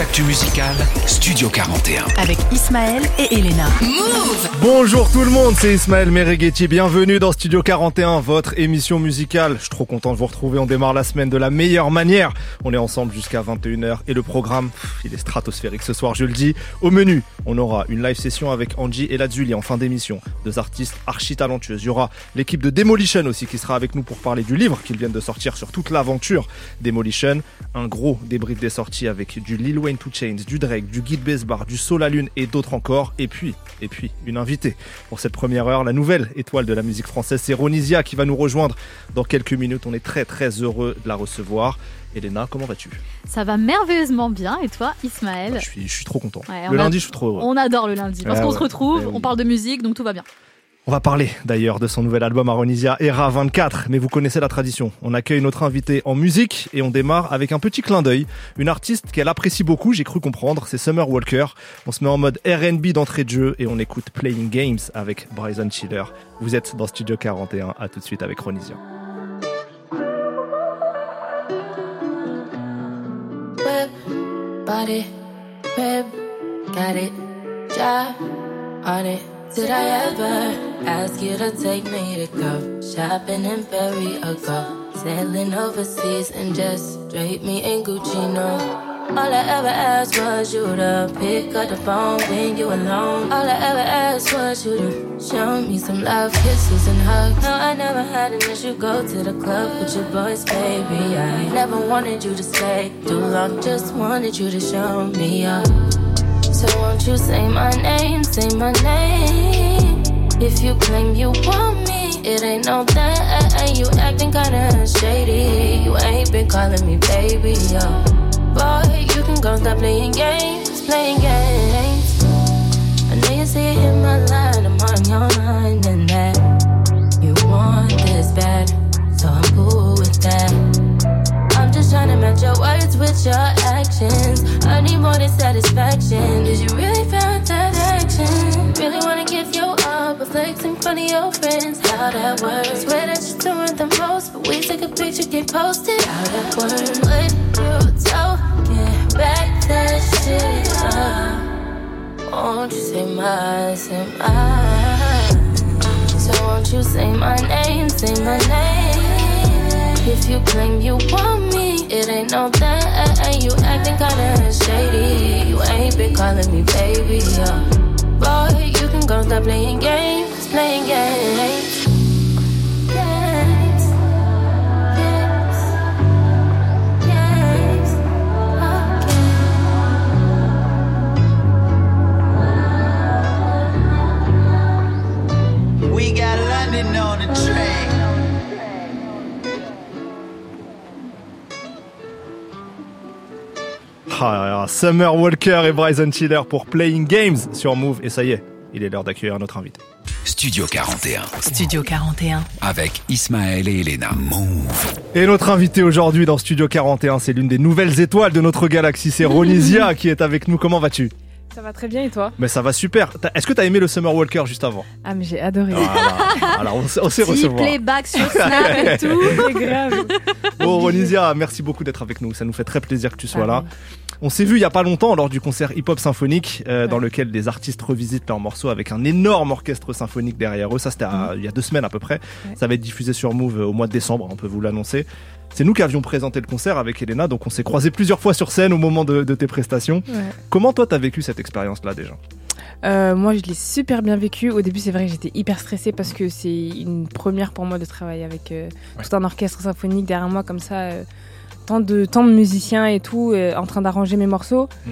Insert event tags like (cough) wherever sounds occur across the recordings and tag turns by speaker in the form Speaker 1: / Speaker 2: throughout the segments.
Speaker 1: l'actu musicale, Studio 41.
Speaker 2: avec Ismaël et Elena.
Speaker 3: Bonjour tout le monde, c'est Ismaël Mereghetti. Bienvenue dans Studio 41, votre émission musicale. Je suis trop content de vous retrouver. On démarre la semaine de la meilleure manière. On est ensemble jusqu'à 21h et le programme, pff, il est stratosphérique ce soir, je le dis. Au menu, on aura une live session avec Angie et Lazuli en fin d'émission. Deux artistes archi talentueuses. Il y aura l'équipe de Demolition aussi qui sera avec nous pour parler du livre qu'ils viennent de sortir sur toute l'aventure Demolition. Un gros débrief des sorties avec du Lil Wayne 2 Chains, du Drake, du Guide Besbar, du Soul Lune et d'autres encore. Et puis, et puis, une invitée pour cette première heure, la nouvelle étoile de la musique française, c'est Ronisia qui va nous rejoindre dans quelques minutes. On est très très heureux de la recevoir. Elena, comment vas-tu?
Speaker 4: Ça va merveilleusement bien. Et toi, Ismaël?
Speaker 3: Je suis, je suis trop content.
Speaker 4: Ouais,
Speaker 3: le
Speaker 4: a-
Speaker 3: lundi, je suis trop heureux.
Speaker 4: On adore le lundi parce
Speaker 3: Ouais,
Speaker 4: qu'on
Speaker 3: ouais.
Speaker 4: se retrouve,
Speaker 3: Eh oui.
Speaker 4: on parle de musique, donc tout va bien.
Speaker 3: On va parler d'ailleurs de son nouvel album Aronisia Era 24, mais vous connaissez la tradition. On accueille notre invité en musique et on démarre avec un petit clin d'œil. Une artiste qu'elle apprécie beaucoup, j'ai cru comprendre, c'est Summer Walker. On se met en mode R&B d'entrée de jeu et on écoute Playing Games avec Bryson Chiller. Vous êtes dans Studio 41, à tout de suite avec Ronisia.
Speaker 5: Did I ever ask you to take me to go shopping in Perry or go sailing overseas and just drape me in Gucci? No. All I ever asked was you to pick up the phone when you alone. All I ever asked was you to show me some love, kisses and hugs. No, I never had an issue. Go to the club with your boys, baby. I never wanted you to stay too long. Just wanted you to show me up. So won't you say my name, say my name? If you claim you want me, it ain't no that. You acting kinda shady. You ain't been calling me baby, yo. Boy, you can go stop playing games, playing games. I know you see it in my line, I'm on your mind, and that you want this bad, so I'm cool with that. Match your words with your actions. I need more than satisfaction. Did you really find that action? Really wanna give you up, but flex in front of your friends. How that works? Swear that you're doing the most, but we take a picture, get posted. How that works? What you talking? Back that shit up. Won't you say my, say my? So won't you say my name, say my name? If you claim you want me, it ain't no that. You acting kinda shady. You ain't been calling me baby, yo. Boy, you can go stop playing games, playing. Games.
Speaker 6: We got London on the train.
Speaker 3: Ah, Summer Walker et Bryson Chiller pour Playing Games sur Move. Et ça y est, il est l'heure d'accueillir notre invité.
Speaker 1: Studio 41.
Speaker 2: Studio 41.
Speaker 1: Avec Ismaël et Elena. Move.
Speaker 3: Et notre invité aujourd'hui dans Studio 41, c'est l'une des nouvelles étoiles de notre galaxie, c'est Ronisia qui est avec nous. Comment vas-tu?
Speaker 7: Ça va très bien et toi?
Speaker 3: Mais ça va super. Est-ce que t'as aimé le Summer Walker juste avant?
Speaker 7: Ah mais j'ai adoré.
Speaker 3: Voilà, on sait, on sait
Speaker 4: Petit
Speaker 3: recevoir.
Speaker 4: playback sur (laughs) Snap et tout.
Speaker 7: C'est grave.
Speaker 3: Bon, Ronisia, merci beaucoup d'être avec nous. Ça nous fait très plaisir que tu sois là. On s'est vu il y a pas longtemps lors du concert hip-hop symphonique euh, dans lequel des artistes revisitent leurs morceaux avec un énorme orchestre symphonique derrière eux. Ça, c'était à- il y a deux semaines à peu près.
Speaker 7: Ouais.
Speaker 3: Ça va être diffusé sur Move euh, au mois de décembre, on peut vous l'annoncer. C'est nous qui avions présenté le concert avec Elena, donc on s'est croisés plusieurs fois sur scène au moment de, de tes prestations.
Speaker 7: Ouais.
Speaker 3: Comment toi t'as vécu cette expérience-là déjà?
Speaker 7: Euh, moi je l'ai super bien vécu. Au début c'est vrai que j'étais hyper stressée parce que c'est une première pour moi de travailler avec euh,
Speaker 3: Ouais.
Speaker 7: tout un orchestre symphonique derrière moi comme ça. euh, tant, de, tant de musiciens et tout euh, en train d'arranger mes morceaux.
Speaker 3: Mm.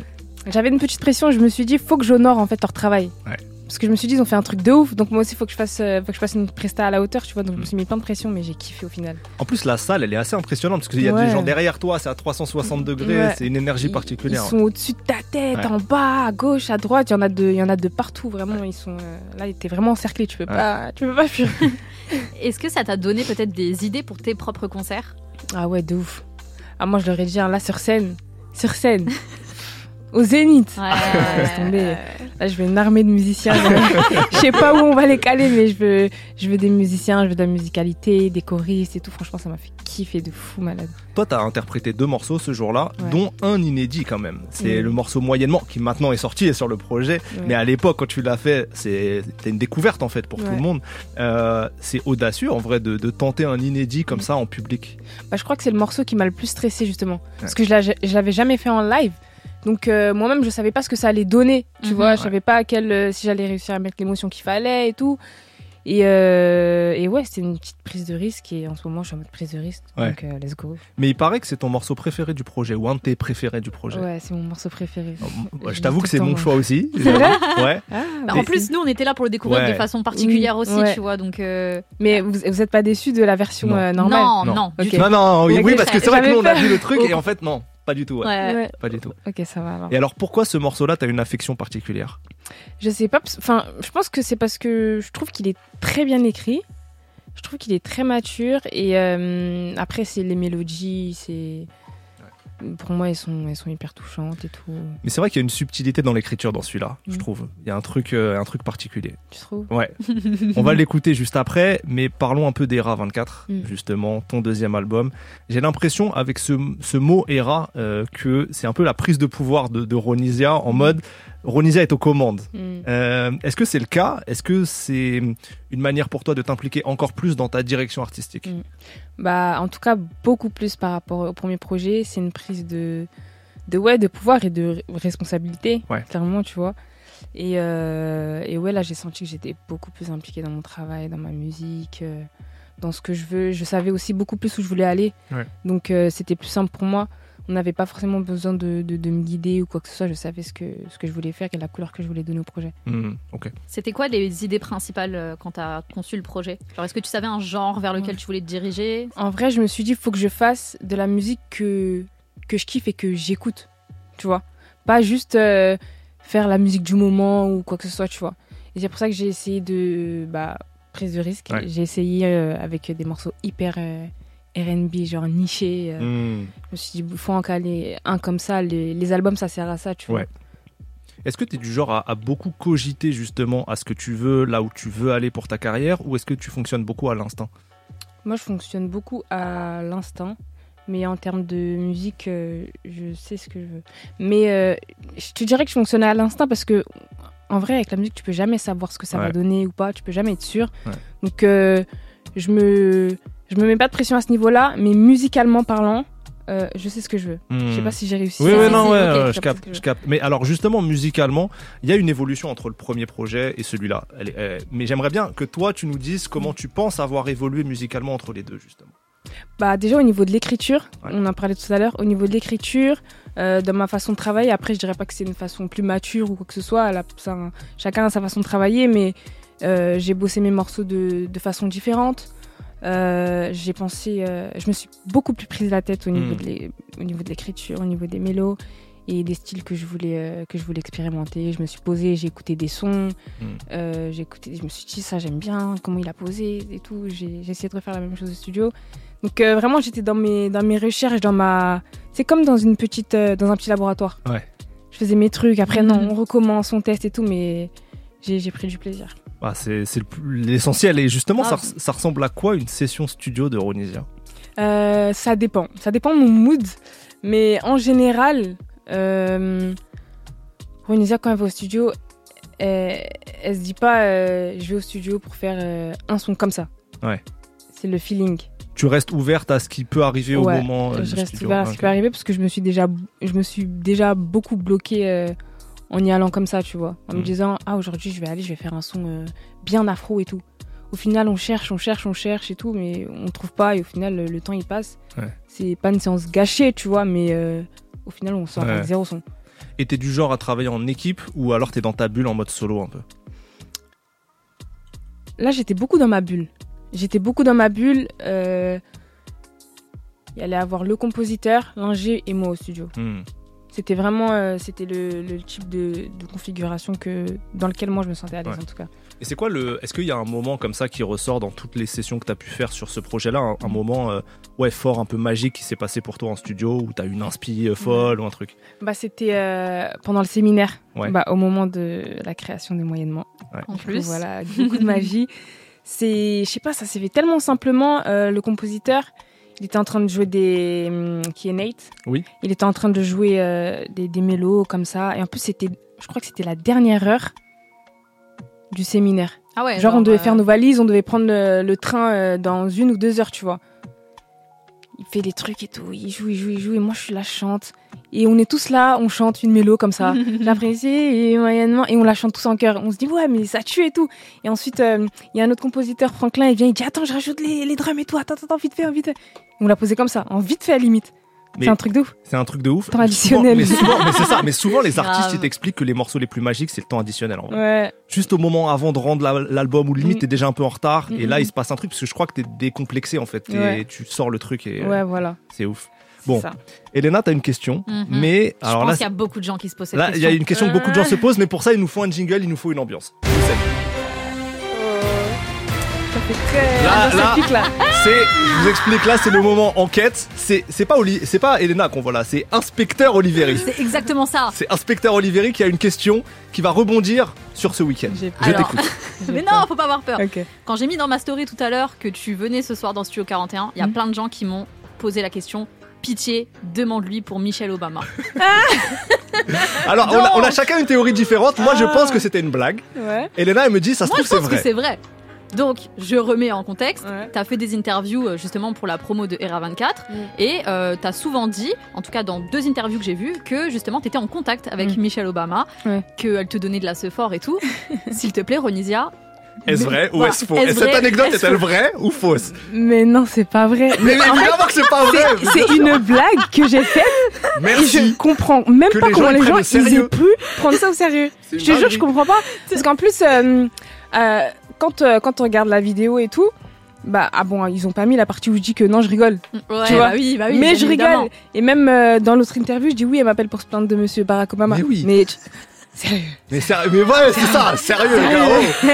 Speaker 7: J'avais une petite pression, je me suis dit faut que j'honore en fait leur travail.
Speaker 3: Ouais.
Speaker 7: Parce que je me suis dit ils ont fait un truc de ouf, donc moi aussi faut que je fasse, euh, faut que je fasse une presta à la hauteur, tu vois. Donc je me suis mis plein de pression, mais j'ai kiffé au final.
Speaker 3: En plus, la salle, elle est assez impressionnante parce qu'il y a des gens derrière toi, c'est à 360 degrés,
Speaker 7: Ouais.
Speaker 3: c'est une énergie particulière.
Speaker 7: Ils sont au-dessus de ta tête,
Speaker 3: Ouais.
Speaker 7: en bas, à gauche, à droite. Il y en a de, il y en a de partout. Vraiment, ils sont euh, là. T'es vraiment encerclé. Tu peux
Speaker 3: Ouais.
Speaker 7: pas, tu peux pas fuir. (laughs)
Speaker 4: Est-ce que ça t'a donné peut-être des idées pour tes propres concerts?
Speaker 7: Ah ouais, de ouf. Ah moi, je leur ai dit hein, là sur scène, sur scène. (laughs) Au Zénith.
Speaker 4: Ouais,
Speaker 7: Ah, laisse tomber.
Speaker 4: ouais.
Speaker 7: Là, je veux une armée de musiciens. (laughs) je sais pas où on va les caler, mais je veux, je veux des musiciens, je veux de la musicalité, des choristes et tout. Franchement, ça m'a fait kiffer de fou malade.
Speaker 3: Toi, t'as interprété deux morceaux ce jour-là,
Speaker 7: Ouais.
Speaker 3: dont un inédit quand même. C'est le morceau moyennement qui maintenant est sorti et sur le projet.
Speaker 7: Ouais.
Speaker 3: Mais à l'époque, quand tu l'as fait, c'est- c'était une découverte en fait pour tout le monde. Euh, c'est audacieux en vrai de, de tenter un inédit comme
Speaker 7: Mm.
Speaker 3: ça en public.
Speaker 7: Bah, je crois que c'est le morceau qui m'a le plus stressé justement. Parce que je l'avais jamais fait en live. Donc euh, moi-même, je savais pas ce que ça allait donner. Tu
Speaker 4: Mhm.
Speaker 7: vois, je
Speaker 3: Ouais.
Speaker 7: savais pas à quel, euh, si j'allais réussir à mettre l'émotion qu'il fallait et tout. Et, euh, et ouais, c'était une petite prise de risque. Et en ce moment, je suis en mode prise de risque.
Speaker 3: Ouais.
Speaker 7: Donc euh, let's go.
Speaker 3: Mais il paraît que c'est ton morceau préféré du projet ou un de tes préférés du projet.
Speaker 7: Ouais, c'est mon morceau préféré.
Speaker 3: Oh, je (laughs)
Speaker 7: Je
Speaker 3: t'avoue que c'est mon choix aussi. (laughs)
Speaker 7: C'est vrai
Speaker 3: Ouais.
Speaker 7: Ah,
Speaker 4: Bah, en plus, nous, on était là pour le découvrir
Speaker 3: Ouais.
Speaker 4: de façon particulière
Speaker 7: Oui,
Speaker 4: aussi,
Speaker 7: ouais.
Speaker 4: tu vois. Donc, euh,
Speaker 7: mais vous, vous êtes pas déçu de la version
Speaker 3: Non.
Speaker 7: euh, normale
Speaker 4: non,
Speaker 3: Non.
Speaker 4: non.
Speaker 3: Non, non, oui, oui, parce que c'est vrai que nous on a vu le truc et en fait non, pas du tout. Ouais.
Speaker 4: Ouais.
Speaker 7: Ouais.
Speaker 3: Pas du tout.
Speaker 7: Ok, ça va alors.
Speaker 3: Et alors pourquoi ce morceau-là, t'as une affection particulière?
Speaker 7: Je sais pas, enfin, je pense que c'est parce que je trouve qu'il est très bien écrit. Je trouve qu'il est très mature et euh, après c'est les mélodies, c'est pour moi elles sont elles sont hyper touchantes et tout.
Speaker 3: Mais c'est vrai qu'il y a une subtilité dans l'écriture dans celui-là, je
Speaker 7: Mm.
Speaker 3: trouve. Il y a un truc, euh, un truc particulier.
Speaker 7: Tu trouves?
Speaker 3: Ouais. (laughs) On va l'écouter juste après, mais parlons un peu d'Era 24,
Speaker 7: Mm.
Speaker 3: justement, ton deuxième album. J'ai l'impression, avec ce, ce mot Era, euh, que c'est un peu la prise de pouvoir de, de Ronisia, en mode Ronisia est aux commandes.
Speaker 7: Mm.
Speaker 3: Euh, Est-ce que c'est le cas? Est-ce que c'est une manière pour toi de t'impliquer encore plus dans ta direction artistique?
Speaker 7: Mm. Bah en tout cas beaucoup plus par rapport au premier projet, c'est une prise de de ouais de pouvoir et de responsabilité
Speaker 3: Ouais.
Speaker 7: clairement tu vois. Et, euh, et ouais là j'ai senti que j'étais beaucoup plus impliquée dans mon travail, dans ma musique, euh, dans ce que je veux. Je savais aussi beaucoup plus où je voulais aller.
Speaker 3: Ouais.
Speaker 7: Donc euh, c'était plus simple pour moi. On n'avait pas forcément besoin de, de, de me guider ou quoi que ce soit. Je savais ce que, ce que je voulais faire et la couleur que je voulais donner au projet.
Speaker 3: Hmm.
Speaker 4: C'était quoi les idées principales euh, quand tu as conçu le projet? Est-ce que tu savais un genre vers lequel
Speaker 7: Ouais.
Speaker 4: tu voulais te diriger?
Speaker 7: En vrai, je me suis dit, il faut que je fasse de la musique que, que je kiffe et que j'écoute, tu vois. Pas juste euh, faire la musique du moment ou quoi que ce soit, tu vois. Et c'est pour ça que j'ai essayé de... Bah, prise de risque.
Speaker 3: Ouais.
Speaker 7: J'ai essayé euh, avec des morceaux hyper euh, R&B, genre nichés. euh.
Speaker 3: Hmm.
Speaker 7: Je me suis dit, il faut en caler un comme ça. Les, les albums, ça sert à ça, tu vois.
Speaker 3: Ouais. Est-ce que tu es du genre à, à beaucoup cogiter justement à ce que tu veux, là où tu veux aller pour ta carrière, ou est-ce que tu fonctionnes beaucoup à l'instinct?
Speaker 7: Moi, je fonctionne beaucoup à l'instinct. Mais en termes de musique, euh, je sais ce que je veux. Mais euh, je te dirais que je fonctionne à l'instinct parce que, en vrai, avec la musique, tu peux jamais savoir ce que ça
Speaker 3: Ouais.
Speaker 7: va donner ou pas. Tu peux jamais être sûr.
Speaker 3: Ouais.
Speaker 7: Donc, euh, je me, je me mets pas de pression à ce niveau-là. Mais musicalement parlant, euh, je sais ce que je veux. Je sais pas si j'ai réussi.
Speaker 3: Oui, oui, non, ouais, euh,
Speaker 7: je
Speaker 3: je
Speaker 7: capte
Speaker 3: je
Speaker 7: je-
Speaker 3: capte. Mais alors, justement, musicalement, il y a une évolution entre le premier projet et celui-là. Mais j'aimerais bien que toi, tu nous dises comment tu penses avoir évolué musicalement entre les deux, justement.
Speaker 7: Bah déjà au niveau de l'écriture,
Speaker 3: Ouais.
Speaker 7: on en parlait tout à l'heure, au niveau de l'écriture, euh, dans ma façon de travailler, après je dirais pas que c'est une façon plus mature ou quoi que ce soit, ça- chacun a sa façon de travailler, mais euh, j'ai bossé mes morceaux de, de façon différente. Euh, j'ai pensé, euh, je me suis beaucoup plus prise la tête au niveau
Speaker 3: Mm.
Speaker 7: de l'é- au niveau de l'écriture, au niveau des mélos et des styles que je voulais euh, que je voulais expérimenter. Je me suis posée, j'ai écouté des sons,
Speaker 3: Mm.
Speaker 7: euh, j'ai écouté, je me suis dit ça j'aime bien, comment il a posé et tout. J'ai essayé de refaire la même chose au studio. Donc euh, vraiment j'étais dans mes dans mes recherches, dans ma, c'est comme dans une petite euh, dans un petit laboratoire.
Speaker 3: Ouais.
Speaker 7: Je faisais mes trucs. Après non,
Speaker 4: Mhm.
Speaker 7: on recommence, on teste et tout, mais j'ai pris du plaisir.
Speaker 3: Bah, c'est l'essentiel. Et justement, ça,
Speaker 4: Ah.
Speaker 3: ça ressemble à quoi une session studio de Ronisia
Speaker 7: Euh, ça dépend. Ça dépend de mon mood. Mais en général, euh, Ronisia, quand elle va au studio, elle, elle se dit pas euh, je vais au studio pour faire euh, un son comme ça.
Speaker 3: Ouais.
Speaker 7: C'est le feeling.
Speaker 3: Tu restes ouverte à ce qui peut arriver au moment
Speaker 7: je
Speaker 3: du
Speaker 7: reste ouverte à ce qui
Speaker 3: Ok.
Speaker 7: peut arriver parce que je me suis déjà, je me suis déjà beaucoup bloquée en y allant comme ça, tu vois. En me
Speaker 3: Mm.
Speaker 7: disant ah aujourd'hui je vais aller, je vais faire un son euh, bien afro et tout. Au final, on cherche, on cherche, on cherche et tout, mais on trouve pas. Et au final, le, le temps il passe.
Speaker 3: Ouais.
Speaker 7: C'est pas une séance gâchée, tu vois, mais euh, au final, on sort
Speaker 3: Ouais.
Speaker 7: avec zéro son.
Speaker 3: Et t'es du genre à travailler en équipe ou alors t'es dans ta bulle en mode solo un peu?
Speaker 7: Là, j'étais beaucoup dans ma bulle. J'étais beaucoup dans ma bulle. euh, Il y allait avoir le compositeur, l'ingé et moi au studio.
Speaker 3: Hmm.
Speaker 7: C'était vraiment, euh, c'était le, le type de, de configuration que dans lequel moi je me sentais à l'aise
Speaker 3: Ouais.
Speaker 7: en tout cas.
Speaker 3: Et c'est quoi le. Est-ce qu'il y a un moment comme ça qui ressort dans toutes les sessions que tu as pu faire sur ce projet-là? Un, un moment euh, ouais, fort, un peu magique qui s'est passé pour toi en studio où tu as une inspi euh, folle ou un truc?
Speaker 7: Bah, c'était euh, pendant le séminaire,
Speaker 3: Ouais.
Speaker 7: bah, au moment de la création des moyennements.
Speaker 4: En plus.
Speaker 7: voilà, beaucoup de magie. (laughs) C'est, je sais pas, ça s'est fait tellement simplement. euh, le compositeur, il était en train de jouer des, hum, qui est Nate.
Speaker 3: Oui.
Speaker 7: Il était en train de jouer euh, des, des mélos comme ça. Et en plus, c'était, je crois que c'était la dernière heure du séminaire.
Speaker 4: Ah ouais.
Speaker 7: genre, on devait
Speaker 4: euh,
Speaker 7: faire nos valises, on devait prendre le, le train euh, dans une ou deux heures, tu vois. Il fait des trucs et tout, il joue, il joue, il joue, et moi je suis là, je chante. Et on est tous là, on chante une mélo comme ça. (laughs) J'apprécie et moyennement, et on la chante tous en chœur. On se dit, ouais, mais ça tue et tout. Et ensuite, euh, il y a un autre compositeur, Franklin, il vient, il dit, attends, je rajoute les, les drums et tout, attends, attends, vite fait, vite fait. On l'a posé comme ça, en vite fait à la limite. C'est un truc de ouf.
Speaker 3: C'est un truc de ouf.
Speaker 7: Traditionnel.
Speaker 3: Souvent- mais souvent, mais c'est ça. Mais souvent, les (laughs) artistes, ils t'expliquent que les morceaux les plus magiques, c'est le temps additionnel. En vrai.
Speaker 7: Ouais,
Speaker 3: Juste au moment avant de rendre la- l'album, ou limite,
Speaker 7: Mm.
Speaker 3: t'es déjà un peu en retard. Et là,
Speaker 7: mm.
Speaker 3: il se passe un truc, parce que je crois que t'es décomplexé, en fait. Et tu sors le truc et euh,
Speaker 7: ouais, voilà.
Speaker 3: c'est ouf. Bon.
Speaker 7: ça.
Speaker 3: Elena, t'as une question.
Speaker 4: Mhm.
Speaker 3: Mais,
Speaker 4: Je
Speaker 3: alors
Speaker 4: pense
Speaker 3: là,
Speaker 4: qu'il y a beaucoup de gens qui se posent cette
Speaker 3: là, il y
Speaker 4: question.
Speaker 3: a une question que beaucoup de gens se posent, mais pour ça, il nous faut un jingle, il nous faut une ambiance. Je sais.
Speaker 7: Très.
Speaker 3: Là. C'est, je vous explique là, c'est le moment enquête. C'est, c'est pas Oli, c'est pas Elena qu'on voit là, c'est inspecteur Oliveri.
Speaker 4: C'est exactement ça.
Speaker 3: C'est inspecteur Oliveri qui a une question qui va rebondir sur ce week-end. Je t'écoute. (laughs)
Speaker 4: Mais non, faut pas avoir peur. Quand j'ai mis dans ma story tout à l'heure que tu venais ce soir dans Studio 41, il y a
Speaker 7: Mhm.
Speaker 4: plein de gens qui m'ont posé la question. Pitié, demande-lui pour Michelle Obama. (laughs)
Speaker 3: Alors, on a, on a
Speaker 4: Donc.
Speaker 3: chacun une théorie différente. Moi, je pense que c'était une blague.
Speaker 7: Ouais.
Speaker 3: Elena, elle me dit, ça se
Speaker 4: Moi,
Speaker 3: trouve,
Speaker 4: je
Speaker 3: c'est
Speaker 4: pense que
Speaker 3: vrai.
Speaker 4: c'est vrai. Donc, je remets en contexte.
Speaker 7: Ouais.
Speaker 4: T'as fait des interviews euh, justement pour la promo de Era 24
Speaker 7: Mm.
Speaker 4: et euh, t'as souvent dit, en tout cas dans deux interviews que j'ai vues, que justement t'étais en contact avec
Speaker 7: Mm.
Speaker 4: Michelle Obama,
Speaker 7: Ouais.
Speaker 4: qu'elle te donnait de la fort et tout. (laughs) S'il te plaît, Ronisia.
Speaker 3: Est-ce vrai ou est-ce faux? Et cette
Speaker 4: vrai
Speaker 3: anecdote est-elle vraie ou fausse?
Speaker 7: Mais non, c'est pas vrai.
Speaker 3: Mais évidemment que c'est pas vrai
Speaker 7: C'est une blague que j'ai faite et je
Speaker 3: Merci
Speaker 7: comprends même
Speaker 3: Que
Speaker 7: pas
Speaker 3: les
Speaker 7: comment les gens ils aient pu prendre ça au sérieux. Je te jure, je comprends pas. Parce qu'en plus, euh, euh, quand, euh, quand on regarde la vidéo et tout, bah ah bon, ils ont pas mis la partie où je dis que non, je rigole.
Speaker 4: Ouais,
Speaker 7: Tu vois
Speaker 4: bah oui, bah oui.
Speaker 7: mais je
Speaker 4: évidemment.
Speaker 7: rigole. Et même euh, dans l'autre interview, je dis oui, elle m'appelle pour se plaindre de Monsieur Barack Obama.
Speaker 3: Mais oui.
Speaker 7: Mais tu- (laughs) sérieux.
Speaker 3: Mais sérieux, mais ouais, c'est ça, sérieux, les gars. oh.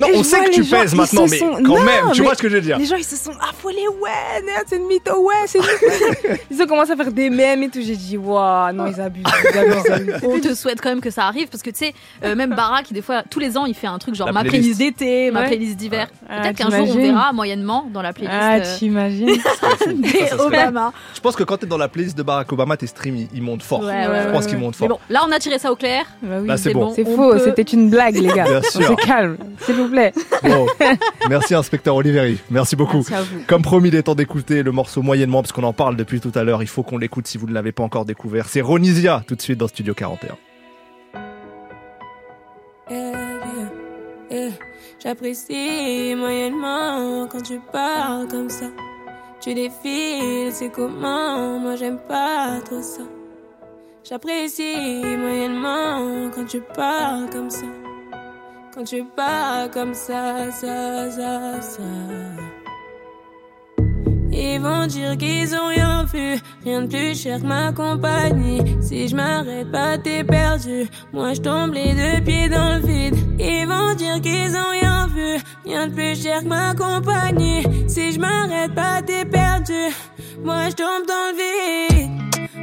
Speaker 3: Non,
Speaker 7: Et
Speaker 3: on sait que tu
Speaker 7: gens,
Speaker 3: pèses maintenant, mais
Speaker 7: sont-
Speaker 3: quand
Speaker 7: Non,
Speaker 3: même, tu
Speaker 7: mais-
Speaker 3: vois ce que je veux dire
Speaker 7: Les gens ils se sont affolés, ouais, non, c'est une mytho, ouais, c'est une (laughs) Ils ont commencé à faire des mèmes et tout. J'ai dit, waouh, non, ils abusent. Ils (laughs) abusent.
Speaker 4: On te souhaite quand même que ça arrive parce que tu sais, euh, (laughs) même Barack, des fois, tous les ans, il fait un truc genre
Speaker 3: La
Speaker 4: ma
Speaker 3: playlist.
Speaker 4: playlist d'été, ma
Speaker 7: Ouais.
Speaker 4: playlist d'hiver.
Speaker 7: Ah,
Speaker 4: Peut-être qu'un jour on verra moyennement dans la playlist
Speaker 7: Ah,
Speaker 4: euh,
Speaker 7: t'imagines
Speaker 4: Obama.
Speaker 3: Je pense que quand t'es dans la playlist de Barack Obama, tes streams, ils, montent fort.
Speaker 4: Ouais,
Speaker 7: ouais,
Speaker 3: je
Speaker 7: ouais,
Speaker 3: pense
Speaker 7: ouais.
Speaker 3: qu'ils montent
Speaker 4: Mais
Speaker 3: fort.
Speaker 4: bon, là on a tiré ça au clair.
Speaker 7: Bah.
Speaker 3: Là, c'est
Speaker 4: c'est
Speaker 3: bon.
Speaker 7: C'est faux, c'était une blague, les gars.
Speaker 3: Bien
Speaker 7: On
Speaker 3: sûr.
Speaker 7: se calme, s'il vous plaît.
Speaker 3: Bon. Merci, inspecteur Oliveri. Merci beaucoup.
Speaker 4: Merci à vous.
Speaker 3: Comme promis, il est temps d'écouter le morceau moyennement, parce qu'on en parle depuis tout à l'heure. Il faut qu'on l'écoute si vous ne l'avez pas encore découvert. C'est Ronisia, tout de suite dans Studio 41.
Speaker 8: Yeah, yeah, yeah. J'apprécie moyennement quand tu parles comme ça. Tu défiles, c'est comment, moi j'aime pas trop ça. J'apprécie moyennement quand tu parles comme ça. Quand tu parles comme ça, ça, ça, ça. Ils vont dire qu'ils ont rien vu, rien de plus cher que ma compagnie. Si je m'arrête pas, t'es perdu. Moi je tombe les deux pieds dans le vide. Ils vont dire qu'ils ont rien vu, rien de plus cher que ma compagnie. Si je m'arrête pas, t'es perdu. Moi je tombe dans le vide.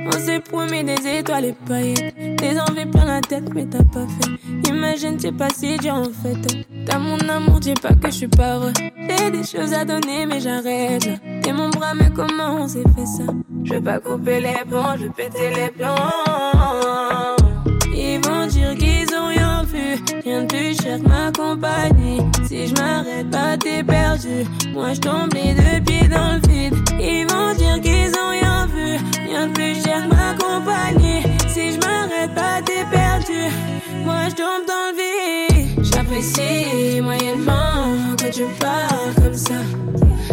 Speaker 8: On s'est promis des étoiles et paillettes. Des envies plein la tête, mais t'as pas fait. Imagine, c'est pas si dur en fait. T'as mon amour, dis pas que je suis pas. J'ai des choses à donner, mais j'arrête. T'es mon bras, mais comment on s'est fait ça? Je vais pas couper les plans, je vais péter les plans. Cher que ma compagnie. Si je m'arrête pas, t'es perdu. Moi je tombe les deux pieds dans le vide. Ils vont dire qu'ils ont rien vu, rien de plus cher que ma compagnie. Si je m'arrête pas, t'es perdu. Moi je tombe dans le vide. J'apprécie moyennement quand tu parles comme ça.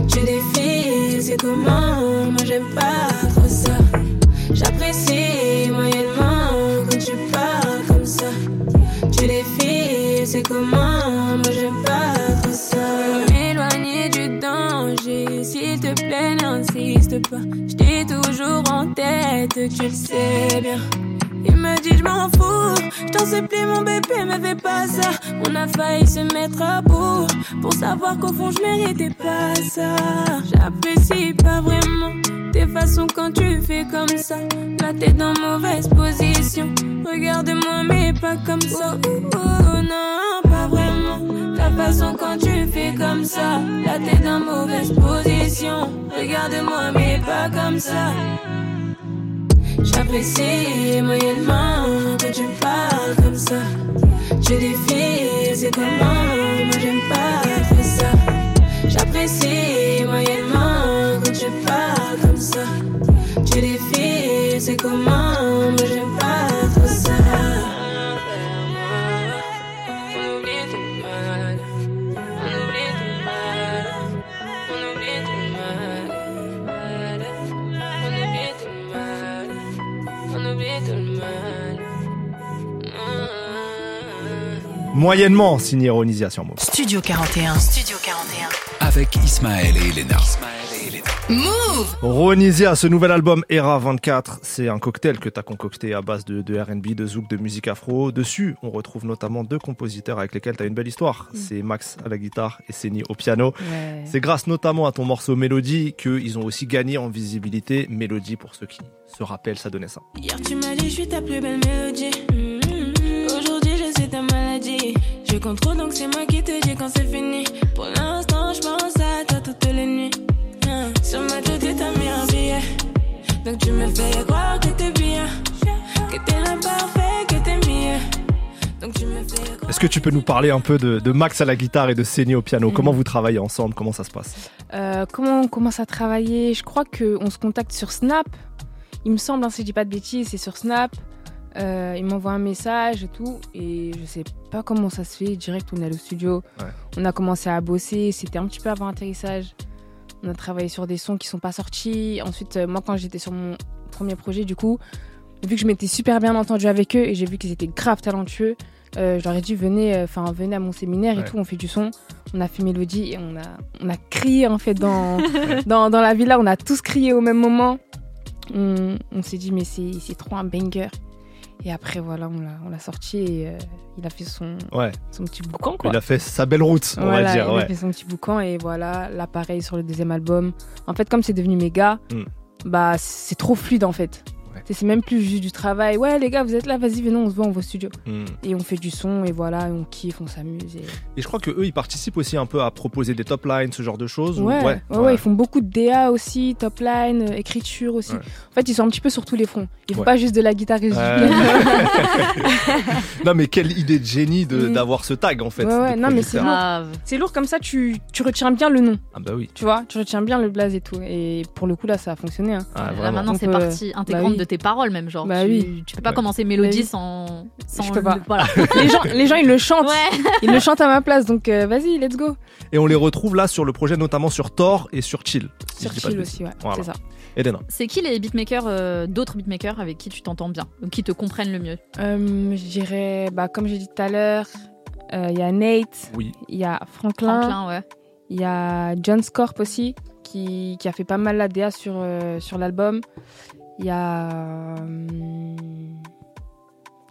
Speaker 8: Tu défiles, c'est comment? Moi j'aime pas trop ça. J'apprécie moyennement quand tu parles comme ça. Tu défiles, c'est comment? Moi s'il te plaît, n'insiste pas. J't'ai toujours en tête, tu le sais bien. m'en fous. Je t'en supplie, mon bébé, me fais pas ça. On a failli se mettre à bout. Pour savoir qu'au fond, je méritais pas ça. J'apprécie pas vraiment tes façons quand tu fais comme ça. La tête dans mauvaise position. Regarde-moi, mais pas comme ça. Oh, non, pas vraiment. Ta façon quand tu fais comme ça. La tête dans mauvaise position. Regarde-moi, mais pas comme ça. J'apprécie moyennement que tu parles comme ça. Je défie, c'est comment, moi j'aime pas ça. J'apprécie moyennement que tu parles comme ça. Je défie, c'est comment, moi j'aime
Speaker 3: Moyennement signé Ronisia sur Move.
Speaker 2: Studio 41. Studio 41.
Speaker 1: Avec Ismaël et Elena.
Speaker 3: Ronisia, ce nouvel album Era 24, c'est un cocktail que tu as concocté à base de, de R&B, de zouk, de musique afro. Dessus, on retrouve notamment deux compositeurs avec lesquels tu as une belle histoire. C'est Max à la guitare et Seni au piano.
Speaker 7: Ouais.
Speaker 3: C'est grâce notamment à ton morceau Mélodie qu'ils ont aussi gagné en visibilité. Mélodie, pour ceux qui se rappellent, ça donnait ça.
Speaker 8: Hier tu m'as dit je suis ta plus belle mélodie. Mhm. Je contrôle donc c'est moi qui te dis quand c'est fini. Pour l'instant je pense à toi toutes les nuits. Hein. Sur ma tête t'as mis un billet. Donc tu me fais croire que t'es bien. Que t'es l'imparfait, que t'es mieux. Donc tu me fais croire.
Speaker 3: Est-ce que tu peux nous parler un peu de, de Max à la guitare et de Seni au piano?
Speaker 7: Mhm.
Speaker 3: Comment vous travaillez ensemble? Comment ça se passe?
Speaker 7: Euh, comment on commence à travailler? Je crois qu'on se contacte sur Snap. Il me semble, hein, si je dis pas de bêtises, c'est sur Snap. Euh, il m'envoie un message et tout. Et je sais pas comment ça se fait. Direct, on est allé au studio.
Speaker 3: Ouais.
Speaker 7: On a commencé à bosser. C'était un petit peu avant l'atterrissage. On a travaillé sur des sons qui sont pas sortis. Ensuite, euh, moi, quand j'étais sur mon premier projet, du coup, vu que je m'étais super bien entendu avec eux et j'ai vu qu'ils étaient grave talentueux, euh, je leur ai dit venez, euh, enfin venez à mon séminaire
Speaker 3: Ouais.
Speaker 7: et tout. On fait du son. On a fait mélodie et on a, on a crié en fait dans, (laughs) dans, dans la villa. On a tous crié au même moment. On, on s'est dit mais c'est c'est trop un banger. Et après voilà, on l'a sorti et euh, il a fait son,
Speaker 3: Ouais,
Speaker 7: son petit boucan quoi.
Speaker 3: il a fait sa belle route, on
Speaker 7: Voilà,
Speaker 3: va dire.
Speaker 7: il a fait son petit boucan et voilà, là pareil sur le deuxième album. En fait, comme c'est devenu méga,
Speaker 3: Mm.
Speaker 7: bah c'est trop fluide en fait.
Speaker 3: Ouais.
Speaker 7: C'est- même plus juste du travail. Ouais les gars, vous êtes là, vas-y venez, on se voit, on va au studio.
Speaker 3: Hmm.
Speaker 7: Et on fait du son et voilà, et on kiffe, on s'amuse. Et...
Speaker 3: Et je crois que eux, ils participent aussi un peu à proposer des top lines, ce genre de choses. ou-
Speaker 7: Ouais, ouais, ouais, ils font beaucoup de DA aussi, top line, euh, écriture aussi.
Speaker 3: Ouais.
Speaker 7: En fait, ils sont un petit peu sur tous les fronts. Ils font pas juste de la guitare et (laughs)
Speaker 3: non, mais quelle idée de génie de-
Speaker 7: Mm.
Speaker 3: d'avoir ce tag en fait.
Speaker 7: Ouais, ouais, non, mais c'est.
Speaker 4: Grave.
Speaker 7: C'est lourd comme ça, tu, tu retiens bien le nom,
Speaker 3: Ah bah oui.
Speaker 7: tu vois, tu retiens bien le blaze et tout. Et pour le coup, là, ça a fonctionné. hein.
Speaker 3: Ah,
Speaker 4: Là
Speaker 3: vraiment.
Speaker 4: maintenant c'est
Speaker 7: peut-
Speaker 4: partie intégrante
Speaker 7: oui.
Speaker 4: de tes paroles même genre.
Speaker 7: Bah
Speaker 4: tu,
Speaker 7: oui.
Speaker 4: tu peux pas
Speaker 3: Ouais.
Speaker 4: commencer mélodie
Speaker 7: Bah oui.
Speaker 4: sans, sans
Speaker 7: Je peux pas.
Speaker 4: le- Voilà. (laughs)
Speaker 7: les, gens, les gens, ils le chantent.
Speaker 4: Ouais.
Speaker 7: Ils le chantent à ma place, donc euh, vas-y, let's go.
Speaker 3: Et on les retrouve là sur le projet, notamment sur Thor et sur Chill.
Speaker 7: Sur Chill aussi, ouais,
Speaker 3: Voilà.
Speaker 7: c'est ça.
Speaker 4: C'est qui les beatmakers, euh, d'autres beatmakers avec qui tu t'entends bien, ou qui te comprennent le mieux?
Speaker 7: Euh, je dirais, bah, comme j'ai dit tout à l'heure, euh, il y a Nate,
Speaker 3: Oui.
Speaker 7: il y a Franklin,
Speaker 4: Franklin, ouais.
Speaker 7: il y a John Scorp aussi, qui, qui a fait pas mal la DA sur, euh, sur l'album. Il y a. hum,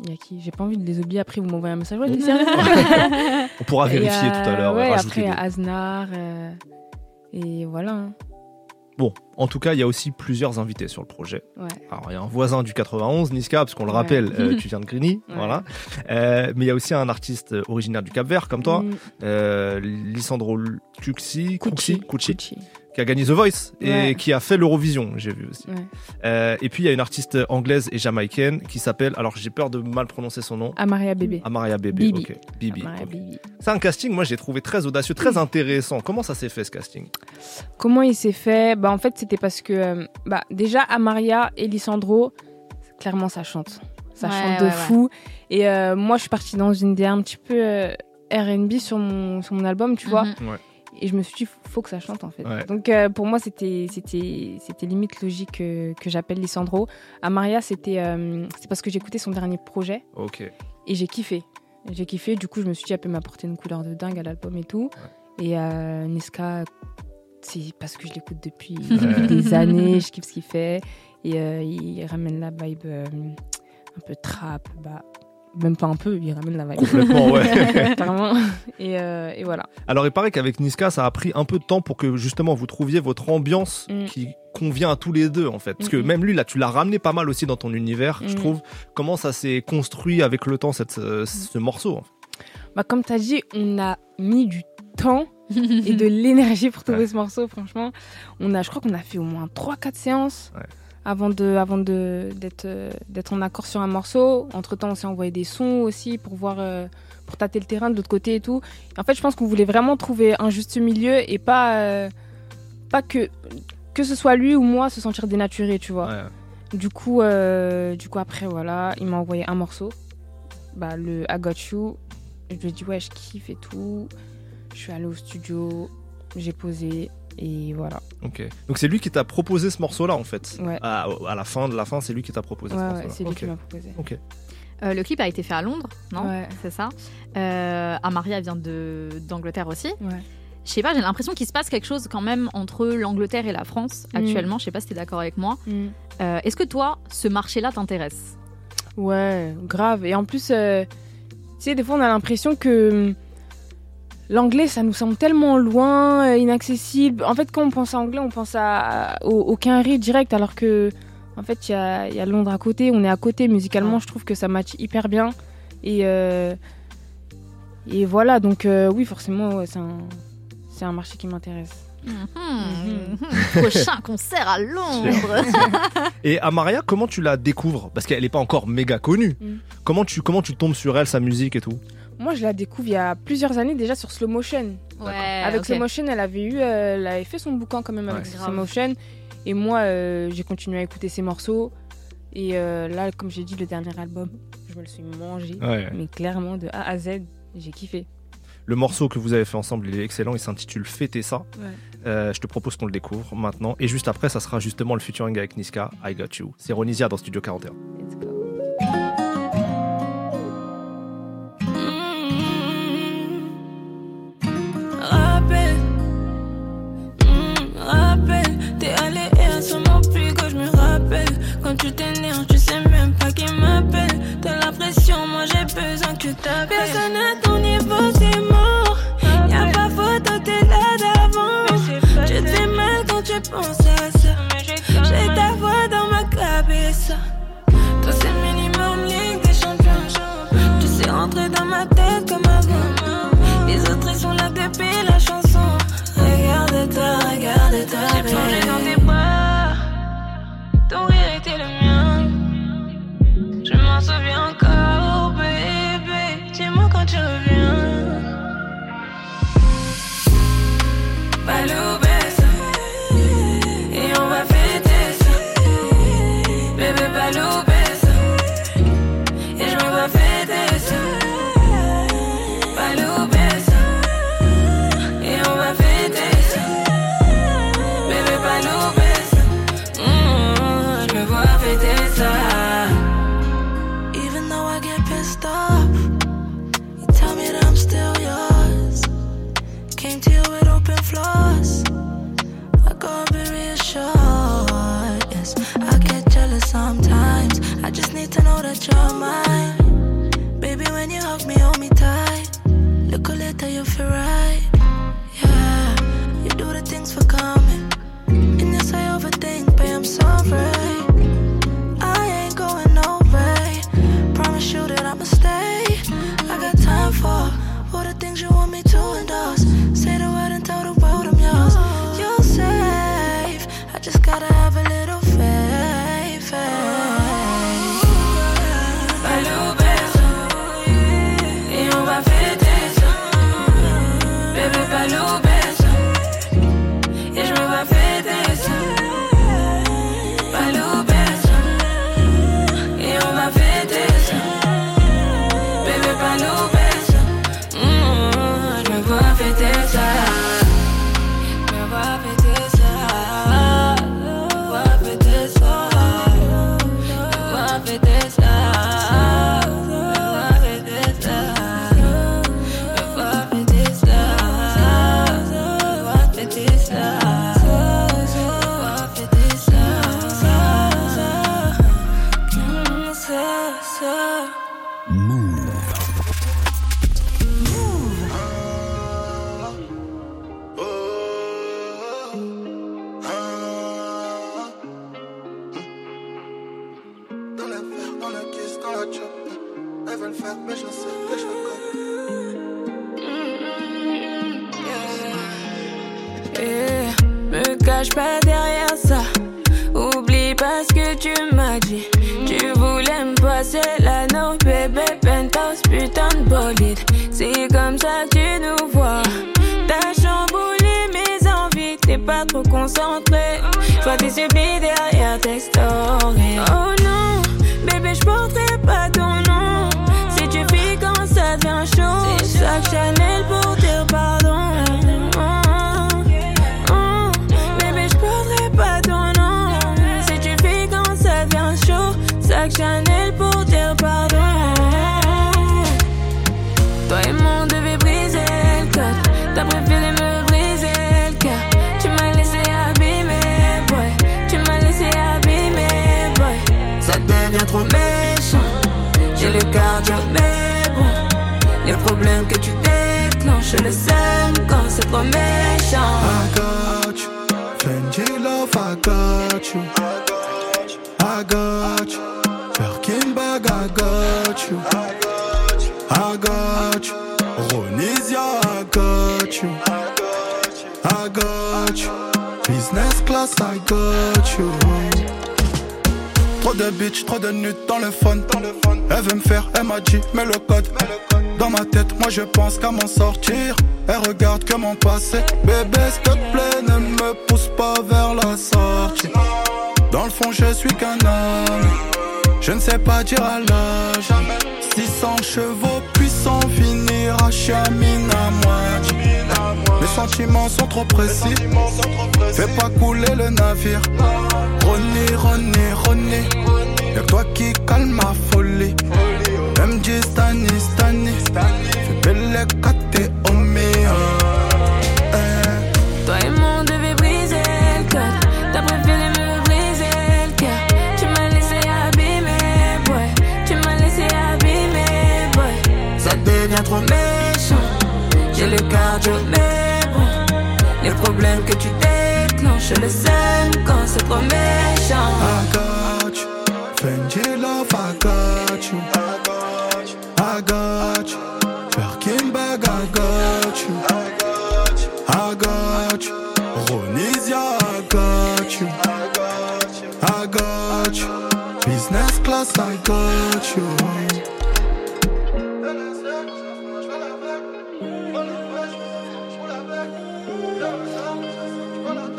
Speaker 7: Il y a qui? J'ai pas envie de les oublier. Après, vous m'envoyez un message. Ouais, (laughs)
Speaker 3: On pourra vérifier
Speaker 7: euh,
Speaker 3: tout à l'heure.
Speaker 7: Ouais, après, il y a Aznar. euh, et voilà. hein.
Speaker 3: Bon, en tout cas, il y a aussi plusieurs invités sur le projet.
Speaker 7: Ouais.
Speaker 3: Alors, il y a un voisin du 91, Niska, parce qu'on le
Speaker 7: Ouais.
Speaker 3: rappelle, euh, (laughs) tu viens de Grigny,
Speaker 7: Ouais.
Speaker 3: voilà. Euh, mais il y a aussi un artiste originaire du Cap-Vert, comme toi,
Speaker 7: Mm,
Speaker 3: euh, Lissandro Cuxi, Cucci,
Speaker 7: Cucci.
Speaker 3: Qui a gagné The Voice et
Speaker 7: Ouais.
Speaker 3: qui a fait l'Eurovision, j'ai vu aussi.
Speaker 7: Ouais.
Speaker 3: Euh, et puis il y a une artiste anglaise et jamaïcaine qui s'appelle, alors j'ai peur de mal prononcer son nom,
Speaker 7: Amaria Bébé.
Speaker 3: Amaria Bébé.
Speaker 7: Bibi.
Speaker 3: ok. Bibi.
Speaker 7: Amaria
Speaker 3: ok.
Speaker 7: Bibi.
Speaker 3: C'est un casting, moi j'ai trouvé très audacieux, très intéressant. Comment ça s'est fait ce casting?
Speaker 7: Comment il s'est fait? Bah en fait c'était parce que euh, bah déjà Amaria et Lissandro, clairement ça chante, ça
Speaker 4: Ouais,
Speaker 7: chante de
Speaker 4: ouais,
Speaker 7: fou. Et euh, moi je suis partie dans une idée un petit peu euh, R&B sur mon sur mon album, tu vois. Et je me suis dit faut que ça chante en fait.
Speaker 3: Ouais.
Speaker 7: Donc euh, pour moi c'était limite logique que, que j'appelle Lissandro. Amaria c'était euh, c'est parce que j'ai écouté son dernier projet
Speaker 3: Ok.
Speaker 7: et j'ai kiffé. J'ai kiffé, du coup je me suis dit elle peut m'apporter une couleur de dingue à l'album et tout. Et euh, Niska, c'est parce que je l'écoute depuis
Speaker 3: Ouais. (laughs)
Speaker 7: des années, je kiffe ce qu'il fait. Et il ramène la vibe un peu trap, bah, même pas un peu, il ramène la vibe.
Speaker 3: Complètement, ouais. (laughs)
Speaker 7: Et, euh, et voilà.
Speaker 3: Alors, il paraît qu'avec Niska, ça a pris un peu de temps pour que justement vous trouviez votre ambiance
Speaker 7: Mm.
Speaker 3: qui convient à tous les deux, en fait. Parce que
Speaker 7: Mm, mm.
Speaker 3: même lui, là, tu l'as ramené pas mal aussi dans ton univers, je
Speaker 7: Mm.
Speaker 3: trouve. Comment ça s'est construit avec le temps, cette, euh, ce morceau en fait?
Speaker 7: Bah, comme tu as dit, on a mis du temps et de (laughs) l'énergie pour trouver
Speaker 3: Ouais.
Speaker 7: ce morceau, franchement. On a, je crois qu'on a fait au moins 3-4 séances
Speaker 3: Ouais.
Speaker 7: Avant de avant de d'être d'être en accord sur un morceau. Entre-temps, on s'est envoyé des sons aussi pour voir euh, pour tâter le terrain de l'autre côté et tout. Et en fait, je pense qu'on voulait vraiment trouver un juste milieu et pas euh, pas que que ce soit lui ou moi se sentir dénaturé, tu vois.
Speaker 3: Ouais.
Speaker 7: Du coup, euh, du coup après voilà, il m'a envoyé un morceau, bah le I Got You. Je lui ai dit ouais, je kiffe et tout. Je suis allée au studio, j'ai posé et voilà.
Speaker 3: Ok. Donc c'est lui qui t'a proposé ce morceau-là, en fait.
Speaker 7: Ouais.
Speaker 3: À, à la fin de la fin, c'est lui qui t'a proposé
Speaker 7: Ouais,
Speaker 3: ce
Speaker 7: ouais,
Speaker 3: morceau-là.
Speaker 7: c'est lui qui m'a proposé.
Speaker 3: Ok.
Speaker 4: Euh, le clip a été fait à Londres, non
Speaker 7: Ouais.
Speaker 4: C'est ça. Euh, Amaria vient de d'Angleterre aussi.
Speaker 7: Ouais.
Speaker 4: Je sais pas, j'ai l'impression qu'il se passe quelque chose quand même entre l'Angleterre et la France
Speaker 7: Mm.
Speaker 4: actuellement. Je sais pas si tu es d'accord avec moi.
Speaker 7: Mm.
Speaker 4: Euh, Est-ce que toi, ce marché-là t'intéresse?
Speaker 7: Ouais, grave. Et en plus, euh, tu sais, des fois, on a l'impression que l'anglais, ça nous semble tellement loin, euh, inaccessible. En fait, quand on pense à anglais, on pense à, au, au Quinry direct, alors que, en fait, il y a, il y a Londres à côté, on est à côté. Musicalement,
Speaker 4: Ouais.
Speaker 7: je trouve que ça match hyper bien. Et, euh, et voilà, donc euh, oui, forcément, ouais, c'est un, c'est un marché qui m'intéresse.
Speaker 4: Mhm. Prochain (laughs) concert à Londres.
Speaker 3: Et Amaria, comment tu la découvres? Parce qu'elle n'est pas encore méga connue.
Speaker 7: Mm.
Speaker 3: Comment, tu, comment tu tombes sur elle, sa musique et tout?
Speaker 7: Moi, je la découvre il y a plusieurs années déjà sur Slow Motion.
Speaker 4: ouais,
Speaker 7: avec
Speaker 4: ok.
Speaker 7: Slow Motion, elle avait eu, euh, elle avait fait son bouquin quand même avec. Slow Motion. Et moi, euh, j'ai continué à écouter ses morceaux. Et euh, là, comme j'ai dit, le dernier album, je me le suis mangé.
Speaker 3: Ouais.
Speaker 7: Mais clairement, de A à Z, j'ai kiffé.
Speaker 3: Le morceau que vous avez fait ensemble, il est excellent. Il s'intitule Fêter ça.
Speaker 7: Ouais.
Speaker 3: Euh, je te propose qu'on le découvre maintenant. Et juste après, ça sera justement le featuring avec Niska, I Got You. C'est Ronisia dans Studio 41.
Speaker 7: Let's go.
Speaker 8: Tu t'énerves, tu sais même pas qui m'appelle. T'as la pression, moi j'ai besoin que t'appelles. Personne à
Speaker 9: drama. René, René. Y'a toi qui calme ma folie. MJ Stani, Stani. Fais belle kate omea.
Speaker 8: Toi et moi, on devait briser le code. T'as préféré me briser le cœur. Tu m'as laissé abîmer, boy. Tu m'as laissé abîmer, boy. Ça devient trop méchant. J'ai le cardio, mais bon. Les problèmes que tu déclenches, je le sais quand méchant.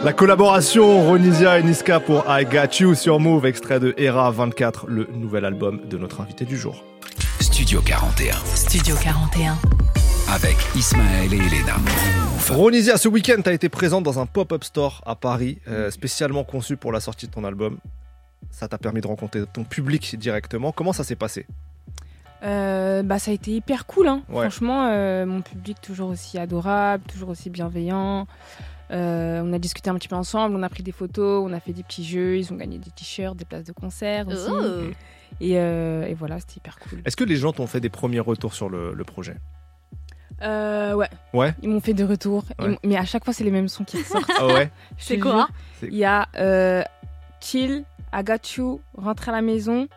Speaker 3: La collaboration Ronisia et Niska pour I Got You sur Move, extrait de Era 24, le nouvel album de notre invité du jour.
Speaker 1: Studio 41
Speaker 2: Studio 41.
Speaker 1: avec Ismaël et Elena.
Speaker 3: Ronisia, ce week-end, tu as été présente dans un pop-up store à Paris, euh, spécialement conçu pour la sortie de ton album. Ça t'a permis de rencontrer ton public directement. Comment ça s'est passé?
Speaker 7: Euh, bah, ça a été hyper cool. Hein.
Speaker 3: Ouais.
Speaker 7: Franchement, euh, mon public toujours aussi adorable, toujours aussi bienveillant. Euh, on a discuté un petit peu ensemble, on a pris des photos, on a fait des petits jeux, ils ont gagné des t-shirts, des places de concert aussi.
Speaker 4: Oh.
Speaker 7: Et, euh, et voilà, c'était hyper cool.
Speaker 3: Est-ce que les gens t'ont fait des premiers retours sur le, le projet?
Speaker 7: Euh, ouais.
Speaker 3: Ouais.
Speaker 7: Ils m'ont fait des retours,
Speaker 3: Ouais.
Speaker 7: mais à chaque fois, c'est les mêmes sons qui ressortent.
Speaker 3: Ah ouais? (laughs)
Speaker 7: Je
Speaker 4: C'est quoi?
Speaker 7: Il y a euh, Chill, I Got You, Rentre à la maison,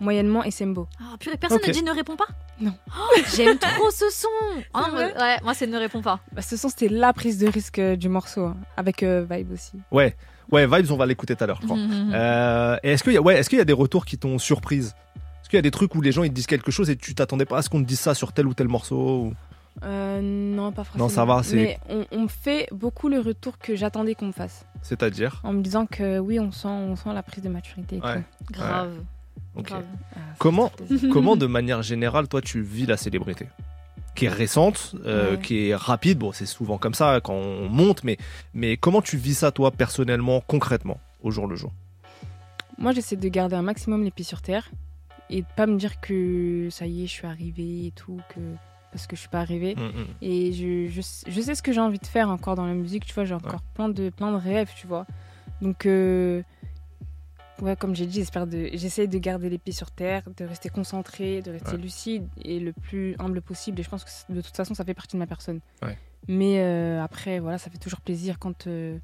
Speaker 7: moyennement et Sembo.
Speaker 4: Ah, purée, personne
Speaker 3: Ok.
Speaker 4: ne dit ne réponds pas?
Speaker 7: Non.
Speaker 4: Oh, (gasps) J'aime trop ce son
Speaker 7: C'est
Speaker 4: moi- Ouais, moi c'est ne réponds pas.
Speaker 7: Bah, ce son, c'était la prise de risque euh, du morceau, hein, avec euh, Vibe aussi.
Speaker 3: Ouais. Ouais, Vibes, on va l'écouter tout à l'heure, je crois.
Speaker 4: Mhm.
Speaker 3: Euh, et est-ce qu'il y, a- ouais, est-ce qu'il y a des retours qui t'ont surprise? Est-ce qu'il y a des trucs où les gens ils te disent quelque chose et tu t'attendais pas à ce qu'on te dise ça sur tel ou tel morceau ou-
Speaker 7: Euh, non, pas forcément.
Speaker 3: Non, ça va, c'est-
Speaker 7: Mais on, me fait beaucoup le retour que j'attendais qu'on me fasse.
Speaker 3: C'est-à-dire?
Speaker 7: En me disant que oui, on sent, on sent la prise de maturité. et
Speaker 3: Ouais.
Speaker 7: tout.
Speaker 4: Grave.
Speaker 7: Ah, ça
Speaker 3: Comment, comment (laughs) de manière générale, toi, tu vis la célébrité Qui est récente, euh,
Speaker 7: Ouais.
Speaker 3: qui est rapide? Bon, c'est souvent comme ça quand on monte, mais, mais comment tu vis ça, toi, personnellement, concrètement, au jour le jour?
Speaker 7: Moi, j'essaie de garder un maximum les pieds sur terre et de pas me dire que ça y est, je suis arrivée et tout, que parce que je suis pas arrivée.
Speaker 3: Mm, mm.
Speaker 7: Et je, je sais ce que j'ai envie de faire encore dans la musique, tu vois, j'ai encore plein, de, plein de rêves, tu vois. Donc, euh, ouais, comme j'ai dit, de, j'essaie de garder les pieds sur terre, de rester concentré, de rester
Speaker 3: Ouais.
Speaker 7: lucide et le plus humble possible. Et je pense que de toute façon, ça fait partie de ma personne.
Speaker 3: Ouais.
Speaker 7: Mais euh, après, voilà, ça fait toujours plaisir quand euh,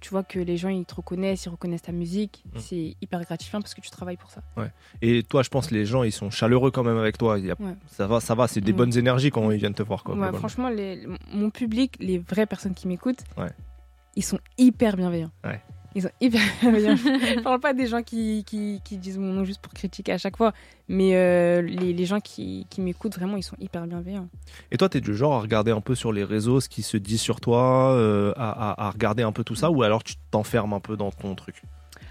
Speaker 7: tu vois que les gens ils te reconnaissent, ils reconnaissent ta musique,
Speaker 3: Mm.
Speaker 7: c'est hyper gratifiant parce que tu travailles pour ça.
Speaker 3: Et toi, je pense que les gens, ils sont chaleureux quand même avec toi. Il y a-
Speaker 7: Ouais.
Speaker 3: Ça va, ça va. C'est des
Speaker 7: Ouais.
Speaker 3: bonnes énergies quand ils viennent te voir. Quoi,
Speaker 7: Ouais,
Speaker 3: globalement.
Speaker 7: franchement, les- mon public, les vraies personnes qui m'écoutent, ils sont hyper bienveillants. Ils sont hyper (laughs) bienveillants. (laughs) Je parle pas des gens qui, qui, qui disent mon nom juste pour critiquer à chaque fois, mais euh, les, les gens qui, qui m'écoutent, vraiment, ils sont hyper bienveillants.
Speaker 3: Et toi, t'es du genre à regarder un peu sur les réseaux ce qui se dit sur toi, euh, à, à- à regarder un peu tout ça, ou alors tu t'enfermes un peu dans ton truc?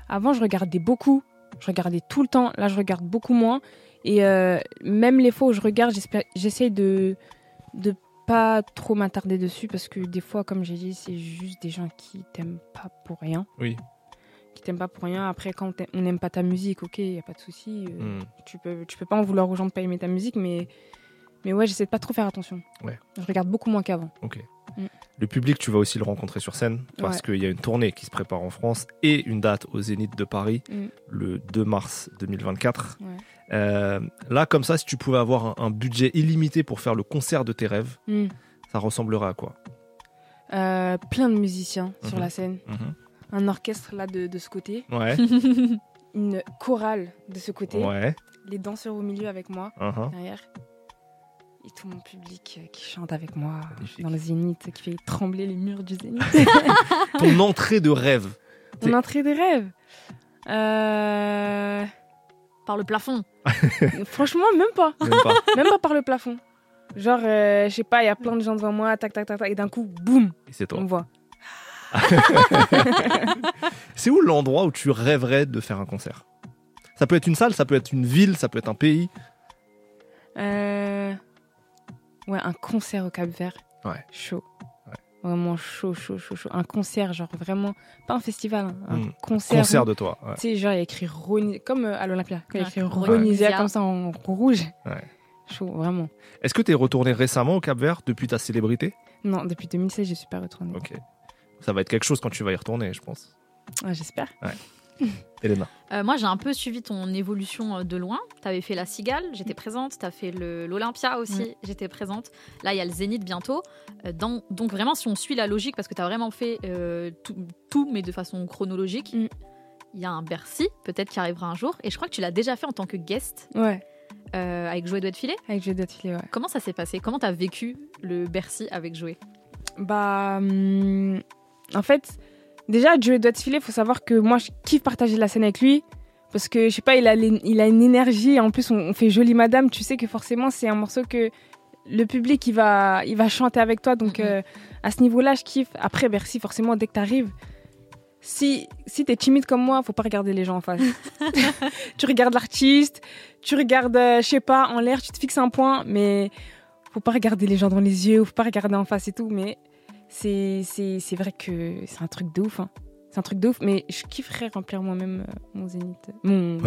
Speaker 7: Avant, je regardais beaucoup. Je regardais tout le temps. Là, je regarde beaucoup moins. Et euh, même les fois où je regarde, j'espère- j'essaye de de pas trop m'attarder dessus parce que des fois, comme j'ai dit, c'est juste des gens qui t'aiment pas pour rien.
Speaker 3: Oui.
Speaker 7: Qui t'aiment pas pour rien. Après, quand on n'aime pas ta musique, ok, y a pas de souci. euh,
Speaker 3: Hmm.
Speaker 7: tu peux tu peux pas en vouloir aux gens de pas aimer ta musique, mais mais ouais, j'essaie de pas trop faire attention.
Speaker 3: Ouais.
Speaker 7: Je regarde beaucoup moins qu'avant.
Speaker 3: Ok.
Speaker 7: Mm.
Speaker 3: Le public, tu vas aussi le rencontrer sur scène parce
Speaker 7: Ouais.
Speaker 3: qu'il y a une tournée qui se prépare en France et une date au Zénith de Paris
Speaker 7: Mm.
Speaker 3: le 2 mars 2024.
Speaker 7: Ouais.
Speaker 3: Euh, là, comme ça, si tu pouvais avoir un, un budget illimité pour faire le concert de tes rêves,
Speaker 7: Mm.
Speaker 3: ça ressemblerait à quoi
Speaker 7: Euh, plein de musiciens sur
Speaker 3: Mhm.
Speaker 7: la scène. Un orchestre là de, de ce côté.
Speaker 3: Ouais. (laughs)
Speaker 7: Une chorale de ce côté. Les danseurs au milieu avec moi,
Speaker 3: Uh-huh.
Speaker 7: derrière. Et tout mon public euh, qui chante avec moi
Speaker 3: Magnifique.
Speaker 7: dans le zénith, qui fait trembler les murs du zénith. (laughs)
Speaker 3: Ton entrée de rêve.
Speaker 7: Mon entrée des rêves. Euh,
Speaker 4: Par le plafond. (laughs)
Speaker 7: Franchement, même pas.
Speaker 3: Même pas. (laughs)
Speaker 7: Même pas par le plafond. Genre, euh, je sais pas, il y a plein de gens devant moi, tac, tac, tac, tac, et d'un coup, boum,
Speaker 3: Et c'est
Speaker 7: on
Speaker 3: toi.
Speaker 7: me voit.
Speaker 3: C'est où l'endroit où tu rêverais de faire un concert? Ça peut être une salle, ça peut être une ville, ça peut être un pays.
Speaker 7: Euh, Ouais, un concert au Cap Vert.
Speaker 3: Ouais.
Speaker 7: Chaud. Vraiment chaud, chaud, chaud, chaud. Un concert, genre vraiment, pas un festival, hein, un
Speaker 3: Mm.
Speaker 7: concert.
Speaker 3: Concert
Speaker 7: où-
Speaker 3: de toi. ouais.
Speaker 7: Tu sais, genre, il y a écrit Roni... comme euh, à l'Olympia, il y a
Speaker 4: Ouais.
Speaker 7: écrit
Speaker 4: Ouais.
Speaker 7: Ronisia comme ça en rouge.
Speaker 3: Ouais.
Speaker 7: Chaud, vraiment.
Speaker 3: Est-ce que tu es retourné récemment au Cap Vert depuis ta célébrité?
Speaker 7: Non, depuis 2016, je suis pas retournée.
Speaker 3: Ok. Ça va être quelque chose quand tu vas y retourner, je pense.
Speaker 7: Ouais, J'espère. (laughs)
Speaker 3: Elena.
Speaker 4: Euh, moi, j'ai un peu suivi ton évolution euh, de loin. Tu avais fait la Cigale, j'étais présente. Tu as fait l'Olympia aussi, j'étais présente. Là, il y a le Zénith bientôt. Euh, dans- donc, vraiment, si on suit la logique, parce que tu as vraiment fait euh, tout, tout, mais de façon chronologique,
Speaker 7: Mm.
Speaker 4: il y a un Bercy, peut-être qui arrivera un jour. Et je crois que tu l'as déjà fait en tant que guest
Speaker 7: Ouais,
Speaker 4: euh, avec Joël Doit Filet.
Speaker 7: avec Jeux d'affilée, ouais.
Speaker 4: Comment ça s'est passé? Comment tu as vécu le Bercy avec Joël
Speaker 7: Bah, hum, en fait, déjà, Joe doit filer. Il faut savoir que moi, je kiffe partager la scène avec lui. Parce que, je sais pas, il a, les- il a une énergie. En plus, on, on fait Jolie Madame. Tu sais que forcément, c'est un morceau que le public, il va, il va chanter avec toi. Donc,
Speaker 4: Mhm.
Speaker 7: euh, à ce niveau-là, je kiffe. Après, Bercy, forcément, dès que t'arrives, si, si t'es timide comme moi, faut pas regarder les gens en face. (laughs) (laughs) tu regardes l'artiste, tu regardes, euh, je sais pas, en l'air, tu te fixes un point, mais faut pas regarder les gens dans les yeux, faut pas regarder en face et tout. Mais c'est c'est c'est vrai que c'est un truc de ouf. hein. C'est un truc de ouf, mais je kifferais remplir moi-même euh, mon zénith. Mon.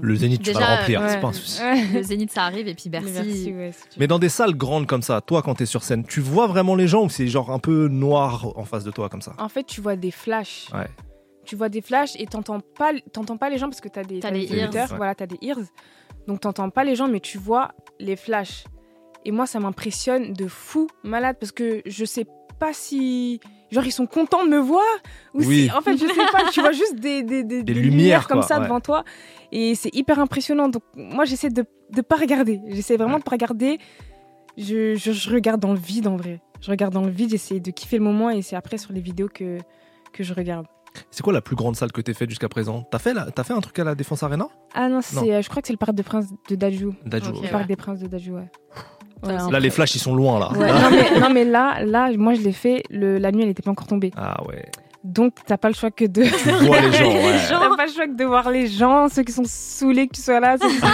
Speaker 3: Le Zénith, tu vas le remplir,
Speaker 7: ouais.
Speaker 3: c'est pas un souci.
Speaker 4: Le Zénith, ça arrive, et puis Bercy.
Speaker 7: Bercy, ouais, si tu veux.
Speaker 3: Mais dans des salles grandes comme ça, toi, quand t'es sur scène, tu vois vraiment les gens ou c'est genre un peu noir en face de toi comme ça?
Speaker 7: En fait, tu vois des flashs.
Speaker 3: Ouais.
Speaker 7: Tu vois des flashs et t'entends pas, t'entends pas les gens parce que t'as des,
Speaker 4: T'as
Speaker 7: des
Speaker 4: ears.
Speaker 7: voilà, t'as des ears. Donc t'entends pas les gens, mais tu vois les flashs. Et moi, ça m'impressionne de fou, malade, parce que je sais pas si, genre, ils sont contents de me voir ou
Speaker 3: Oui.
Speaker 7: si, en fait, je sais pas. tu vois juste des, des, des, (laughs)
Speaker 3: Des lumières,
Speaker 7: comme
Speaker 3: quoi,
Speaker 7: ça
Speaker 3: ouais.
Speaker 7: devant toi, et c'est hyper impressionnant. Donc moi, j'essaie de de pas regarder. J'essaie vraiment de pas regarder. Je, je, je regarde dans le vide en vrai. Je regarde dans le vide, j'essaie de kiffer le moment, et c'est après sur les vidéos que que je regarde.
Speaker 3: C'est quoi la plus grande salle que t'aies faite jusqu'à présent? T'as fait, la- fait un truc à la Défense Arena?
Speaker 7: Ah non, c'est, euh, je crois que c'est le parc des princes de Dajou.
Speaker 3: Dajou.
Speaker 4: Ok.
Speaker 3: ok.
Speaker 7: Le
Speaker 4: Ouais.
Speaker 7: parc des princes de Dajou, ouais. Ouais,
Speaker 4: Là,
Speaker 7: fait-
Speaker 3: les flashs, ils sont loin, là.
Speaker 7: Ouais, non, mais, non, mais là, là, moi, je l'ai fait, le, la nuit, elle n'était pas encore tombée.
Speaker 3: Ah ouais.
Speaker 7: Donc, t'as pas le choix que de.
Speaker 3: Tu vois les (laughs) gens, ouais.
Speaker 7: T'as pas le choix que de voir les gens, ceux qui sont saoulés que tu sois là. ceux qui sont-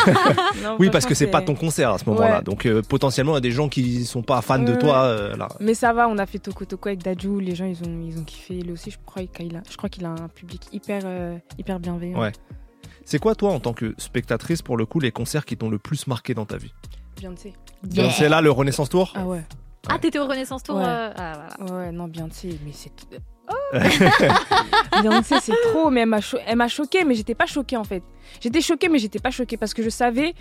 Speaker 7: Non,
Speaker 3: Oui, parce que c'est pas ton concert à ce moment-là.
Speaker 7: Ouais.
Speaker 3: Donc euh, potentiellement, il y a des gens qui sont pas fans de toi. euh, là.
Speaker 7: Mais ça va, on a fait Toko Toko avec Dajou, les gens, ils ont, ils ont kiffé. Lui aussi, je crois qu'il a, je crois qu'il a un public hyper, euh, hyper bienveillant.
Speaker 3: Ouais. C'est quoi, toi, en tant que spectatrice, pour le coup, les concerts qui t'ont le plus marqué dans ta vie?
Speaker 7: Beyoncé.
Speaker 4: Yeah.
Speaker 3: C'est là le Renaissance Tour
Speaker 7: Ah ouais.
Speaker 4: Ah, t'étais au Renaissance Tour
Speaker 7: Ouais.
Speaker 4: euh, Ah, voilà.
Speaker 7: Ouais, non, Beyoncé, mais c'est. Oh (laughs) Beyoncé, c'est trop, mais elle m'a cho- choquée, mais j'étais pas choquée en fait. J'étais choquée, mais j'étais pas choquée parce que je savais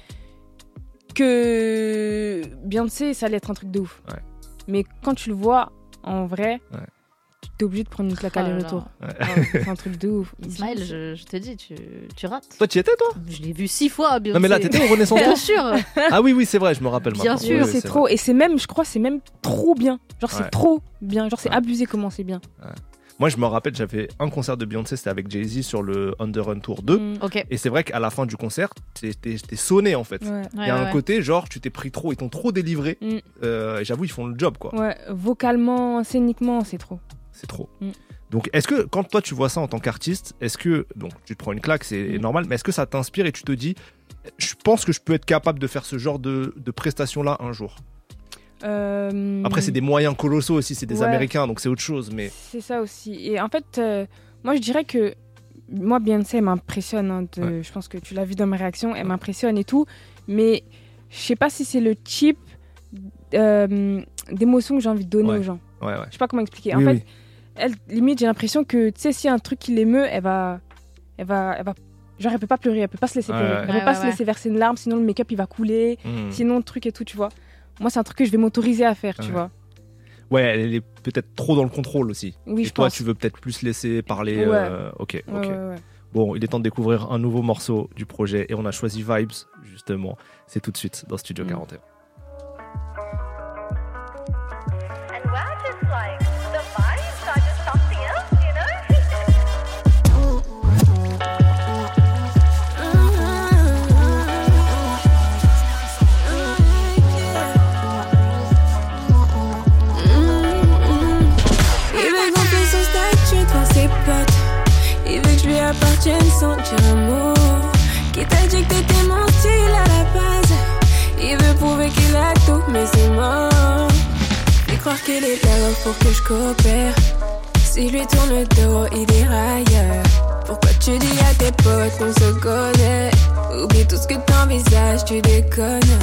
Speaker 7: que Beyoncé, ça allait être un truc de ouf.
Speaker 3: Ouais.
Speaker 7: Mais quand tu le vois en vrai,
Speaker 3: Ouais.
Speaker 7: Tu, t'es obligé de prendre une claque
Speaker 4: Oh
Speaker 7: aller-retour.
Speaker 3: Ouais.
Speaker 7: Ah, c'est un truc de ouf. (laughs)
Speaker 4: Ismaël, je, je te dis, tu, tu rates.
Speaker 3: Toi, tu y étais, toi
Speaker 4: Je l'ai vu six fois, bien
Speaker 3: Non, mais là, t'étais au Renaissance
Speaker 4: Bien
Speaker 3: Tour
Speaker 4: sûr.
Speaker 3: Ah oui, oui, c'est vrai, je me rappelle
Speaker 4: Bien
Speaker 3: maintenant.
Speaker 4: sûr.
Speaker 3: Oui, oui,
Speaker 7: c'est
Speaker 3: vrai.
Speaker 7: trop. Et c'est même, je crois, c'est même trop bien. Genre,
Speaker 3: Ouais.
Speaker 7: c'est trop bien. Genre, c'est
Speaker 3: Ouais.
Speaker 7: abusé comment c'est bien.
Speaker 3: Moi, je me rappelle, j'avais un concert de Beyoncé, c'était avec Jay-Z sur le Under Run Tour 2.
Speaker 7: Mm.
Speaker 3: Et c'est vrai qu'à la fin du concert, t'es sonné en fait.
Speaker 7: Ouais.
Speaker 3: Il
Speaker 4: Ouais,
Speaker 3: y a
Speaker 4: ouais,
Speaker 3: un
Speaker 4: ouais.
Speaker 3: côté, genre, tu t'es pris trop, ils t'ont trop délivré.
Speaker 7: Mm.
Speaker 3: Euh, J'avoue, ils font le job, quoi.
Speaker 7: Ouais, vocalement, scéniquement, c'est trop.
Speaker 3: C'est trop.
Speaker 7: Mm.
Speaker 3: Donc, est-ce que quand toi tu vois ça en tant qu'artiste, est-ce que donc tu te prends une claque, c'est
Speaker 7: Mm.
Speaker 3: normal, mais est-ce que ça t'inspire et tu te dis, je pense que je peux être capable de faire ce genre de, de prestation-là un jour?
Speaker 7: Euh,
Speaker 3: Après, c'est des moyens colossaux aussi, c'est des
Speaker 7: Ouais.
Speaker 3: Américains, donc c'est autre chose. Mais
Speaker 7: C'est ça aussi. Et en fait, euh, moi, je dirais que moi, Beyoncé, elle m'impressionne. hein,
Speaker 3: Ouais.
Speaker 7: Je pense que tu l'as vu dans mes réactions, elle m'impressionne et tout. Mais je sais pas si c'est le type euh, d'émotion que j'ai envie de donner aux gens.
Speaker 3: ouais, ouais.
Speaker 7: Je sais pas comment expliquer.
Speaker 3: Oui,
Speaker 7: en fait,
Speaker 3: oui.
Speaker 7: Elle, limite, j'ai l'impression que, tu sais, s'il y a un truc qui l'émeut, elle va, elle va, elle va, genre, elle peut pas pleurer, elle peut pas se laisser
Speaker 3: Ouais,
Speaker 7: pleurer,
Speaker 3: ouais.
Speaker 7: elle peut
Speaker 4: Ouais,
Speaker 7: pas
Speaker 4: ouais,
Speaker 7: se laisser verser une larme, sinon le make-up il va couler,
Speaker 3: Mm.
Speaker 7: sinon le truc et tout, tu vois. Moi, c'est un truc que je vais m'autoriser à faire, tu
Speaker 3: Ouais.
Speaker 7: vois.
Speaker 3: Ouais, elle est peut-être trop dans le contrôle aussi.
Speaker 7: Oui,
Speaker 3: et
Speaker 7: je
Speaker 3: toi,
Speaker 7: pense.
Speaker 3: tu veux peut-être plus laisser parler.
Speaker 7: Ouais.
Speaker 3: euh, Ok,
Speaker 7: Ouais,
Speaker 3: ok.
Speaker 7: ouais, ouais.
Speaker 3: Bon, il est temps de découvrir un nouveau morceau du projet et on a choisi Vibes, justement. C'est tout de suite dans Studio
Speaker 7: Mm.
Speaker 3: 41.
Speaker 10: And
Speaker 8: dire un mot. Qui t'a dit que t'étais mon style à la base? Il veut prouver qu'il a tout, mais c'est mort. Et croire qu'il est là pour que je coopère. Si je lui tourne le dos, il déraille. Pourquoi tu dis à tes potes qu'on se connaît? Oublie tout ce que t'envisages, tu déconnes.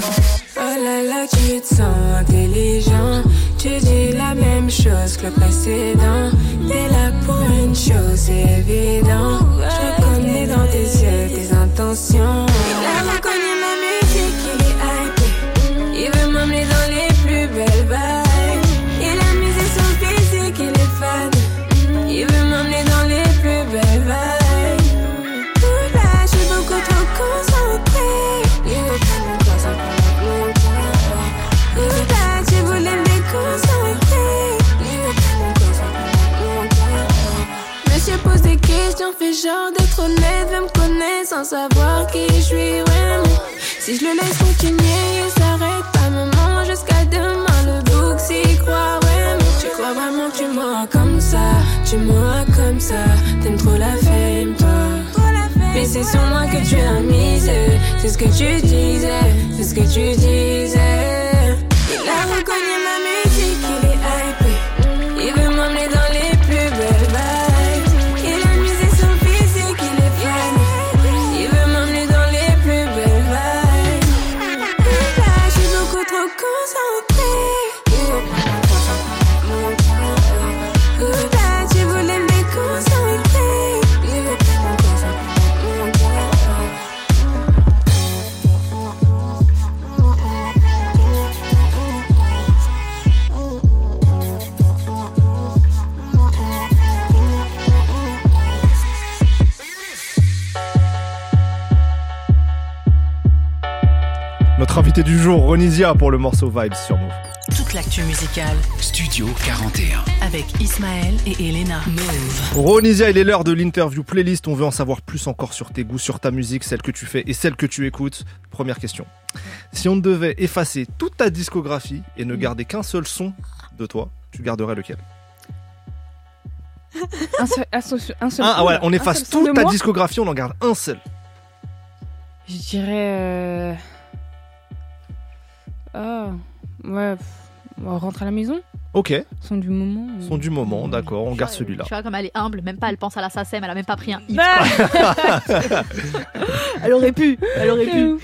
Speaker 8: Oh là là, tu te sens intelligent. Tu dis la même chose que le précédent. T'es là pour une chose, c'est évident. Je connais dans tes yeux tes intentions. Fait genre d'être honnête, veut me connaître sans savoir qui je suis vraiment. Si je le laisse continuer, il s'arrête pas maman jusqu'à demain. Le book s'y croit vraiment. Tu crois vraiment que tu m'auras comme ça, tu m'auras comme ça. T'aimes trop la fame, toi. Mais c'est sur moi que tu as misé. C'est ce que tu disais, c'est ce que tu disais. Il a reconnu ma
Speaker 3: jour, Ronisia, pour le morceau Vibes sur Move.
Speaker 2: Toute l'actu musicale
Speaker 1: Studio 41.
Speaker 2: avec Ismaël et Elena. Move.
Speaker 3: Ronisia, il est l'heure de l'interview playlist. On veut en savoir plus encore sur tes goûts, sur ta musique, celle que tu fais et celle que tu écoutes. Première question. Si on devait effacer toute ta discographie et ne garder qu'un seul son de toi, tu garderais lequel?
Speaker 7: Un seul, un seul, un seul
Speaker 3: Ah
Speaker 7: son,
Speaker 3: ouais, on efface toute ta discographie, on en garde un seul.
Speaker 7: Je dirais. euh, Ah, ouais. On rentre à la maison.
Speaker 3: Ok,
Speaker 7: Son du moment. euh.
Speaker 3: son du moment, d'accord, on garde celui-là.
Speaker 4: Tu vois, comme elle est humble, même pas elle pense à la SACEM, elle a même pas pris un hit.
Speaker 7: Bah (laughs)
Speaker 4: Elle aurait pu, elle aurait pu.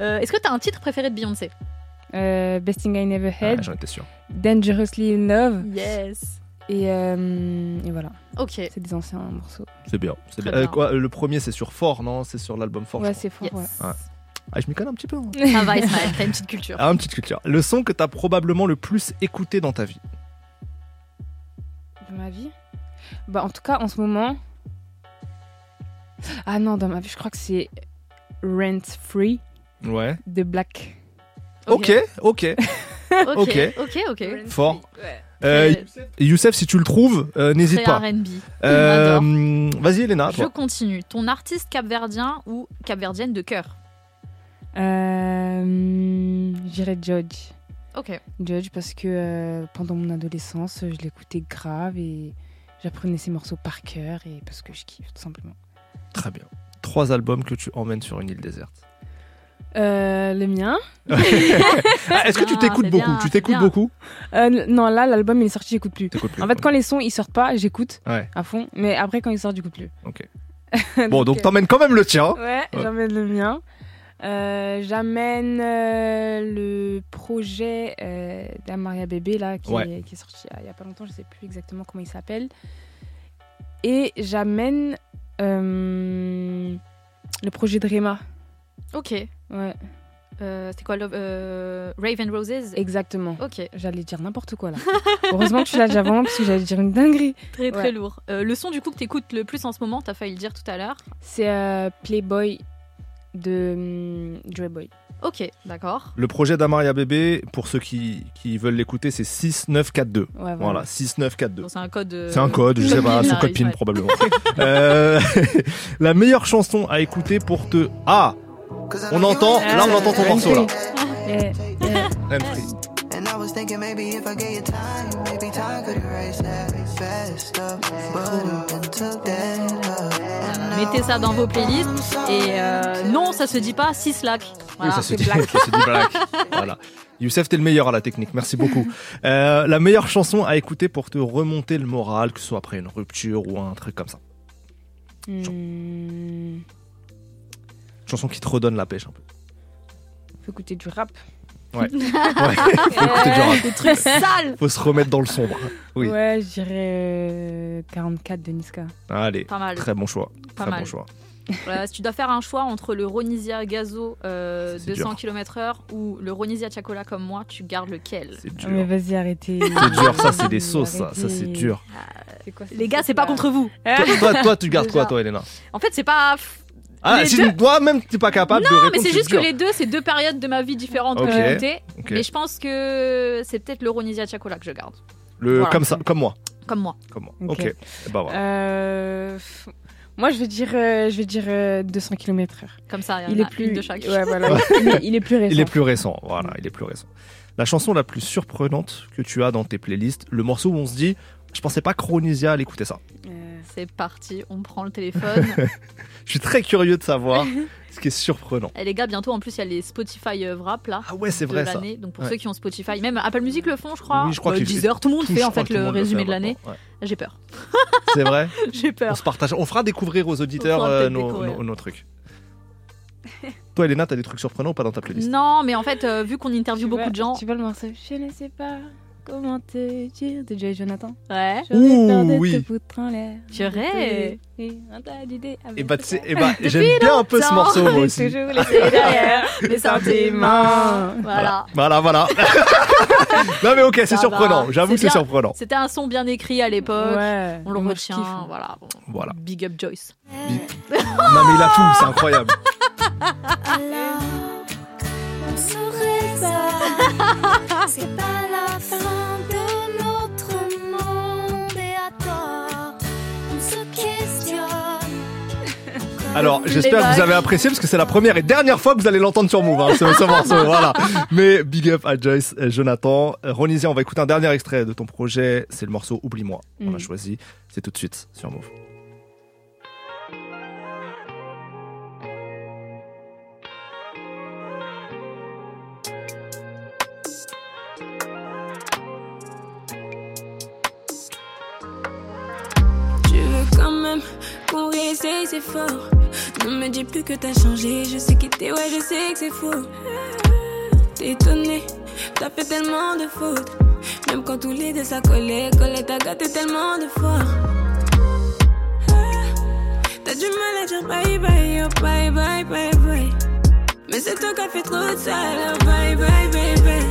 Speaker 4: Euh, Est-ce que t'as un titre préféré de Beyoncé?
Speaker 7: Euh, Best Thing I Never
Speaker 3: Ah,
Speaker 7: Had,
Speaker 3: J'en étais sûr.
Speaker 7: Dangerously in Love,
Speaker 4: Yes.
Speaker 7: et, euh, et voilà.
Speaker 4: Ok.
Speaker 7: C'est des anciens morceaux.
Speaker 3: C'est bien. bien. Euh,
Speaker 4: bien.
Speaker 3: quoi, le premier, c'est sur Fort, non? C'est sur l'album Fort.
Speaker 7: ouais, c'est fort,
Speaker 4: Yes.
Speaker 7: ouais.
Speaker 3: Ouais. Ah, je m'y connais un petit peu. hein.
Speaker 4: Ça va, Ismaël, t'as une petite culture.
Speaker 3: Ah, une petite culture. Le son que t'as probablement le plus écouté dans ta vie.
Speaker 7: De ma vie? Bah, en tout cas, en ce moment. Ah non, dans ma vie, je crois que c'est Rent Free
Speaker 3: Ouais.
Speaker 7: de Black.
Speaker 3: Ok, ok.
Speaker 4: Ok, (laughs)
Speaker 3: Ok.
Speaker 4: ok.
Speaker 3: Fort. Euh, Youssef, si tu le trouves, euh, n'hésite pas. Euh, Vas-y, Elena,
Speaker 4: Je
Speaker 3: toi.
Speaker 4: continue. Ton artiste capverdien ou capverdienne de cœur?
Speaker 7: Euh, J'irais Judge.
Speaker 4: Ok.
Speaker 7: Judge parce que euh, pendant mon adolescence, je l'écoutais grave et j'apprenais ses morceaux par cœur et parce que je kiffe tout simplement.
Speaker 3: Très bien. Trois albums que tu emmènes sur une île déserte.
Speaker 7: Euh, le mien (laughs)
Speaker 3: Ah, Est-ce que tu
Speaker 4: bien,
Speaker 3: t'écoutes beaucoup
Speaker 4: bien,
Speaker 3: Tu t'écoutes beaucoup
Speaker 7: Euh, Non, là, l'album il est sorti, j'écoute plus. En fait, quand les sons ils sortent pas, j'écoute
Speaker 3: Ouais.
Speaker 7: à fond. Mais après, quand ils sortent, j'écoute plus.
Speaker 3: Ok. (laughs) Bon, donc t'emmènes quand même le tien.
Speaker 7: Ouais,
Speaker 3: Ouais.
Speaker 7: j'emmène le mien. Euh, j'amène euh, le projet euh, d'Amaria Bébé là qui,
Speaker 3: Ouais.
Speaker 7: est, qui est sorti il y a- pas longtemps, je sais plus exactement comment il s'appelle. Et j'amène euh, le projet de Rema.
Speaker 4: Ok.
Speaker 7: Ouais,
Speaker 4: Euh, C'était quoi euh, Raven Roses?
Speaker 7: Exactement.
Speaker 4: Ok.
Speaker 7: J'allais dire n'importe quoi là. (laughs) Heureusement que tu l'as déjà avant parce que j'allais dire une dinguerie.
Speaker 4: Très très
Speaker 7: Ouais.
Speaker 4: lourd. Euh, le son du coup que t'écoutes le plus en ce moment, t'as failli le dire tout à l'heure.
Speaker 7: C'est euh, Playboy de hum, Joy Boy.
Speaker 4: Ok, d'accord.
Speaker 3: Le projet d'Amaria Bébé, pour ceux qui, qui veulent l'écouter, c'est 6942.
Speaker 7: Ouais, voilà.
Speaker 3: Voilà, 6942.
Speaker 4: Bon, c'est un code. euh,
Speaker 3: C'est un code, je sais pas, son code (laughs) PIN
Speaker 4: ouais.
Speaker 3: probablement. (laughs) Euh, (laughs) la meilleure chanson à écouter pour te. Ah On entend, là on entend ton
Speaker 7: Euh,
Speaker 3: morceau là.
Speaker 7: Yeah,
Speaker 4: Mettez ça dans vos playlists. Et euh, non, ça se dit pas 6 slack. Voilà,
Speaker 3: ça se
Speaker 4: c'est
Speaker 3: dit,
Speaker 4: black.
Speaker 3: ça se dit black. (laughs) voilà. Youssef, t'es le meilleur à la technique, merci beaucoup. Euh, la meilleure chanson à écouter pour te remonter le moral, que ce soit après une rupture ou un truc comme ça.
Speaker 7: Hmm,
Speaker 3: Chanson qui te redonne la pêche un peu.
Speaker 7: faut écouter du rap.
Speaker 3: Ouais. (laughs) ouais. Faut écouter du rap.
Speaker 4: Des trucs sales.
Speaker 3: Faut se remettre dans le sombre. Oui.
Speaker 7: Ouais, je dirais euh, 44 de Niska.
Speaker 3: Allez,
Speaker 4: Pas mal.
Speaker 3: très bon choix.
Speaker 4: Pas
Speaker 3: très
Speaker 4: mal.
Speaker 3: bon choix.
Speaker 4: Voilà, si tu dois faire un choix entre le Ronisia Gazo euh,
Speaker 3: C'est
Speaker 4: 200
Speaker 3: dur.
Speaker 4: km/h ou le Ronisia Chacola comme moi, tu gardes lequel?
Speaker 3: C'est
Speaker 7: Ah,
Speaker 3: dur.
Speaker 7: mais vas-y, arrêtez.
Speaker 3: C'est dur, ça c'est des sauces, ça, ça c'est dur.
Speaker 7: Quoi,
Speaker 4: Les gars, c'est pas contre vous.
Speaker 3: Toi, toi, toi, tu gardes
Speaker 4: Déjà.
Speaker 3: quoi, toi, Elena?
Speaker 4: En fait, c'est pas.
Speaker 3: Ah,
Speaker 4: Les
Speaker 3: si
Speaker 4: deux-
Speaker 3: toi-même t'es pas capable de
Speaker 4: Non,
Speaker 3: répondre,
Speaker 4: mais c'est juste que les deux, c'est deux périodes de ma vie différentes
Speaker 3: Ok.
Speaker 4: que j'ai écoutées.
Speaker 3: Ok.
Speaker 4: Mais je pense que c'est peut-être le Ronisia Chacola que je garde.
Speaker 3: Le,
Speaker 4: Voilà.
Speaker 3: comme ça, comme moi,
Speaker 4: Comme moi.
Speaker 3: comme moi.
Speaker 7: Ok.
Speaker 3: Ok. Et bah voilà.
Speaker 7: Euh, Moi, je vais dire, euh, je vais dire euh, 200 km/h.
Speaker 4: Comme ça, il
Speaker 7: Il est
Speaker 4: a
Speaker 7: plus.
Speaker 4: une de chaque.
Speaker 7: Ouais, voilà. (laughs) il, est, il est plus récent.
Speaker 3: Il est plus récent, voilà, il est plus récent. La chanson la plus surprenante que tu as dans tes playlists, le morceau où on se dit, je pensais pas Chronisia allait écouter ça.
Speaker 7: Euh,
Speaker 4: C'est parti, on prend le téléphone. (laughs)
Speaker 3: Je suis très curieux de savoir (laughs) ce qui est surprenant.
Speaker 4: Et les gars, bientôt en plus, il y a les Spotify euh, Wrap là.
Speaker 3: Ah ouais, c'est vrai ça.
Speaker 4: Donc pour
Speaker 3: Ouais.
Speaker 4: ceux qui ont Spotify, même Apple Music le font, je crois.
Speaker 3: Oui, je crois
Speaker 4: Euh, Deezer, tout le monde
Speaker 3: Tout,
Speaker 4: fait en fait le résumé
Speaker 3: fait
Speaker 4: de l'année.
Speaker 3: ouais.
Speaker 4: J'ai peur. (laughs)
Speaker 3: C'est vrai
Speaker 4: J'ai peur.
Speaker 3: On se partage, on fera découvrir aux auditeurs euh, nos,
Speaker 4: découvrir.
Speaker 3: nos- nos trucs. Toi, Elena, t'as des trucs surprenants ou pas dans ta playlist?
Speaker 4: Non, mais en fait, euh, vu qu'on interviewe
Speaker 7: tu
Speaker 4: beaucoup de gens.
Speaker 7: Tu vois le morceau Je ne sais pas comment te dire de Joy Jonathan.
Speaker 4: Ouais.
Speaker 7: J'aurais peur de
Speaker 3: oui.
Speaker 7: te foutre en l'air.
Speaker 4: Purée.
Speaker 7: Et un tas d'idées avec
Speaker 3: Et bah, tu sais,
Speaker 7: gars.
Speaker 3: eh bah, j'aime bien un peu ce morceau moi aussi. (laughs)
Speaker 7: toujours laissé derrière (laughs) les sentiments.
Speaker 4: Voilà.
Speaker 3: Voilà, voilà. (laughs) non mais ok, c'est surprenant. J'avoue que c'est surprenant.
Speaker 4: C'était un son bien écrit à l'époque.
Speaker 7: Ouais,
Speaker 4: On le retient.
Speaker 7: kiffe, hein.
Speaker 4: Voilà. bon.
Speaker 3: Voilà.
Speaker 4: Big up Joyce.
Speaker 3: Non mais il a tout, c'est incroyable.
Speaker 8: Alors, on saurait ça. (laughs) C'est pas la fin de notre monde et à tort, on se questionne. (laughs)
Speaker 3: Alors, j'espère que vous avez apprécié parce que c'est la première et dernière fois que vous allez l'entendre sur Move, hein, ce, ce morceau. (laughs) Voilà. Mais big up à Joyce, et Jonathan. Ronisia, on va écouter un dernier extrait de ton projet. C'est le morceau Oublie-moi. On a
Speaker 7: Mm.
Speaker 3: choisi. C'est tout de suite sur Move.
Speaker 8: Réessaye, c'est fort. Ne me dis plus que t'as changé, je sais qui t'es, ouais, je sais que c'est faux. T'es étonné, t'as fait tellement de fautes. Même quand tous les deux ça collait, collait, t'as gâté tellement de fois. T'as du mal à dire bye bye, oh bye bye bye bye. Mais c'est toi qui as fait trop de sale, oh bye bye bye bye.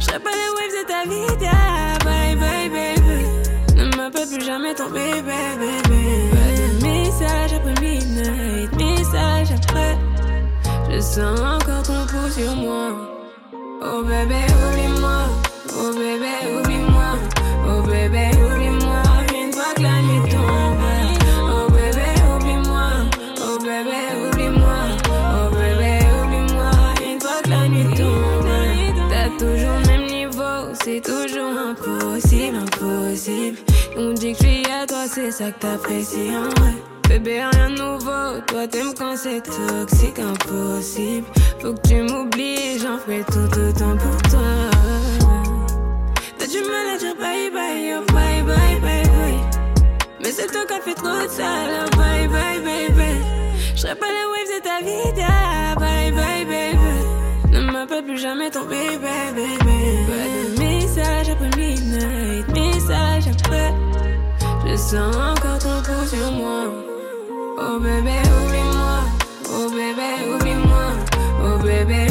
Speaker 8: J'serai pas les waves de ta vie, ah, bye bye bye. Ne m'appelle plus jamais. tomber, bébé, bébé. Message après midnight, message après. Je sens encore ton pouls sur moi. Oh bébé, oublie-moi. Oh bébé, oublie-moi. Oh bébé, oublie-moi. Une fois que la nuit tombe. Oh bébé, oublie-moi. Oh bébé, oublie-moi. Oh bébé, oublie-moi. Une fois que la nuit tombe. T'as toujours le même niveau. C'est toujours impossible, impossible. On dit que je suis à toi, c'est ça que t'apprécies en vrai. Bébé, rien de nouveau. Toi, t'aimes quand c'est toxique, impossible. Faut que tu m'oublies, j'en ferai tout autant pour toi. T'as du mal à dire bye bye, oh bye bye bye bye. Mais c'est toi qui as fait trop de sale, oh bye bye baby. J'serai pas la wave de ta vie, ah, bye bye baby. Ne m'appelle plus jamais ton bébé, bébé. Pas de message après midnight, message après. Je sens encore ton pouls sur moi. Oh bébé, oublie-moi. Oh bébé, oublie-moi. Oh bébé,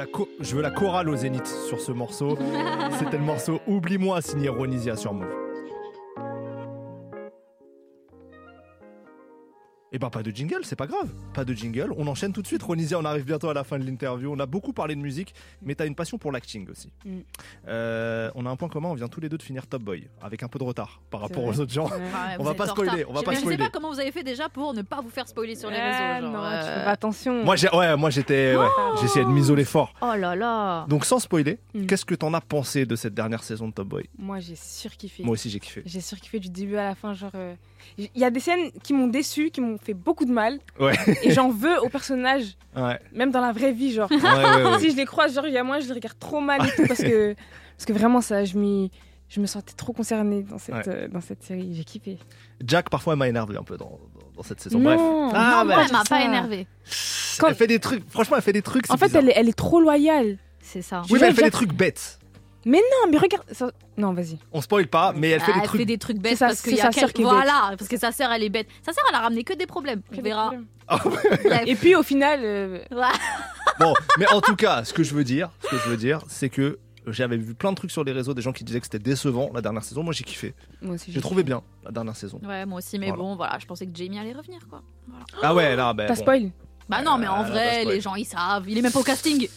Speaker 8: la
Speaker 3: je veux la chorale au zénith sur ce morceau. (laughs) C'était le morceau Oublie-moi signé Ronisia sur Move. Et bah pas de jingle, c'est pas grave. Pas de jingle. On enchaîne tout de suite. Ronisia, on arrive bientôt à la fin de l'interview. On a beaucoup parlé de musique, mais t'as une passion pour l'acting aussi.
Speaker 7: Mm.
Speaker 3: Euh, on a un point commun, on vient tous les deux de finir Top Boy, avec un peu de retard par rapport aux autres gens.
Speaker 7: Ouais. (laughs)
Speaker 4: Ah ouais,
Speaker 3: On va pas spoiler,
Speaker 4: retard.
Speaker 3: on va
Speaker 4: Je-
Speaker 3: pas
Speaker 4: mais Je sais
Speaker 3: spoiler.
Speaker 4: pas comment vous avez fait déjà pour ne pas vous faire spoiler sur les réseaux. genre,
Speaker 7: non, tu
Speaker 4: euh,
Speaker 7: fais pas attention.
Speaker 3: Moi, j'ai, ouais, moi j'étais, ouais, essayé de m'isoler fort.
Speaker 4: Oh là là.
Speaker 3: Donc sans spoiler,
Speaker 7: Mm.
Speaker 3: qu'est-ce que t'en as pensé de cette dernière saison de Top Boy?
Speaker 7: Moi, j'ai surkiffé.
Speaker 3: Moi aussi j'ai kiffé.
Speaker 7: J'ai surkiffé du début à la fin. Genre, euh, il y a des scènes qui m'ont déçu, qui m'ont fait beaucoup de mal.
Speaker 3: Ouais.
Speaker 7: Et j'en veux aux personnages,
Speaker 3: Ouais.
Speaker 7: même dans la vraie vie. Genre,
Speaker 3: Ouais, ouais, ouais.
Speaker 7: si je les croise, genre, il y a moi, je les regarde trop mal et tout parce que, (laughs) parce que vraiment, ça, je, m'y- je me sentais trop concernée dans cette,
Speaker 3: Ouais.
Speaker 7: euh, dans cette série. J'ai kiffé.
Speaker 3: Jack parfois elle m'a énervé un peu dans, dans- dans cette saison.
Speaker 7: Non.
Speaker 3: Bref. Ah,
Speaker 4: non,
Speaker 3: bah,
Speaker 4: moi, elle m'a pas énervé.
Speaker 3: Elle fait des trucs. Franchement, elle fait des trucs.
Speaker 7: En fait, elle est, elle est trop loyale.
Speaker 4: C'est ça.
Speaker 3: Oui, mais elle fait des trucs bêtes.
Speaker 7: Mais non, mais regarde. ça- Non, vas-y.
Speaker 3: On spoil pas, mais elle fait
Speaker 4: Ah,
Speaker 3: des trucs.
Speaker 4: fait des trucs
Speaker 7: C'est
Speaker 4: bêtes
Speaker 7: sa-
Speaker 4: parce qu'il
Speaker 7: c'est
Speaker 4: y a
Speaker 7: sa
Speaker 4: quel-
Speaker 7: sœur qui est
Speaker 4: Voilà, parce que sa sœur elle est bête. Sa sœur elle a ramené que des problèmes. On
Speaker 7: Que
Speaker 4: verra. Bref.
Speaker 7: Et puis au final, euh,
Speaker 3: Bon, mais en tout cas, ce que je veux dire, ce que je veux dire, c'est que j'avais vu plein de trucs sur les réseaux, des gens qui disaient que c'était décevant la dernière saison. Moi, j'ai kiffé.
Speaker 7: moi aussi.
Speaker 3: J'ai trouvé bien la dernière saison.
Speaker 4: Ouais, moi aussi, mais
Speaker 3: Voilà.
Speaker 4: bon, voilà, je pensais que Jamie allait revenir quoi. Voilà.
Speaker 3: Ah ouais, là, ben.
Speaker 7: T'as
Speaker 3: bon.
Speaker 7: spoil
Speaker 4: Bah non, mais en
Speaker 3: Euh,
Speaker 4: vrai,
Speaker 3: spoil.
Speaker 4: les gens ils savent. Il est même pas au casting.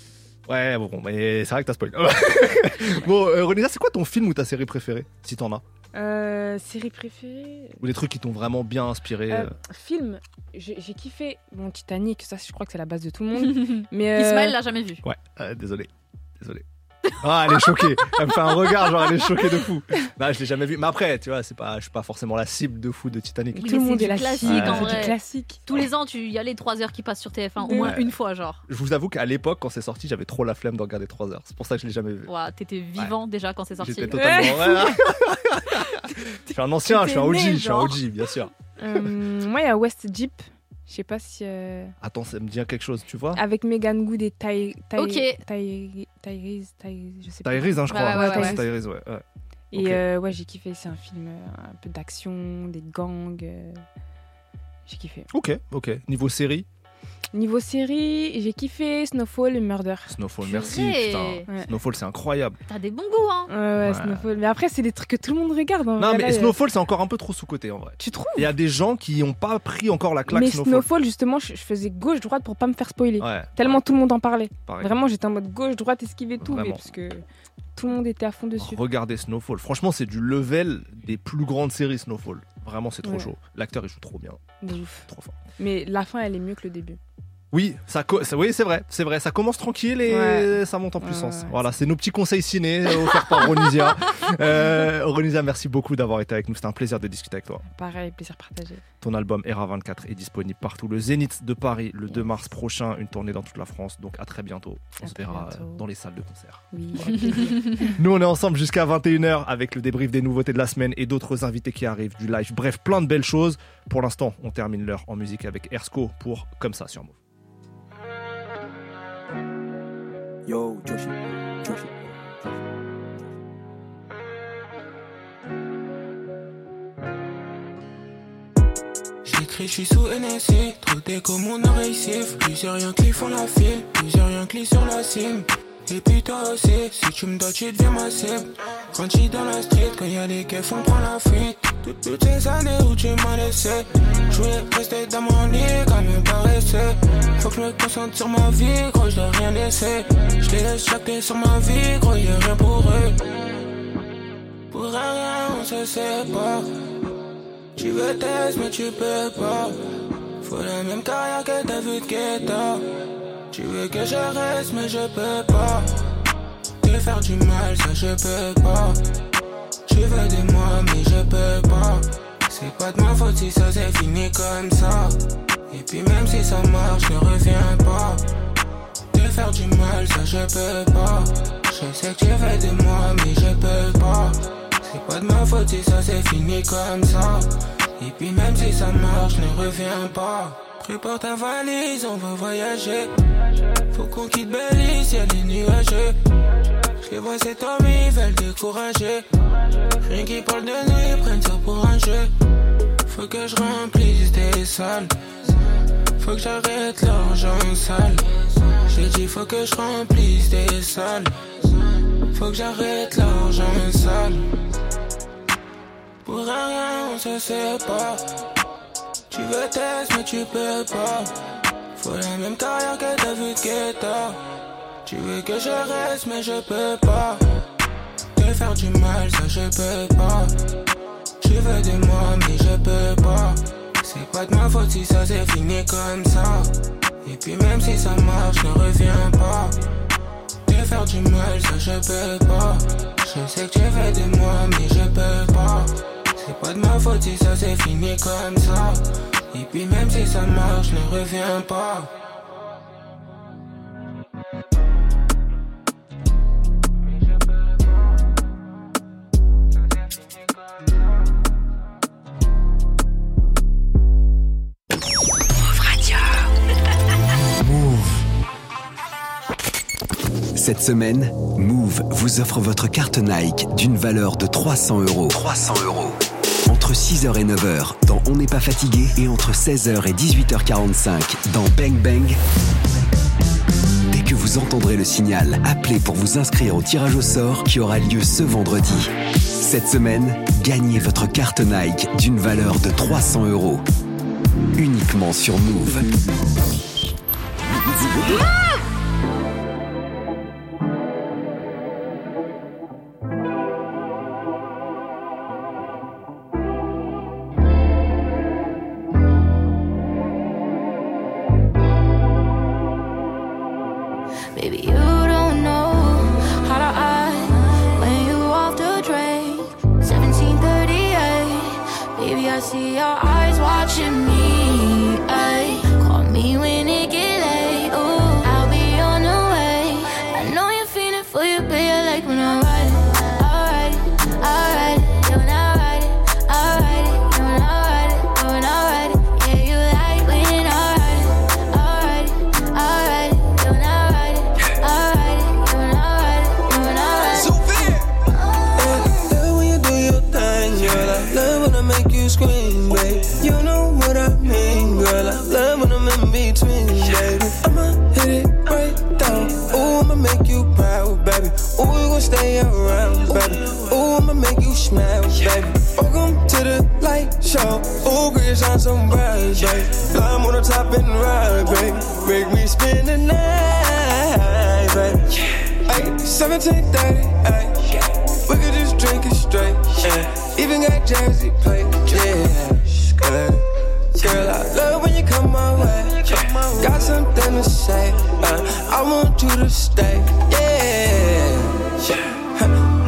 Speaker 3: Ouais, bon, mais c'est vrai que t'as spoil. (laughs) bon, euh, Renisa, c'est quoi ton film ou ta série préférée, si t'en as?
Speaker 7: Euh, série préférée?
Speaker 3: Ou des trucs qui t'ont vraiment bien inspiré
Speaker 7: Euh,
Speaker 3: euh,
Speaker 7: Film, j'ai kiffé bon Titanic, ça je crois que c'est la base de tout le monde. (laughs) mais euh,
Speaker 4: Ismaël l'a jamais vu.
Speaker 3: Ouais, euh, désolé. Désolé. Ah, elle est choquée. Elle me fait un regard, genre elle est choquée de fou. Bah, je l'ai jamais vu. Mais après, tu vois, c'est pas, je suis pas forcément la cible de fou de Titanic.
Speaker 4: Oui,
Speaker 7: tout le monde
Speaker 4: c'est
Speaker 7: est la
Speaker 4: du classique,
Speaker 7: cible,
Speaker 3: en
Speaker 4: vrai.
Speaker 7: du classique.
Speaker 4: Tous les ans, tu il y a les 3 heures qui passent sur TF1, au
Speaker 7: Ouais.
Speaker 4: moins une fois, genre.
Speaker 3: Je vous avoue qu'à l'époque, quand c'est sorti, j'avais trop la flemme de regarder 3 heures. C'est pour ça que je l'ai jamais vu.
Speaker 4: Ouais, t'étais vivant déjà quand c'est sorti.
Speaker 3: J'étais totalement. Ouais. (laughs) je suis un ancien, je suis un OG, je suis un. OG, bien sûr.
Speaker 7: Euh, moi il y a West Jeep, je sais pas si euh,
Speaker 3: Attends, ça me dit quelque chose, tu vois
Speaker 7: avec Megan Good et Ty Ty
Speaker 4: Ok.
Speaker 7: Ty Tyrese, Ty- je sais pas.
Speaker 3: Tyrese, hein, je
Speaker 4: Ouais,
Speaker 3: crois.
Speaker 4: ouais, ouais,
Speaker 3: c'est
Speaker 7: ouais.
Speaker 3: Tyrese, ouais. ouais.
Speaker 7: Et
Speaker 3: Ok.
Speaker 7: euh, ouais, j'ai kiffé, c'est un film euh, un peu d'action, des gangs. euh, J'ai kiffé.
Speaker 3: Ok, ok. Niveau série,
Speaker 7: Niveau série, j'ai kiffé Snowfall et Murder.
Speaker 3: Snowfall, merci. Putain.
Speaker 7: Ouais.
Speaker 3: Snowfall, c'est incroyable.
Speaker 4: T'as des bons goûts, hein.
Speaker 7: Ouais, ouais,
Speaker 3: Ouais.
Speaker 7: Snowfall. Mais après, c'est des trucs que tout le monde regarde. en
Speaker 3: Non,
Speaker 7: vrai,
Speaker 3: mais
Speaker 7: là,
Speaker 3: Snowfall, c'est encore un peu trop sous-côté en vrai.
Speaker 7: Tu trouves?
Speaker 3: Il y a des gens qui n'ont pas pris encore la claque
Speaker 7: Mais
Speaker 3: Snowfall.
Speaker 7: Snowfall, justement, je, je faisais gauche-droite pour pas me faire spoiler.
Speaker 3: Ouais,
Speaker 7: Tellement tout le monde en parlait.
Speaker 3: pareil.
Speaker 7: Vraiment, j'étais en mode gauche-droite, esquiver tout, mais parce que tout le monde était à fond dessus.
Speaker 3: Regardez Snowfall. Franchement, c'est du level des plus grandes séries Snowfall. Vraiment, c'est trop
Speaker 7: Ouais.
Speaker 3: chaud. L'acteur, il joue trop bien.
Speaker 7: Ouf.
Speaker 3: Trop fort.
Speaker 7: Mais la fin, elle est mieux que le début.
Speaker 3: Oui, ça, oui, c'est vrai, c'est vrai. Ça commence tranquille et
Speaker 7: Ouais.
Speaker 3: ça monte en puissance.
Speaker 7: Ouais, ouais.
Speaker 3: Voilà, c'est nos petits conseils ciné euh, offerts par Ronisia. (laughs) Euh, Ronisia, merci beaucoup d'avoir été avec nous. C'était un plaisir de discuter avec toi.
Speaker 7: Pareil, plaisir partagé.
Speaker 3: Ton album Era 24 est disponible partout. Le Zénith de Paris le 2 mars prochain, une tournée dans toute la France. Donc à très bientôt. On
Speaker 7: À
Speaker 3: se verra
Speaker 7: bientôt.
Speaker 3: euh, dans les salles de concert.
Speaker 7: Oui.
Speaker 3: Nous, on est ensemble jusqu'à 21h avec le débrief des nouveautés de la semaine et d'autres invités qui arrivent du live. Bref, plein de belles choses. Pour l'instant, on termine l'heure en musique avec Ersko pour Comme ça sur Move.
Speaker 11: Yo, Joshi, Joshi.
Speaker 12: J'écris, je suis sous NSC, trop déco mon oreille siffle Plusieurs rien qui font la file, plusieurs rien qui sur la cime Et puis toi aussi, si tu me dois tu deviens ma cible. Grandi dans la street, quand y a des keufs on prend la fuite. Toutes, toutes ces années où tu m'as laissé Je voulais rester dans mon lit, quand même pas rester Faut que je me concentre sur ma vie, gros je dois rien laisser Je les laisse jacter sur ma vie, gros y'a rien pour eux. Pour rien on se sépare tu veux test mais tu peux pas Faut la même carrière que David Guetta. Tu veux que je reste mais je peux pas. Te faire du mal ça je peux pas. Tu veux de moi mais je peux pas. C'est pas de ma faute si ça s'est fini comme ça. Et puis même si ça marche ne reviens pas. Te faire du mal ça je peux pas. Je sais que tu veux de moi mais je peux pas. C'est pas de ma faute si ça s'est fini comme ça. Et puis même si ça marche, ne reviens pas. Prépare ta valise, on va voyager. Faut qu'on quitte Belize, y'a des nuageux. Je les vois cet homme, ils veulent décourager. Rien qui parle de nous, ils prennent ça pour un jeu. Faut que je remplisse des salles. Faut que j'arrête l'argent sale. J'ai dit faut que je remplisse des salles. Faut que j'arrête l'argent sale. Pour rien, on se sépare. Tu veux test, mais tu peux pas. Faut la même carrière que David Guetta. Tu veux que je reste, mais je peux pas. Te faire du mal, ça je peux pas. Tu veux de moi, mais je peux pas. C'est pas de ma faute si ça s'est fini comme ça. Et puis même si ça marche, ne reviens pas. Faire du mal, ça je peux pas. Je sais que tu veux de moi, mais je peux pas. C'est pas de ma faute si ça s'est fini comme ça. Et puis même si ça marche, ne reviens pas.
Speaker 13: Cette semaine, Move vous offre votre carte Nike d'une valeur de 300 euros. 300 euros. Entre 6h et 9h dans On n'est pas fatigué et entre 16h et 18h45 dans Bang Bang. Dès que vous entendrez le signal, appelez pour vous inscrire au tirage au sort qui aura lieu ce vendredi. Cette semaine, gagnez votre carte Nike d'une valeur de 300 euros. Uniquement sur Move.
Speaker 5: I see your eyes watching me. Ay. Call me when
Speaker 12: stay around, baby. Ooh, I'ma make you smile, baby. Welcome to the light show. Ooh, girl, shine some bright, baby. Climb on the top and ride, baby. Make me spend the night, baby. Ay, 1730, ay. We could just drink it straight, yeah. Even got Jersey plate, yeah. Girl, I love when you come my way. Got something to
Speaker 14: say. Uh, I want you to stay. Yeah. Yeah.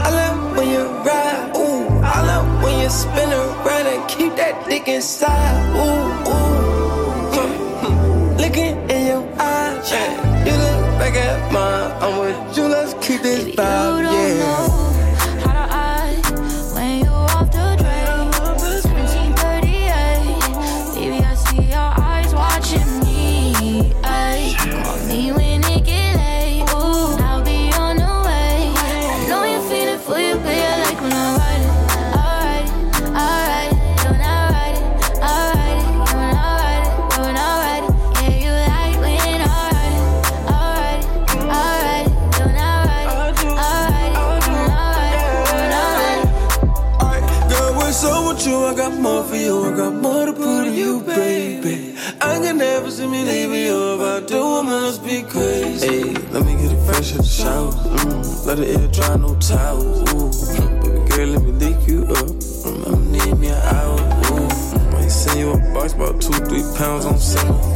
Speaker 14: I love when you ride, ooh. I love when you spin around and keep that dick inside, ooh, ooh. Yeah. Hmm. Looking in your eyes, yeah. You look back at mine. I'm with you, let's keep this vibe, yeah. more to put on you, baby. I can never see me leaving you. If I do, I must be crazy. Hey, let me get it fresh at the shower. Mm, let the air dry, no towels. Ooh, baby girl, let me lick you up. Mm, I'ma need me an hour. Ooh, I send you a box about two, three pounds on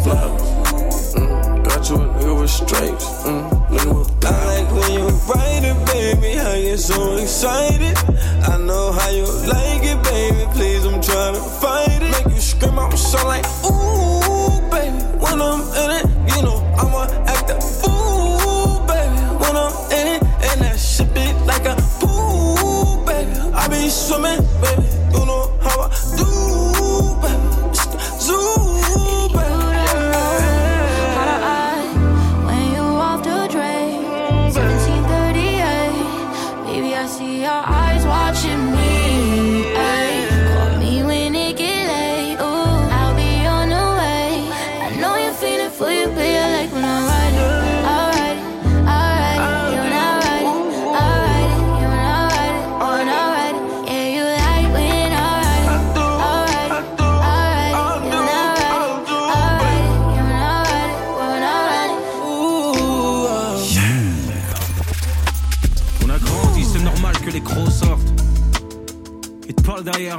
Speaker 14: flowers to a nigga with stripes. Mm, nigga with I like when you write it, baby. How you so excited? I know how you like it, baby. Please, I'm trying to fight it. Make you scream out so like, ooh, baby. When I'm in it, you know I'ma act the fool, baby. When I'm in it, and that shit be like a pool, baby. I be swimming.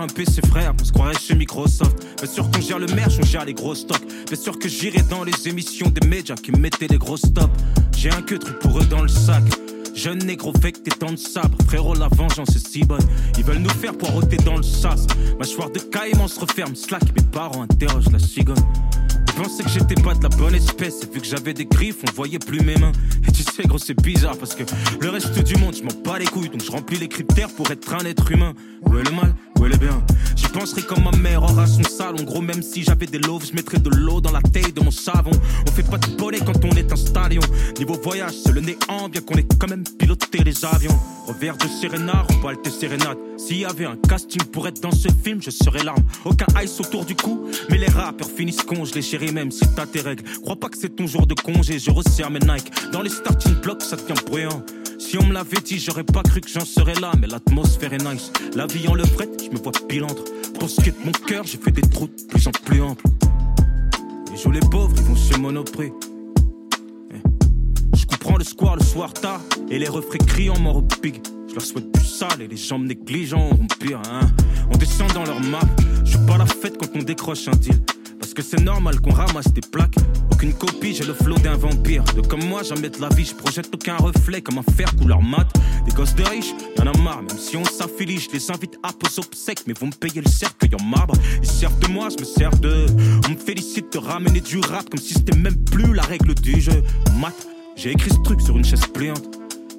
Speaker 15: faire un PC frère, on se croirait chez Microsoft. Bien sûr qu'on gère le merch, on gère les gros stocks. Bien sûr que j'irai dans les émissions des médias qui mettaient des gros stops. J'ai un que pour eux dans le sac. Jeune négro, fait que t'es dans le sabre. Frérot, la vengeance est si bonne. Ils veulent nous faire poireauter dans le sas. Mâchoire de caïman se referme, slack. Mes parents interrogent la cigogne. Je pensais que j'étais pas de la bonne espèce. Et vu que j'avais des griffes, on voyait plus mes mains. Et tu sais, gros, c'est bizarre parce que le reste du monde, je m'en bats les couilles. Donc je remplis les critères pour être un être humain. Où est le mal? J'y penserai quand ma mère aura son salon. Gros, même si j'avais des loaves, je mettrais de l'eau dans la taille de mon savon. On fait pas de bonnet quand on est un stallion. Niveau voyage, c'est le néant, bien qu'on ait quand même piloté les avions. Au Revers de sérénard, on balte sérénade. S'il y avait un casting pour être dans ce film, je serais l'arme. Aucun ice autour du cou, mais les rappeurs finissent congelés, chéris même si t'as tes règles. Crois pas que c'est ton jour de congé, je resserre mes Nike. Dans les starting blocks, ça devient bruyant. Si on me l'avait dit, j'aurais pas cru que j'en serais là. Mais l'atmosphère est nice. La vie en levrette, je me vois pilantre. Pour ce de mon cœur, j'ai fait des trous de plus en plus amples. Et jouent les pauvres, ils vont se monoprix. Eh. Je comprends le square le soir tard. Et les refrains criant m'en. Je leur souhaite du sale et les jambes négligentes auront pire. Hein. On descend dans leur map. Je suis pas la fête quand on décroche un deal. Parce que c'est normal qu'on ramasse des plaques Aucune copie, j'ai le flot d'un vampire. De comme moi, jamais de la vie, je projette aucun reflet comme un fer couleur mat? Des gosses de riches, y'en a marre, même si on s'affilie, je les invite à pause obsèques, mais vont me payer le cercueil en marbre. Ils servent de moi, je me sers d'eux. On me félicite de ramener du rap comme si c'était même plus la règle du jeu. Mat, j'ai écrit ce truc sur une chaise pliante.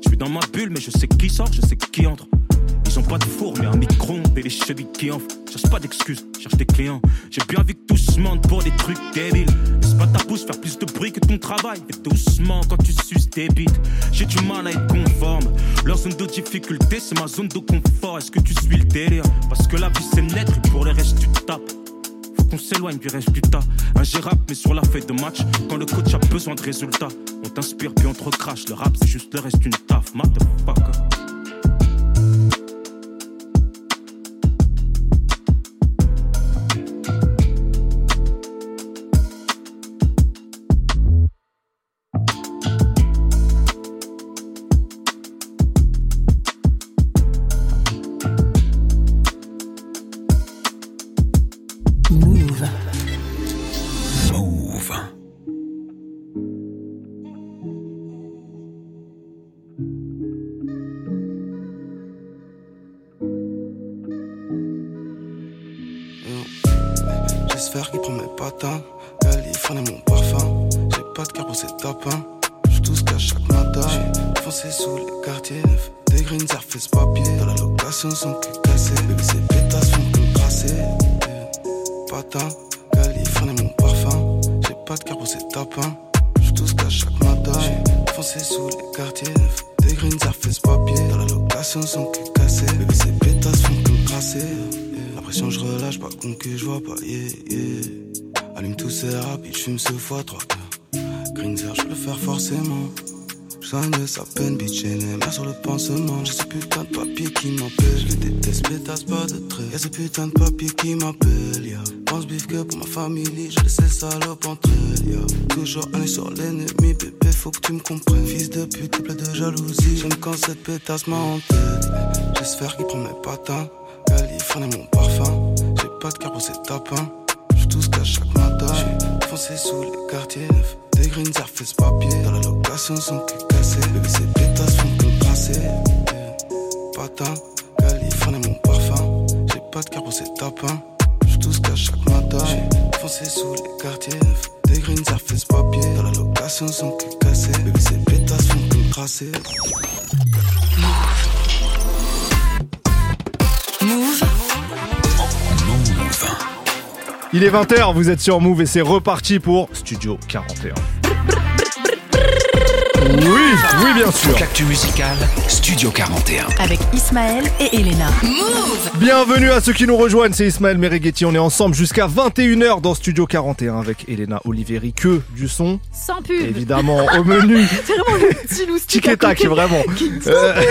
Speaker 15: Je suis dans ma bulle, mais je sais qui sort, je sais qui entre. Ils ont pas de four, mais un hein. micro et les chevilles qui enflent. Cherche pas d'excuses, cherche des clients. J'ai bien vu que tous mentent pour des trucs débiles. Laisse pas ta pouce faire plus de bruit que ton travail. Et doucement quand tu suces tes bites. J'ai du mal à être conforme. Leur zone de difficulté, c'est ma zone de confort. Est-ce que tu suis le délire? Parce que la vie c'est naître et pour le reste tu tapes. Faut qu'on s'éloigne du résultat. Ingérable mais sur la fête de match. Quand le coach a besoin de résultats, on t'inspire puis on te recrache. Le rap c'est juste le reste d'une taf. Motherfucker.
Speaker 16: Putain de papier qui m'appelle, ya. Pense bif que pour ma famille, j'ai laissé salope entre elles, ya. Toujours un sur l'ennemi, bébé, faut que tu me comprennes. Fils de pute, plein de jalousie. J'aime quand cette pétasse m'a en tête. J'espère qu'il prend mes patins. Californie, mon parfum. J'ai pas de cœur pour ces tapins. J'suis tout ce qu'à chaque matin. J'suis foncé sous les quartiers neufs. Des greens, surface papier. Dans la location, son cul cassé. Bébé, ces pétasses font que tracer. Patin, parfum. J'ai pas de cœur pour ces tapins. J'suis tout ce qu'à chaque matin. J'suis foncé sous les quartiers. Des greens, surface papier. Dans la location, son cul cassé. Bébé, ces pétasses font que me tracer.
Speaker 2: Move.
Speaker 3: Il est 20h, vous êtes sur Move et c'est reparti pour Studio 41. Oui, oui bien sûr.
Speaker 1: L'actu musical, Studio 41.
Speaker 2: Avec Ismaël et Elena. Move.
Speaker 3: Bienvenue à ceux qui nous rejoignent, c'est Ismaël Merighetti, on est ensemble jusqu'à 21h dans Studio 41 avec Elena Oliveri, que du son,
Speaker 4: Sans pub.
Speaker 3: évidemment, au (laughs) menu.
Speaker 4: C'est vraiment le petit
Speaker 3: Tic et tac, vraiment.
Speaker 4: qui-
Speaker 3: Euh,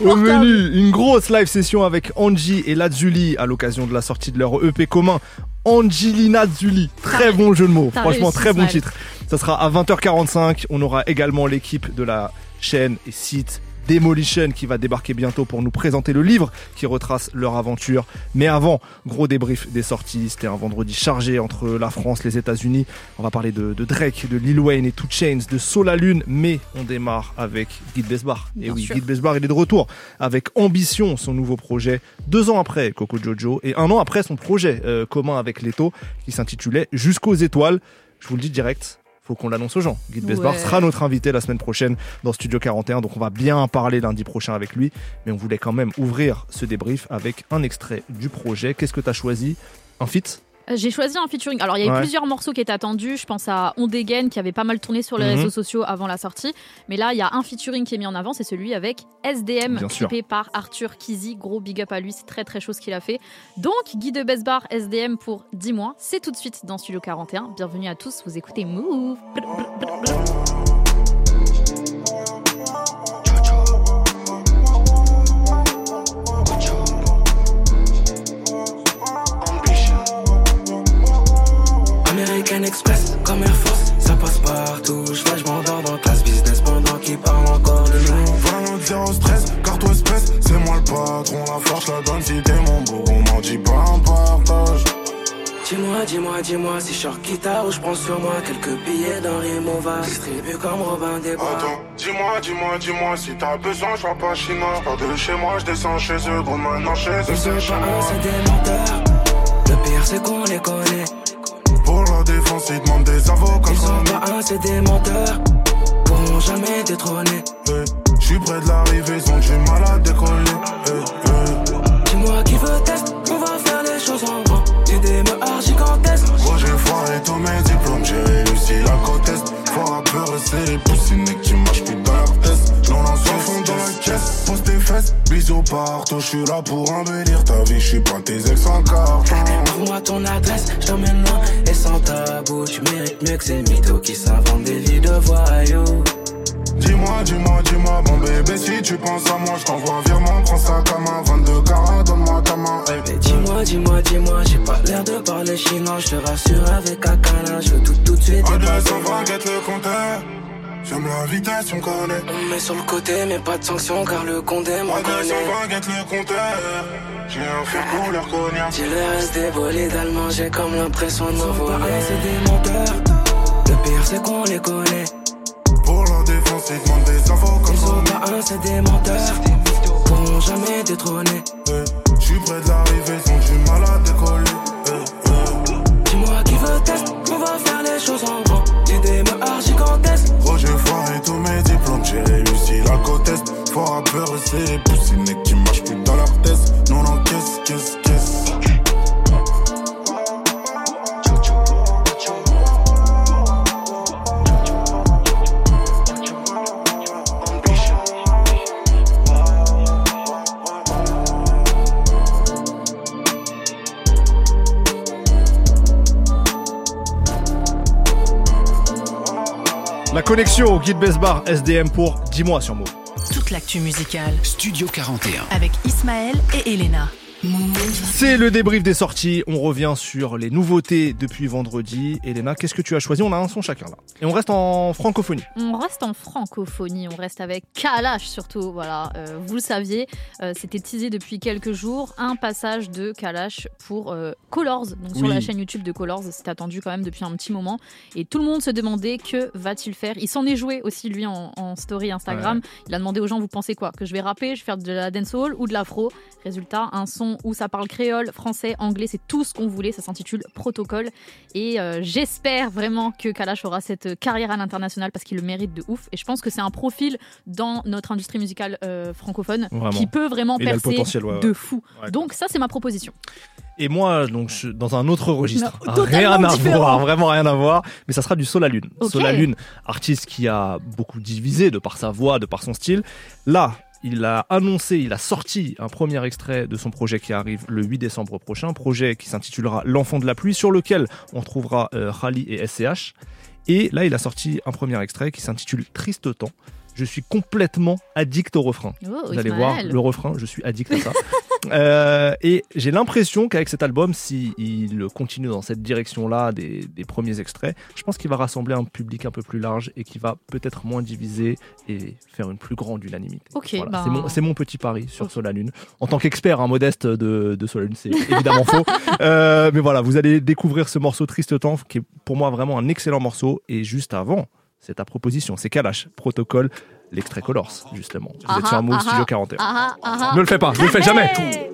Speaker 3: (laughs) au menu, une grosse live session avec Angie et Lazuli à l'occasion de la sortie de leur EP commun. Angelina Zuli, très bon jeu de mots, franchement très bon titre. Ça sera à 20h45. On aura également l'équipe de la chaîne et site Demolition qui va débarquer bientôt pour nous présenter le livre qui retrace leur aventure. Mais avant, gros débrief des sorties. C'était un vendredi chargé entre la France, les États-Unis. On va parler de, de Drake, de Lil Wayne et Two Chains, de Sola Lune. Mais on démarre avec Guy Besbar. Et
Speaker 4: Bien
Speaker 3: oui,
Speaker 4: sûr.
Speaker 3: Guy Besbar, il est de retour avec Ambition, son nouveau projet. Deux ans après Coco Jojo et un an après son projet euh, commun avec Leto qui s'intitulait Jusqu'aux étoiles. Je vous le dis direct, faut qu'on l'annonce aux gens. Guy Besbar
Speaker 4: Ouais.
Speaker 3: sera notre invité la semaine prochaine dans Studio 41, donc on va bien parler lundi prochain avec lui. Mais on voulait quand même ouvrir ce débrief avec un extrait du projet. Qu'est-ce que tu as choisi? Un feat?
Speaker 4: Euh, J'ai choisi un featuring. Alors, il y a eu
Speaker 3: Ouais.
Speaker 4: plusieurs morceaux qui étaient attendus. Je pense à On Dégaine qui avait pas mal tourné sur les
Speaker 3: Mhm.
Speaker 4: réseaux sociaux avant la sortie. Mais là, il y a un featuring qui est mis en avant. C'est celui avec SDM,
Speaker 3: Bien sûr.
Speaker 4: par Arthur Kizi. Gros big up à lui. C'est très très chaud ce qu'il a fait. Donc, Guy de Besbar, SDM pour 10 mois. C'est tout de suite dans Studio 41. Bienvenue à tous. Vous écoutez Move.
Speaker 17: Express, comme Air Force, ça passe partout. Je vais, je m'endors dans classe business pendant qu'ils parlent encore de nous.
Speaker 9: Dire au stress, car toi espèce, c'est moi le patron. La force la donne si t'es mon beau, on m'en dit pas un partage.
Speaker 17: Dis-moi, dis-moi, dis-moi si je sors guitare ou je prends sur moi quelques billets d'un Rimowa. Distribue comme Robin des Bois.
Speaker 9: Attends, dis-moi, dis-moi, dis-moi si t'as besoin, je pas chinois. Je de chez moi, je descends chez eux, gros maintenant chez eux, chez moi.
Speaker 17: c'est des menteurs. Le pire, c'est qu'on les connaît.
Speaker 9: Défense, ils demandent des avocats.
Speaker 17: Ils sont pas un, c'est des menteurs. Pourront jamais détrôner.
Speaker 9: Eh, Je suis près de l'arrivée, ils ont du mal à décoller. Eh, eh.
Speaker 17: Dis-moi qui veut test, on va faire les choses en grand. J'ai des meurs gigantesques.
Speaker 9: Moi j'ai foiré tous mes diplômes, j'ai réussi la côte est. Faut rappeler, c'est les poussines que tu marches plus dans leur test. Lance au fond dans la caisse, pose tes fesses, bisous partout. Je suis là pour embellir ta vie, je suis pas tes ex en carton.
Speaker 17: Trouve-moi ton adresse, je t'emmène loin et sans tabou. Tu mérites mieux que ces mythos qui s'inventent des vies de voyous.
Speaker 9: Dis-moi, dis-moi, dis-moi, mon bébé, si tu penses à moi, je t'envoie virement, prends ça comme un 22 carats, donne-moi ta main. hey.
Speaker 17: Mais dis-moi, dis-moi, dis-moi, j'ai pas l'air de parler chinois. Je te rassure avec Akana, je veux tout tout de suite.
Speaker 9: À
Speaker 17: et pas
Speaker 9: 220, guette le compteur. J'aime la vitesse, me connais.
Speaker 17: On met sur le côté, mais pas de sanction car le condé m'en connaît.
Speaker 9: 220, guette le compteur. J'ai un fer couleur cognac.
Speaker 17: Tu le reste des bolides allemands, j'ai comme l'impression de voler. c'est des menteurs. Le pire, c'est qu'on les connaît.
Speaker 9: Pour la défense, ils demandent des avocats.
Speaker 17: Ils sont pas un, c'est des menteurs. Pourront jamais détrôner.
Speaker 9: Eh, Je suis près de l'arrivée, ils ont du mal à décoller. Eh,
Speaker 3: La connexion au guide Besbar SDM pour 10 mois sur Move.
Speaker 2: Toute l'actu musicale
Speaker 1: Studio 41.
Speaker 2: avec Ismaël et Elena.
Speaker 3: C'est le débrief des sorties. On revient sur les nouveautés depuis vendredi. Elena, qu'est-ce que tu as choisi? On a un son chacun là. Et on reste en francophonie.
Speaker 4: On reste en francophonie, on reste avec Kalash surtout. Voilà, Euh, vous le saviez, euh, c'était teasé depuis quelques jours un passage de Kalash pour euh, Colors, donc sur la chaîne YouTube de Colors. C'était attendu quand même depuis un petit moment et tout le monde se demandait que va-t-il faire. Il s'en est joué aussi lui en, en story Instagram.
Speaker 18: Ouais.
Speaker 4: Il a demandé aux gens vous pensez quoi? Que je vais rapper, je vais faire de la dancehall ou de l'afro? Résultat, un son où ça parle créole, français, anglais, c'est tout ce qu'on voulait. Ça s'intitule Protocole. Et euh, j'espère vraiment que Kalash aura cette carrière à l'international parce qu'il le mérite de ouf. Et je pense que c'est un profil dans notre industrie musicale euh, francophone
Speaker 3: Vraiment.
Speaker 4: qui peut vraiment percer
Speaker 3: ouais,
Speaker 4: de fou.
Speaker 3: Ouais,
Speaker 4: Donc ça, c'est ma proposition.
Speaker 3: Et moi, donc, je- dans un autre registre.
Speaker 4: Non,
Speaker 3: rien à
Speaker 4: différent.
Speaker 3: voir, vraiment rien à voir. Mais ça sera du Sol à Lune.
Speaker 4: Ok.
Speaker 3: Sol à Lune, artiste qui a beaucoup divisé de par sa voix, de par son style. Là, il a annoncé, il a sorti un premier extrait de son projet qui arrive le 8 décembre prochain. Projet qui s'intitulera L'enfant de la pluie, sur lequel on trouvera euh, Rally et SCH. Et là, il a sorti un premier extrait qui s'intitule Triste temps. Je suis complètement addict au refrain.
Speaker 4: Oh,
Speaker 3: Vous allez voir le refrain, je suis addict à ça. (laughs) Euh, et j'ai l'impression qu'avec cet album, s'il continue dans cette direction-là des, des premiers extraits, je pense qu'il va rassembler un public un peu plus large et qui va peut-être moins diviser et faire une plus grande unanimité.
Speaker 4: Ok,
Speaker 3: Voilà,
Speaker 4: ben-
Speaker 3: c'est mon, petit pari sur Solalune. En tant qu'expert, un modeste de, de Solalune, c'est évidemment (laughs) faux. Euh, mais voilà, vous allez découvrir ce morceau Triste Temps, qui est pour moi vraiment un excellent morceau. Et juste avant, c'est ta proposition, c'est Kalash, protocole, l'extrait Colors, justement. Vous êtes sur un move Studio 41.
Speaker 4: Ah, ah, ah.
Speaker 3: Ne le fais pas, ne le fais jamais.
Speaker 4: Hey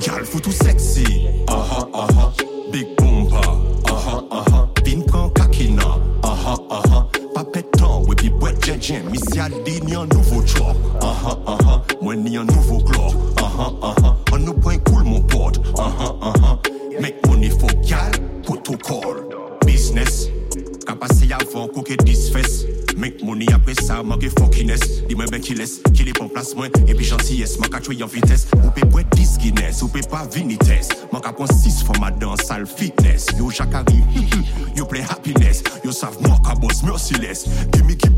Speaker 18: Gal foutu sexy, aha aha, big bomba, aha aha, pin pran kakina, aha aha, pa pétan, we pi bwet djenjen, mi si ni an nouvo chok, aha aha, mwen ni an nouvo glok, aha aha, an nou pwen koul mon pod, aha aha, make money for gal, protocol, business, ka pase avan koke disfes, make money apre sa, manke fuckiness, di mwen ben ki les, ki li pon plas mwen, epi gentillesse, man ka chwe yon vites, ou pe bwet dis Guinness, ou pe pa vinites, man ka pon 6 for ma dan sal fitness, yo jakari, (laughs) yo play happiness, yo sav mwa ka boss merciless, gimme ki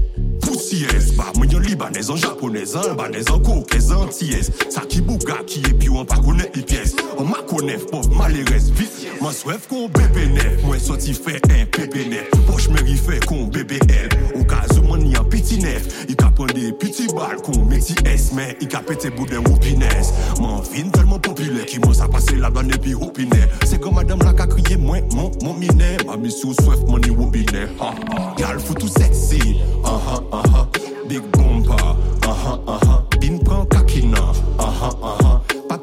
Speaker 18: poussiès, ba mwen yon libanez, an japonez, an albanez, an kokez, an antillez, sa ki bouga ki e pi ou an pa konen i pièce, an ma konef, pov malerez, vit, man swef kon bebe nef, mwen soti fe un pepe nef, poch meri fe kon bebe el, ou ka zo man ni an piti nef, i ka pon de piti bal kon meti es, men i ka pete bouden wopines, man vin telman mwen sa pase la ban epi wopine, se kon madame la ka kriye mwen, mon, mon mine, ma misou swef man ni wopine, ha ha, gal foutou sexy, aha aha, big bomba, aha aha, bin pran kakina, aha aha, pa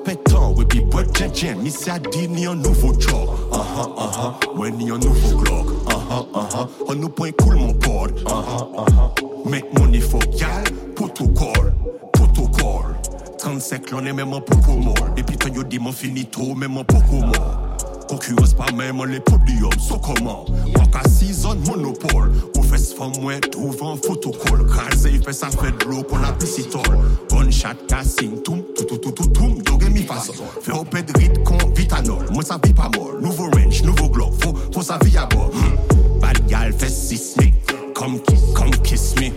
Speaker 18: we pi bwet djenjen, mi si a di ni an nouvo chok, aha aha, mwen ni an nouvo glok, aha aha, an nou pwen koul mon pod, aha aha, make money for gal, protocol, protocol, 35 l'on est même en poco mort, depuis quand yo di mon finito, même en poco mort. Concurrence pas même les podiums, so comment? 6 ans monopole Ou fait ce femme moi devant photocall Crasé il fait ça fait de l'eau qu'on a piscitol Gunshot casting toum tout tout tout tout toum Dogue mi façon Fait au de rite con vitanol Moi ça vit pas mort Nouveau range, nouveau glock Faut, faut sa à bord Hmm. Bad gal fait sismic Come, come kiss me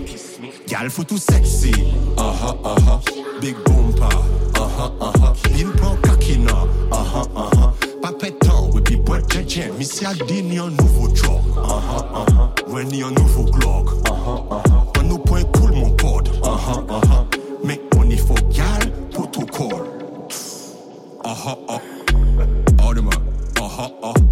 Speaker 18: Gal faut tout sexy Aha aha Big bumper Aha aha Bin pran kakina Aha aha Pa pétan we pi bwet djenjen Mi si a di ni an nouvo chok Aha aha Mwen ni an nouvo glok Aha aha An nou pwen koul mon pod Aha aha Make money for gal Protocol Aha aha Adema Aha aha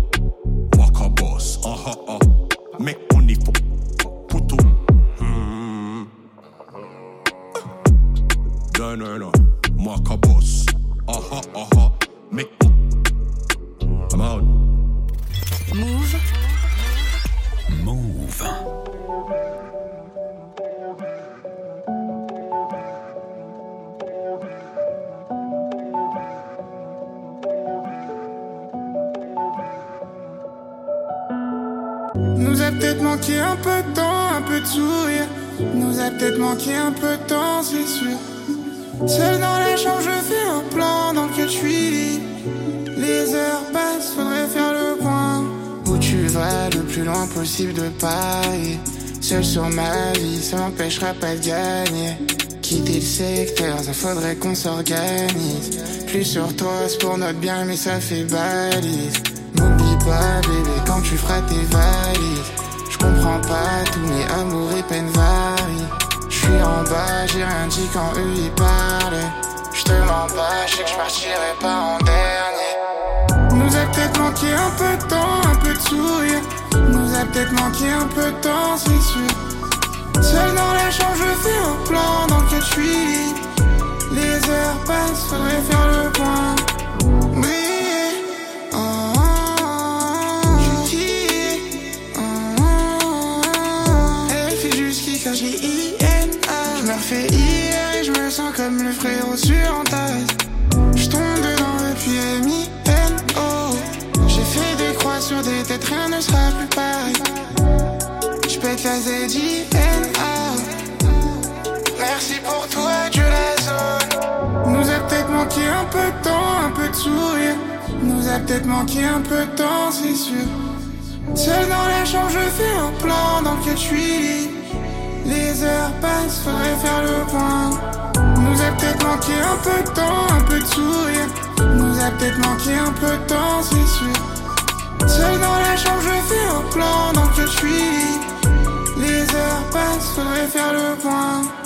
Speaker 19: ça m'empêchera pas de gagner. Quitter le secteur, ça faudrait qu'on s'organise. Plus sur toi, c'est pour notre bien, mais ça fait balise. N'oublie pas, bébé, quand tu feras tes valises. Je comprends pas, tous mes amours et peines varient. Je suis en bas, j'ai rien dit quand eux y parlaient. Je te mens pas, je sais que je partirai pas en dernier. Nous a peut-être manqué un peu de temps, un peu de sourire. Nous a peut-être manqué un peu de temps, c'est sûr. Seul dans la chambre, je fais un plan dans lequel je suis. Les heures passent, faudrait faire le point. Comme le frérot sur en tasse. Je tombe dedans depuis M-I-N-O. J'ai fait des croix sur des têtes, rien ne sera plus pareil. Je pète la Z-I-N-A. Sourire. Nous a peut-être manqué un peu de temps, c'est sûr. Seul dans la chambre, je fais un plan dans lequel je suis. Les heures passent, faudrait faire le point. Nous a peut-être manqué un peu de temps, un peu de sourire. Nous a peut-être manqué un peu de temps, c'est sûr. Seul dans la chambre, je fais un plan dans lequel je suis. Les heures passent, faudrait faire le point.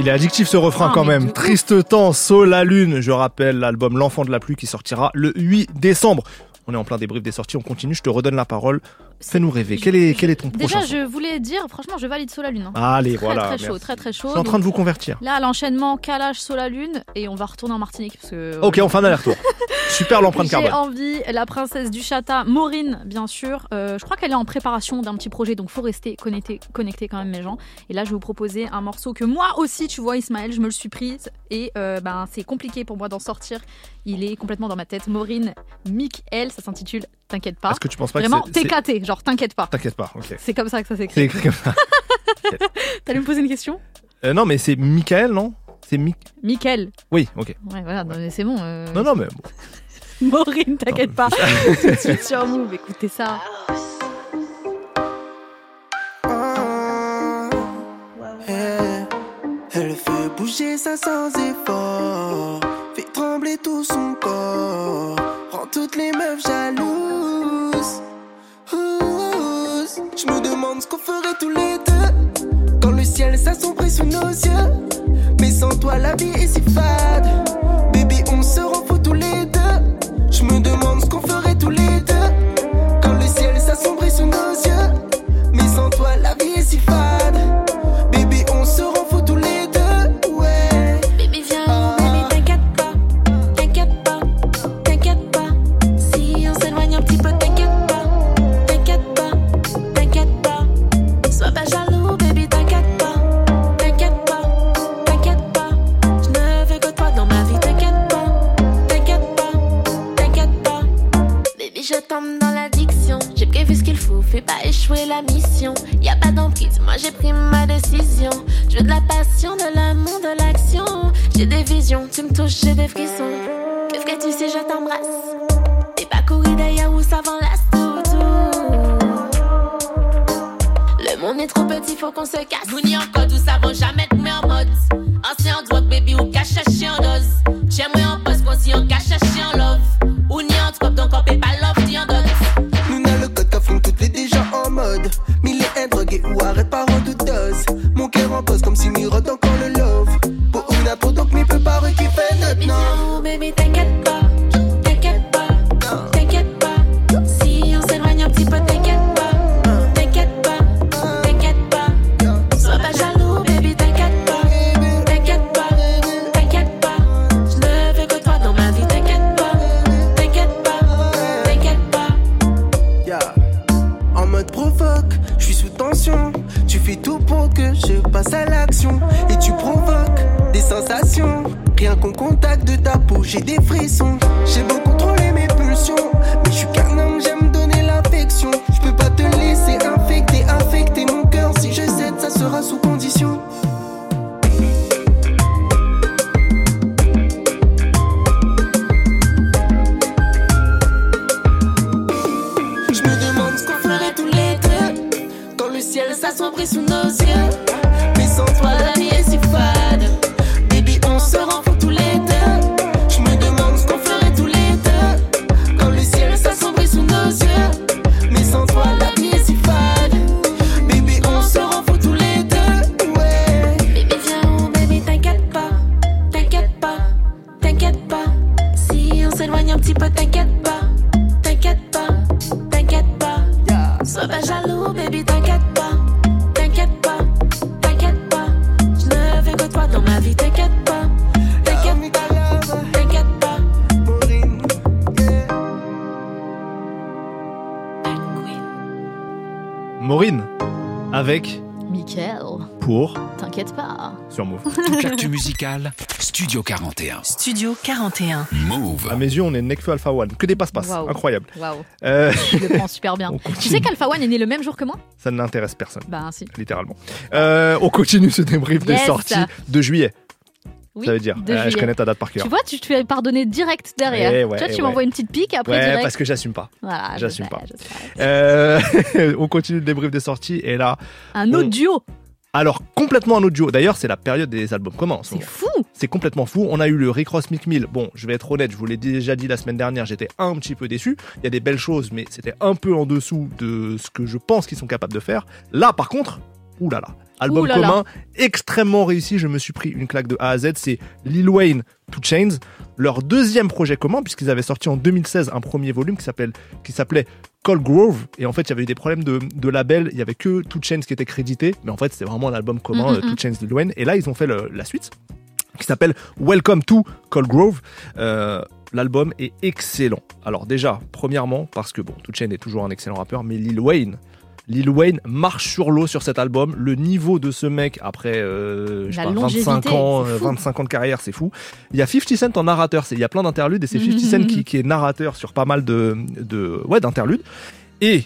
Speaker 3: Il est addictif ce refrain
Speaker 4: Ah,
Speaker 3: quand même. Triste temps, Saul la lune. Je rappelle l'album L'enfant de la pluie qui sortira le 8 décembre. On est en plein débrief des sorties, on continue, je te redonne la parole. Fais-nous rêver. Quel est, quel est ton
Speaker 4: Déjà,
Speaker 3: prochain son
Speaker 4: je voulais dire, franchement, je valide Sola Lune. hein.
Speaker 3: Allez,
Speaker 4: très,
Speaker 3: voilà,
Speaker 4: Très chaud,
Speaker 3: merci.
Speaker 4: très très chaud.
Speaker 3: Je suis en train de vous convertir.
Speaker 4: Là, l'enchaînement calage Sola Lune et on va retourner en Martinique parce que.
Speaker 3: Ok, on fait un aller-retour. (laughs) Super l'empreinte
Speaker 4: J'ai
Speaker 3: carbone.
Speaker 4: envie, la princesse du Chata, Maureen, bien sûr. Euh, je crois qu'elle est en préparation d'un petit projet, donc faut rester connecté, connecté quand même, mes gens. Et là, je vais vous proposer un morceau que moi aussi, tu vois, Ismaël, je me le suis prise. Et euh, ben, c'est compliqué pour moi d'en sortir. Il est complètement dans ma tête. Maureen, Michael, ça s'intitule T'inquiète pas.
Speaker 3: Est-ce que tu penses pas que
Speaker 4: Vraiment,
Speaker 3: c'est-
Speaker 4: TKT, genre T'inquiète pas.
Speaker 3: T'inquiète pas, ok.
Speaker 4: C'est comme ça que ça
Speaker 3: C'est
Speaker 4: s'écrit.
Speaker 3: écrit comme ça. (laughs)
Speaker 4: T'allais me poser une question
Speaker 3: Euh, non, mais c'est Michael, non? C'est Mi...
Speaker 4: Michael.
Speaker 3: Oui, ok.
Speaker 4: Ouais, voilà, non, mais c'est bon. euh,
Speaker 3: Non, non, mais (laughs)
Speaker 4: Maureen, t'inquiète pas. (laughs) Tout de suite sur Move, écoutez ça.
Speaker 20: Eh, Elle fait bouger ça sans effort, fait trembler tout son corps, rend toutes les meufs jalouses. Je me demande ce qu'on ferait tous les deux quand le ciel s'assombrit sous nos yeux. Mais sans toi, la vie est si fade.
Speaker 5: Échouer la mission. Y a pas d'emprise, moi j'ai pris ma décision. Je veux de la passion, de l'amour, de l'action. J'ai des visions, tu me touches, j'ai des frissons. Que tu sais, je t'embrasse. T'es pas couru d'ailleurs où ça va Le monde est trop petit, faut qu'on se casse. Vous n'y en code, où ça va jamais te mettre en mode. Ancien drogue, baby, ou cache chien dose. J'aimerais en poste, moi si on
Speaker 3: avec
Speaker 4: Mickaël,
Speaker 3: pour
Speaker 4: t'inquiète pas.
Speaker 3: sur Move. (laughs)
Speaker 1: Toute l'actu musicale, Studio 41.
Speaker 2: Studio 41.
Speaker 1: Move.
Speaker 3: À mes yeux, on est Nekfeu Alpha One. Que des passe-passe. Incroyable.
Speaker 4: Waouh.
Speaker 3: Euh,
Speaker 4: Je le prends super bien. (laughs) Tu sais qu'Alpha One est né le même jour que moi?
Speaker 3: Ça n'intéresse personne.
Speaker 4: Bah si.
Speaker 3: Littéralement. Euh, on continue ce débrief des sorties de juillet.
Speaker 4: Oui,
Speaker 3: ça veut dire. Euh, je connais ta date par cœur.
Speaker 4: Tu vois, tu te fais pardonner direct derrière.
Speaker 3: Eh ouais,
Speaker 4: tu vois,
Speaker 3: eh
Speaker 4: tu
Speaker 3: ouais.
Speaker 4: m'envoies une petite pique après
Speaker 3: ouais,
Speaker 4: direct.
Speaker 3: parce que j'assume pas.
Speaker 4: Voilà,
Speaker 3: J'assume pas. Euh, (laughs) on continue le débrief des sorties et là.
Speaker 4: Un
Speaker 3: on-
Speaker 4: autre duo.
Speaker 3: Alors, complètement un autre duo. D'ailleurs, c'est la période des albums communs. C'est
Speaker 4: fou
Speaker 3: C'est complètement fou. On a eu le Rick Ross Mick Mill. Bon, je vais être honnête, je vous l'ai déjà dit la semaine dernière, j'étais un petit peu déçu. Il y a des belles choses, mais c'était un peu en dessous de ce que je pense qu'ils sont capables de faire. Là, par contre, oulala. Album
Speaker 4: Ouh là là.
Speaker 3: commun, extrêmement réussi. Je me suis pris une claque de A à Z. C'est Lil Wayne, Two Chains. Leur deuxième projet commun, puisqu'ils avaient sorti en 2016 un premier volume qui s'appelle, qui s'appelait Cold Grove. Et en fait, il y avait eu des problèmes de, de label. Il y avait que Two Chains qui était crédité. Mais en fait, c'était vraiment un album commun, euh, Two. Chains, Lil Wayne. Et là, ils ont fait le- la suite qui s'appelle Welcome to Cold Grove. Euh, L'album est excellent. Alors déjà, premièrement, parce que bon, Two Chainz est toujours un excellent rappeur, mais Lil Wayne, Lil Wayne marche sur l'eau sur cet album. Le niveau de ce mec après euh, je sais
Speaker 4: La
Speaker 3: pas, 25
Speaker 4: longévité,
Speaker 3: ans,
Speaker 4: c'est
Speaker 3: euh,
Speaker 4: fou.
Speaker 3: 25 ans de carrière, c'est fou. Il y a 50 Cent en narrateur, il y a plein d'interludes et c'est 50 Cent qui, qui est narrateur sur pas mal de, de ouais, d'interludes. Et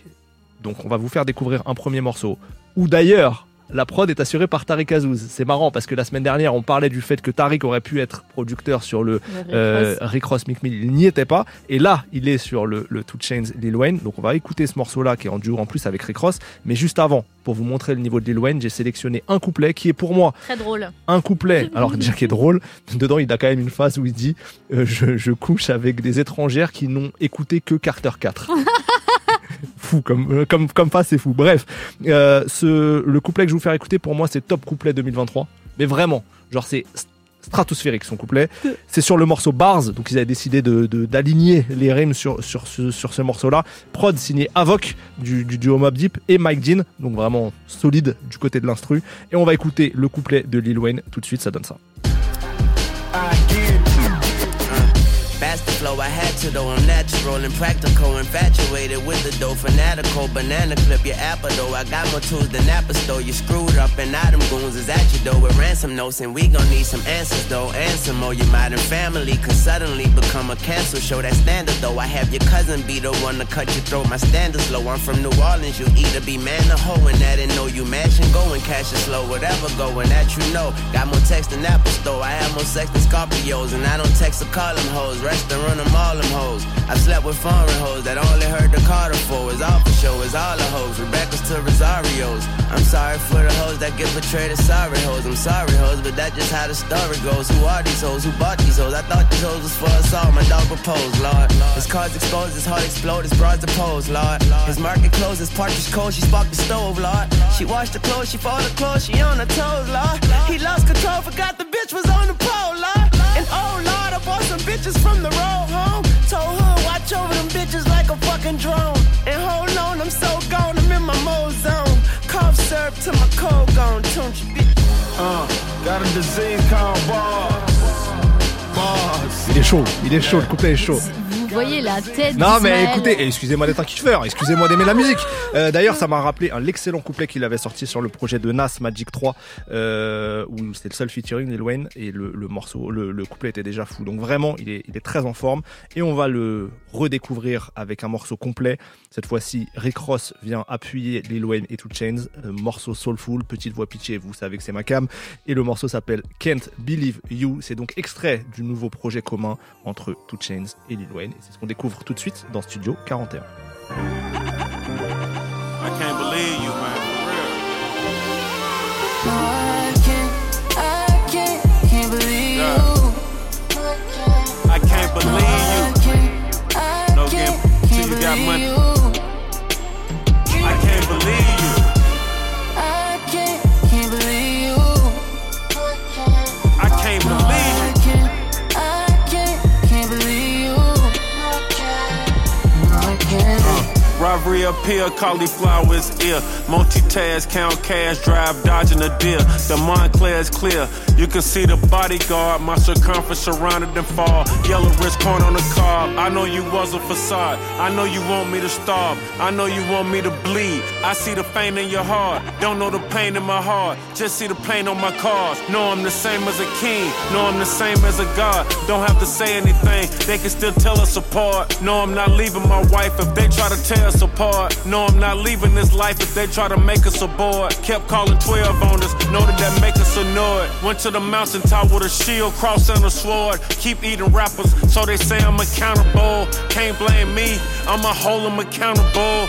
Speaker 3: donc on va vous faire découvrir un premier morceau où d'ailleurs la prod est assurée par Tariq Azouz. C'est marrant parce que la semaine dernière on parlait du fait que Tariq aurait pu être producteur sur le
Speaker 4: Rick
Speaker 3: euh,
Speaker 4: Ross.
Speaker 3: Rick Ross Mick Mill. Il n'y était pas. Et là il est sur le, le Two Chains Lil Wayne. Donc on va écouter ce morceau là qui est en duo en plus avec Rick Ross. Mais juste avant, pour vous montrer le niveau de Lil Wayne, j'ai sélectionné un couplet qui est pour moi
Speaker 4: Très drôle.
Speaker 3: un couplet, alors déjà qui est drôle, (laughs) dedans il a quand même une phase où il dit euh, je, je couche avec des étrangères qui n'ont écouté que Carter 4. (laughs) fou comme, euh, comme, comme phase, c'est fou. Bref, euh, le couplet que je vais vous faire écouter pour moi c'est top couplet 2023, mais vraiment, genre c'est stratosphérique son couplet. C'est sur le morceau Bars, donc ils avaient décidé de- de- d'aligner les rimes sur, sur ce, sur ce morceau-là. Prod signé Avoc du, du duo Mob Deep et Mike Dean, donc vraiment solide du côté de l'instru. Et on va écouter le couplet de Lil Wayne tout de suite, ça donne ça.
Speaker 21: Flow, I had to though. I'm natural and practical, infatuated with the dough, fanatical. Banana clip your apple though. I got more tools than Apple Store. You screwed up and now them goons is at you though with ransom notes. And we gon' need some answers though. And some more. Your modern family could suddenly become a cancel show. That standard though. I have your cousin be the one to cut your throat. My standards low. I'm from New Orleans. You either be man or hoe. And that ain't no you mashing. Go and cash it slow. Whatever going that you know. Got more text than Apple Store. I have more sex than Scorpios. And I don't text or call them hoes. Restaurant them all them hoes. I've slept with foreign hoes that only heard the Carter for. Is all for show. Is all the hoes. Rebecca's to Rosario's. I'm sorry for the hoes that get betrayed as sorry hoes. I'm sorry hoes, but that's just how the story goes. Who are these hoes? Who bought these hoes? I thought these hoes was for us all. My dog proposed, Lord. His cards exposed, his heart explode, his bras opposed, Lord. His market closed, his partridge cold. She sparked the stove, Lord. She washed the clothes, she folded her clothes, she on her toes, Lord. He lost control, forgot the bitch was on the pole, Lord. And oh Lord, I bitches from the road home. Told her watch over them bitches like a fucking drone. And hold on, I'm so gone, I'm in my mode zone. Cough syrup to my cold gone, don't you bitch.
Speaker 22: Uh, got a disease called bars. Bars.
Speaker 3: Il est chaud, il est chaud, le couplet est chaud.
Speaker 4: Vous voyez la tête
Speaker 3: Non mais écoutez, excusez-moi d'être un kiffeur, excusez-moi d'aimer la musique. Euh, D'ailleurs, ça m'a rappelé un l'excellent couplet qu'il avait sorti sur le projet de Nas Magic 3, euh, où c'était le seul featuring Lil Wayne et le, le morceau, le, le couplet était déjà fou. Donc vraiment, il est, il est très en forme et on va le redécouvrir avec un morceau complet. Cette fois-ci, Rick Ross vient appuyer Lil Wayne et 2 Chainz, euh, morceau soulful, petite voix pitchée, vous savez que c'est ma cam. Et le morceau s'appelle Can't Believe You. C'est donc extrait du nouveau projet commun entre 2 Chainz et Lil Wayne. Et c'est ce qu'on découvre tout de suite dans Studio 41.
Speaker 23: I can't believe you, man.
Speaker 5: I can't, I can't, can't believe you.
Speaker 23: No game you got money. Robbery appear, cauliflower is ear. Multitask, count cash, drive, dodging a deer. The Montclair is clear. You can see the bodyguard, my circumference surrounded them fall. Yellow wrist corn on the car. I know you was a facade. I know you want me to starve. I know you want me to bleed. I see the pain in your heart. Don't know the pain in my heart. Just see the pain on my cars. Know I'm the same as a king. Know I'm the same as a god. Don't have to say anything. They can still tell us apart. No, I'm not leaving my wife if they try to tear us apart. No, I'm not leaving this life if they try to make us a board. Kept calling 12 on us. Know that that make us annoyed. Went to the mountaintop with a shield, cross, and a sword. Keep eating rappers, so they say I'm accountable. Can't blame me, I'ma hold them accountable.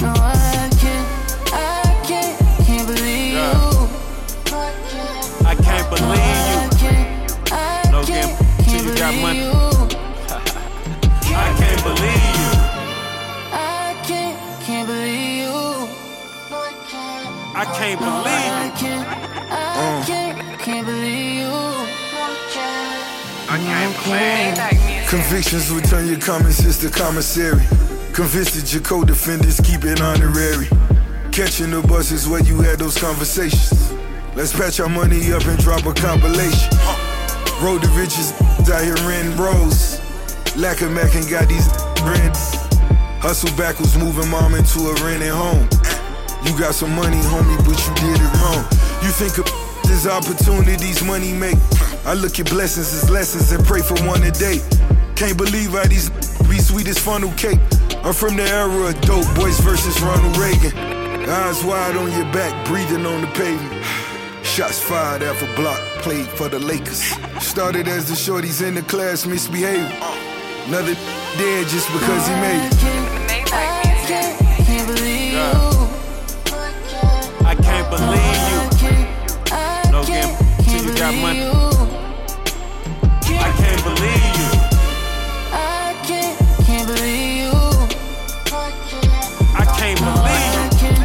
Speaker 5: No, I can't, I can't, can't believe
Speaker 23: Yeah.
Speaker 5: you.
Speaker 23: I can't believe you.
Speaker 5: I can't, I
Speaker 23: No
Speaker 5: can't,
Speaker 23: till
Speaker 5: can't
Speaker 23: you got money.
Speaker 5: you. (laughs)
Speaker 23: I can't believe
Speaker 5: I can't believe
Speaker 23: I can't,
Speaker 5: I
Speaker 23: mm.
Speaker 5: can't, can't believe you.
Speaker 23: I can't believe
Speaker 9: Convictions will turn your common sense to commissary. Convinced that your co-defendants keep it honorary. Catching the bus is where you had those conversations. Let's patch our money up and drop a compilation. Road to riches out here renting bros. Lack of Mac and got these rent. Hustle backwards, moving mom into a rented home. You got some money, homie, but you did it wrong. You think of there's (laughs) opportunities money make. I look at blessings as lessons and pray for one a day. Can't believe how these (laughs) be sweet as funnel cake. I'm from the era of dope boys versus Ronald Reagan. Eyes wide on your back, breathing on the pavement. (sighs) Shots fired after block, played for the Lakers. (laughs) Started as the shorties in the class misbehaving. Another dead just because he made it.
Speaker 5: Can't believe you.
Speaker 23: No game till you got money. I can't believe you.
Speaker 5: I can't, can't believe you.
Speaker 23: I can't believe you.
Speaker 5: I can't,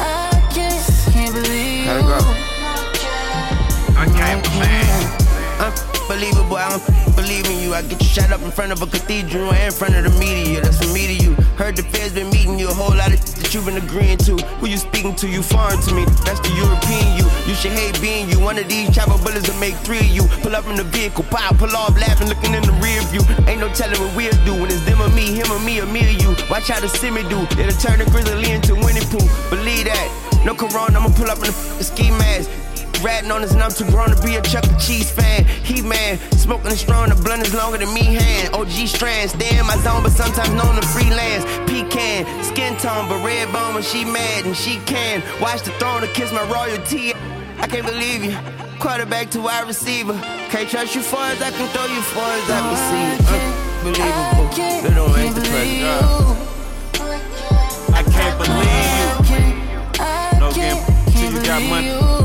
Speaker 5: I can't, can't believe you.
Speaker 21: Gotta go.
Speaker 23: I can't believe
Speaker 21: Unbelievable, I don't believe in you. I get you shot up in front of a cathedral and in front of the media. That's from me to you. Heard the feds been meeting you a whole lot of shit that you've been agreeing to. Who you speaking to? You foreign to me. That's the European you. You should hate being you. One of these chopper bullets will make three of you. Pull up in the vehicle, pop, pull off, laughing, looking in the rear view. Ain't no telling what we'll do when it's them or me, him or me or me or you. Watch how the simmy do. It'll turn the grizzly into Winnie Pooh. Believe that. No corona, I'ma pull up in the ski mask. Ratting on us and I'm too grown to be a Chuck E. Cheese fan. He man, smoking is strong, the blunt is longer than me hand. OG strands, stay in my zone, but sometimes known to freelance. Pecan, skin tone, but red bone when she mad and she can. Watch the throne to kiss my royalty. I can't believe you. Quarterback to wide receiver. Can't trust you far as I can throw you far as I can see. Unbelievable. Little ain't the president.
Speaker 23: I can't believe you. No game till you got money.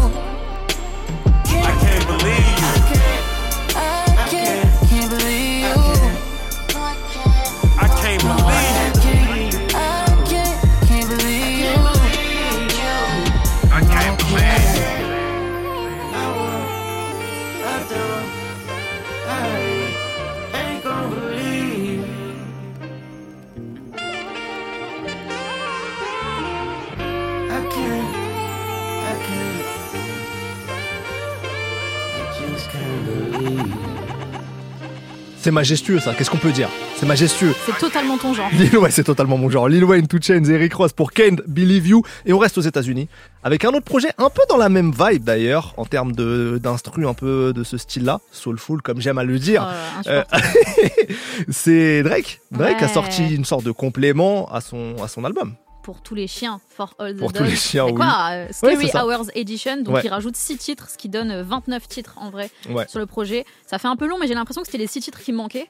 Speaker 3: C'est majestueux ça, qu'est-ce qu'on peut dire? C'est majestueux.
Speaker 4: C'est totalement ton genre.
Speaker 3: Lil ouais, c'est totalement mon genre. Lil Wayne, Two Chainz, Eric Ross pour Can't Believe You. Et on reste aux États-Unis avec un autre projet un peu dans la même vibe d'ailleurs, en termes d'instru un peu de ce style-là, soulful comme j'aime à le dire.
Speaker 4: Oh
Speaker 3: Euh, (laughs) c'est Drake. Drake a sorti une sorte de complément à son à son album.
Speaker 4: Pour tous les chiens, for all the
Speaker 3: Pour tous les chiens, oui.
Speaker 4: quoi euh,
Speaker 3: Ouais,
Speaker 4: Scary
Speaker 3: ça.
Speaker 4: Hours Edition. Donc
Speaker 3: Ouais.
Speaker 4: il rajoute 6 titres, ce qui donne euh, 29 titres en vrai
Speaker 3: Ouais.
Speaker 4: sur le projet. Ça fait un peu long, mais j'ai l'impression que c'était les 6 titres qui me manquaient.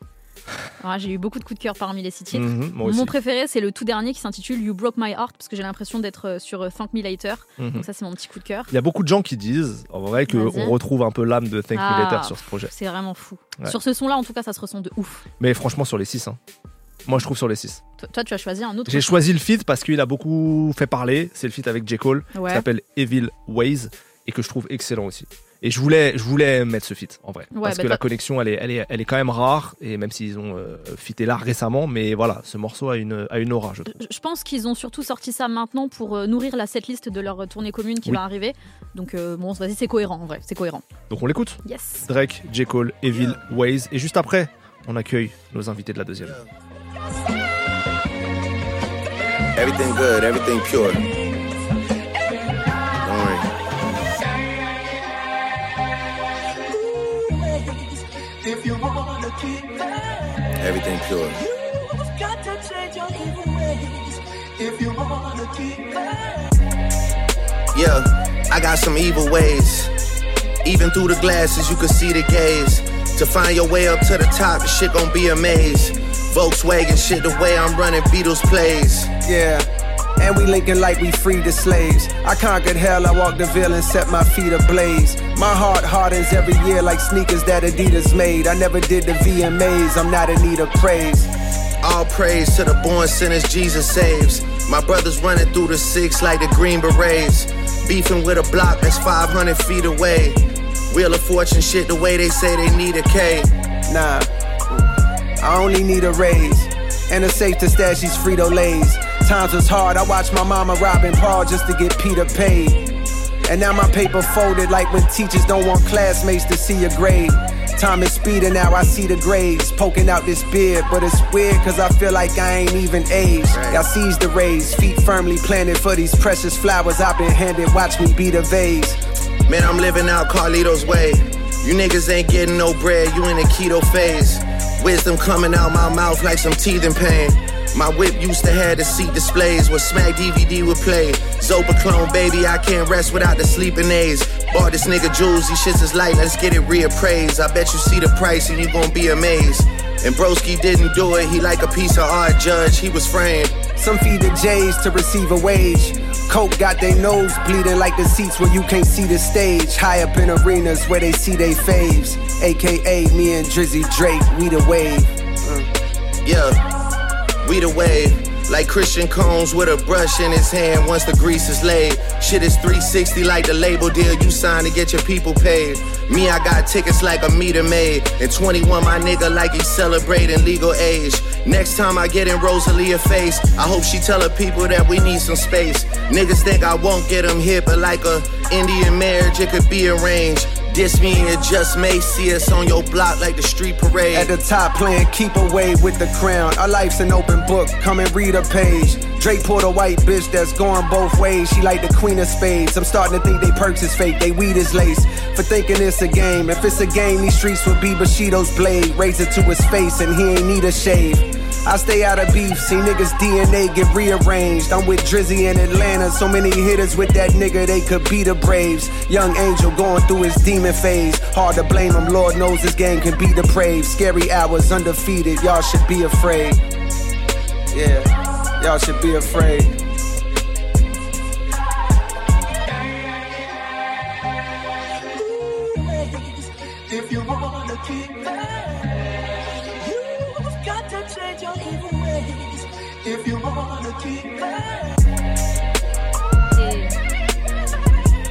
Speaker 4: Ouais, j'ai eu beaucoup de coups de cœur parmi les 6 titres.
Speaker 3: Mhm,
Speaker 4: mon préféré, c'est le tout dernier qui s'intitule You Broke My Heart, parce que j'ai l'impression d'être euh, sur euh, Thank Me Later.
Speaker 3: Mhm.
Speaker 4: Donc ça, c'est mon petit coup de cœur.
Speaker 3: Il y a beaucoup de gens qui disent en vrai qu'on retrouve un peu l'âme de Thank
Speaker 4: Ah,
Speaker 3: Me Later sur ce projet.
Speaker 4: C'est vraiment fou.
Speaker 3: Ouais.
Speaker 4: Sur ce son-là, en tout cas, ça se ressent de ouf.
Speaker 3: Mais franchement sur les 6 Moi je trouve sur les 6.
Speaker 4: Toi, tu as choisi un autre.
Speaker 3: J'ai choisi le feat parce qu'il a beaucoup fait parler. C'est le feat avec J. Cole
Speaker 4: Ouais.
Speaker 3: qui s'appelle Evil Ways et que je trouve excellent aussi. Et je voulais, je voulais mettre ce feat en vrai.
Speaker 4: Ouais,
Speaker 3: parce
Speaker 4: bah
Speaker 3: que la connexion elle est, elle, est, elle est quand même rare. Et même s'ils ont euh, fité là récemment, mais voilà, ce morceau a une, a une aura, je trouve.
Speaker 4: Je- pense qu'ils ont surtout sorti ça maintenant pour euh, nourrir la setlist de leur tournée commune qui
Speaker 3: Oui.
Speaker 4: va arriver. Donc euh, bon, vas-y, c'est cohérent en vrai, c'est cohérent.
Speaker 3: Donc on l'écoute.
Speaker 4: Yes.
Speaker 3: Drake, J. Cole, Evil Ways. Et juste après, on accueille nos invités de la deuxième.
Speaker 24: Everything good, everything pure. Don't worry.
Speaker 25: If you wanna keep that,
Speaker 24: Everything pure.
Speaker 25: you've got to change your evil ways. If you wanna keep
Speaker 24: Yeah, I got some evil ways. Even through the glasses, you can see the gaze. To find your way up to the top, the shit gon' be a maze. Volkswagen shit, the way I'm running Beatles plays.
Speaker 22: Yeah. And we linking like we freed the slaves. I conquered hell, I walked the veil and set my feet ablaze. My heart hardens every year like sneakers that Adidas made. I never did the VMAs, I'm not in need of praise.
Speaker 24: All praise to the born sinners Jesus saves. My brothers running through the six like the Green Berets. Beefing with a block that's 500 feet away. Wheel of Fortune shit the way they say they need a K.
Speaker 22: Nah, I only need a raise. And a safe to stash these Frito Lays. Times was hard, I watched my mama robbing Paul just to get Peter paid. And now my paper folded like when teachers don't want classmates to see your grade. Time is speeding now, I see the grades poking out this beard. But it's weird cause I feel like I ain't even aged. Y'all seize the rays, feet firmly planted for these precious flowers I've been handed. Watch me be the vase.
Speaker 24: Man, I'm living out Carlito's way. You niggas ain't getting no bread, you in a keto phase. Wisdom coming out my mouth like some teething pain. My whip used to have the seat displays where Smack DVD would play. Zopa clone, baby, I can't rest without the sleeping aids. Bought this nigga jewels, these shits is light, let's get it reappraised. I bet you see the price and you gon' be amazed. And Broski didn't do it, he like a piece of art judge, he was framed.
Speaker 22: Some feed the J's to receive a wage. Coke got their nose bleeding like the seats where you can't see the stage. High up in arenas where they see they faves. AKA me and Drizzy Drake, we the wave.
Speaker 24: Yeah, we the wave. Like Christian Combs with a brush in his hand once the grease is laid. Shit is 360 like the label deal you signed to get your people paid. Me, I got tickets like a meter maid. And 21, my nigga, like he's celebrating legal age. Next time I get in Rosalia face, I hope she tell her people that we need some space. Niggas think I won't get them hit, but like a Indian marriage, it could be arranged. Diss me and you just may see us on your block like the street parade.
Speaker 22: At the top playing keep away with the crown. Our life's an open book, come and read a page. Drake pulled a white bitch that's going both ways. She like the queen of spades. I'm starting to think they perks is fake, they weed is lace. For thinking it's a game. If it's a game, these streets would be Bushido's blade. Raise it to his face and he ain't need a shave. I stay out of beef, see niggas DNA get rearranged. I'm with Drizzy in Atlanta, so many hitters with that nigga, they could be the Braves. Young Angel going through his demon phase. Hard to blame him, Lord knows this game can be depraved. Scary hours, undefeated, y'all should be afraid. Yeah, y'all should be afraid.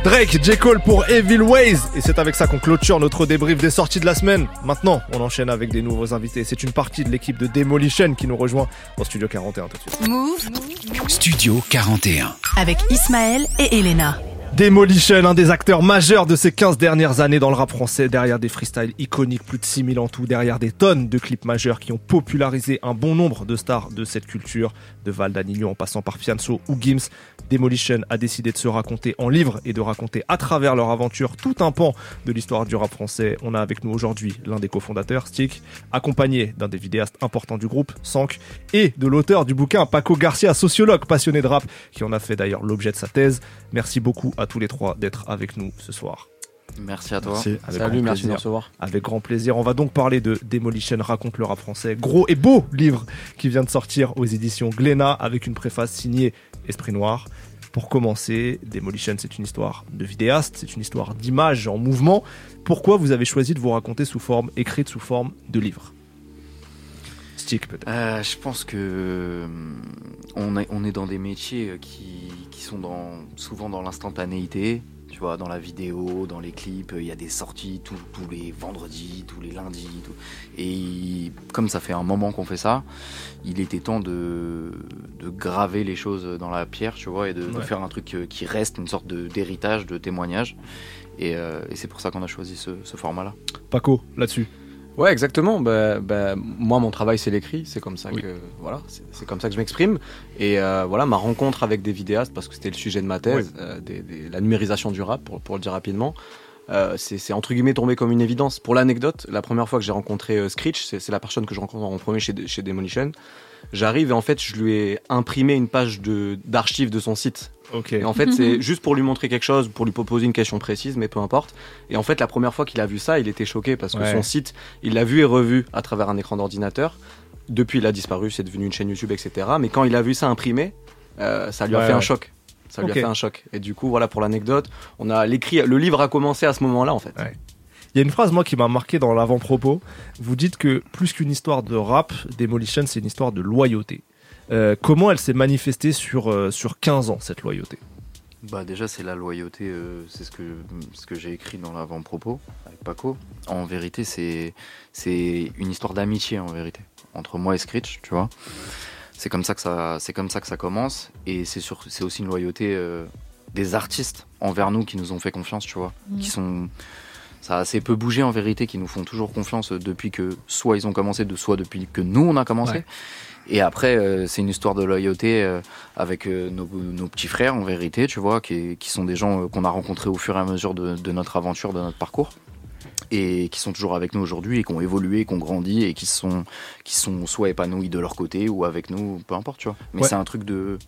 Speaker 3: Drake, J. Cole pour Evil Ways. Et c'est avec ça qu'on clôture notre débrief des sorties de la semaine. Maintenant, on enchaîne avec des nouveaux invités. C'est une partie de l'équipe de Demolition qui nous rejoint au Studio 41 tout de suite.
Speaker 2: Move
Speaker 1: Studio 41.
Speaker 2: avec Ismaël et Elena.
Speaker 3: Demolition, un des acteurs majeurs de ces 15 dernières années dans le rap français, derrière des freestyles iconiques, plus de 6000 en tout, derrière des tonnes de clips majeurs qui ont popularisé un bon nombre de stars de cette culture, de Val d'Anigno en passant par Fianso ou Gims. Demolition a décidé de se raconter en livre et de raconter à travers leur aventure tout un pan de l'histoire du rap français. On a avec nous aujourd'hui l'un des cofondateurs, Stick, accompagné d'un des vidéastes importants du groupe, Sank, et de l'auteur du bouquin Paco Garcia, sociologue passionné de rap, qui en a fait d'ailleurs l'objet de sa thèse. Merci beaucoup à tous les trois d'être avec nous ce soir.
Speaker 26: Merci à toi.
Speaker 3: Avec
Speaker 26: Salut, merci de recevoir.
Speaker 3: Avec grand plaisir. On va donc parler de Demolition raconte le rap français. Gros et beau livre qui vient de sortir aux éditions Glénat avec une préface signée Esprit Noir. Pour commencer, Demolition, c'est une histoire de vidéaste, c'est une histoire d'image en mouvement. Pourquoi vous avez choisi de vous raconter sous forme écrite, sous forme de livre? Peut-être.
Speaker 26: Euh, je pense que euh, on est, on est dans des métiers euh, qui, qui sont dans, souvent dans l'instantanéité. Tu vois, dans la vidéo, dans les clips, il y a des sorties tous, tous les vendredis, tous les lundis. tout. Et comme ça fait un moment qu'on fait ça, il était temps de, de graver les choses dans la pierre, tu vois, et de, de faire un truc qui reste, une sorte de- d'héritage, de, témoignage. Et, euh, et c'est pour ça qu'on a choisi ce, ce format-là.
Speaker 3: Paco, là-dessus.
Speaker 27: Ouais, exactement. Bah, bah, moi, mon travail, c'est l'écrit. C'est comme ça que voilà, c'est comme ça que je m'exprime. Et euh, voilà, ma rencontre avec des vidéastes, parce que c'était le sujet de ma thèse, euh, des- des- la numérisation du rap, pour, pour le dire rapidement. Euh, c'est entre guillemets tombé comme une évidence. Pour l'anecdote, la première fois que j'ai rencontré euh, Screech, c'est la personne que je rencontre en premier chez, chez Demolition. J'arrive et en fait, je lui ai imprimé une page de- d'archives de, son site.
Speaker 3: Ok.
Speaker 27: Et en fait, c'est juste pour lui montrer quelque chose, pour lui poser une question précise, mais peu importe. Et en fait, la première fois qu'il a vu ça, il était choqué parce que
Speaker 3: Ouais.
Speaker 27: son site, il l'a vu et revu à travers un écran d'ordinateur. Depuis, il a disparu, c'est devenu une chaîne YouTube, etc. Mais quand il a vu ça imprimé, euh, ça lui a
Speaker 3: Ouais,
Speaker 27: fait un choc. Ça lui a fait un choc. Et du coup, voilà pour l'anecdote, on a l'écrit, le livre a commencé à ce moment-là, en fait.
Speaker 3: Il y a une phrase, moi, qui m'a marqué dans l'avant-propos. Vous dites que plus qu'une histoire de rap, Demolition, c'est une histoire de loyauté. Euh, comment elle s'est manifestée sur, euh, sur 15 ans, cette loyauté?
Speaker 26: Bah déjà c'est la loyauté, euh, c'est ce que ce que j'ai écrit dans l'avant-propos avec Paco. En vérité c'est c'est une histoire d'amitié en vérité entre moi et Screech, tu vois. C'est comme ça que ça c'est comme ça que ça commence et c'est sur c'est aussi une loyauté euh, des artistes envers nous qui nous ont fait confiance, tu vois, qui sont ça a assez peu bougé en vérité, qui nous font toujours confiance depuis que soit ils ont commencé, de soit depuis que nous on a commencé.
Speaker 3: Ouais.
Speaker 26: Et après, euh, c'est une histoire de loyauté euh, avec euh, nos, nos petits frères, en vérité, tu vois, qui, qui sont des gens euh, qu'on a rencontrés au fur et à mesure de, de notre aventure, de notre parcours, et qui sont toujours avec nous aujourd'hui, et qui ont évolué, qui ont grandi, et qui sont, qui sont soit épanouis de leur côté ou avec nous, peu importe, tu vois. Mais
Speaker 3: Ouais.
Speaker 26: c'est un truc de,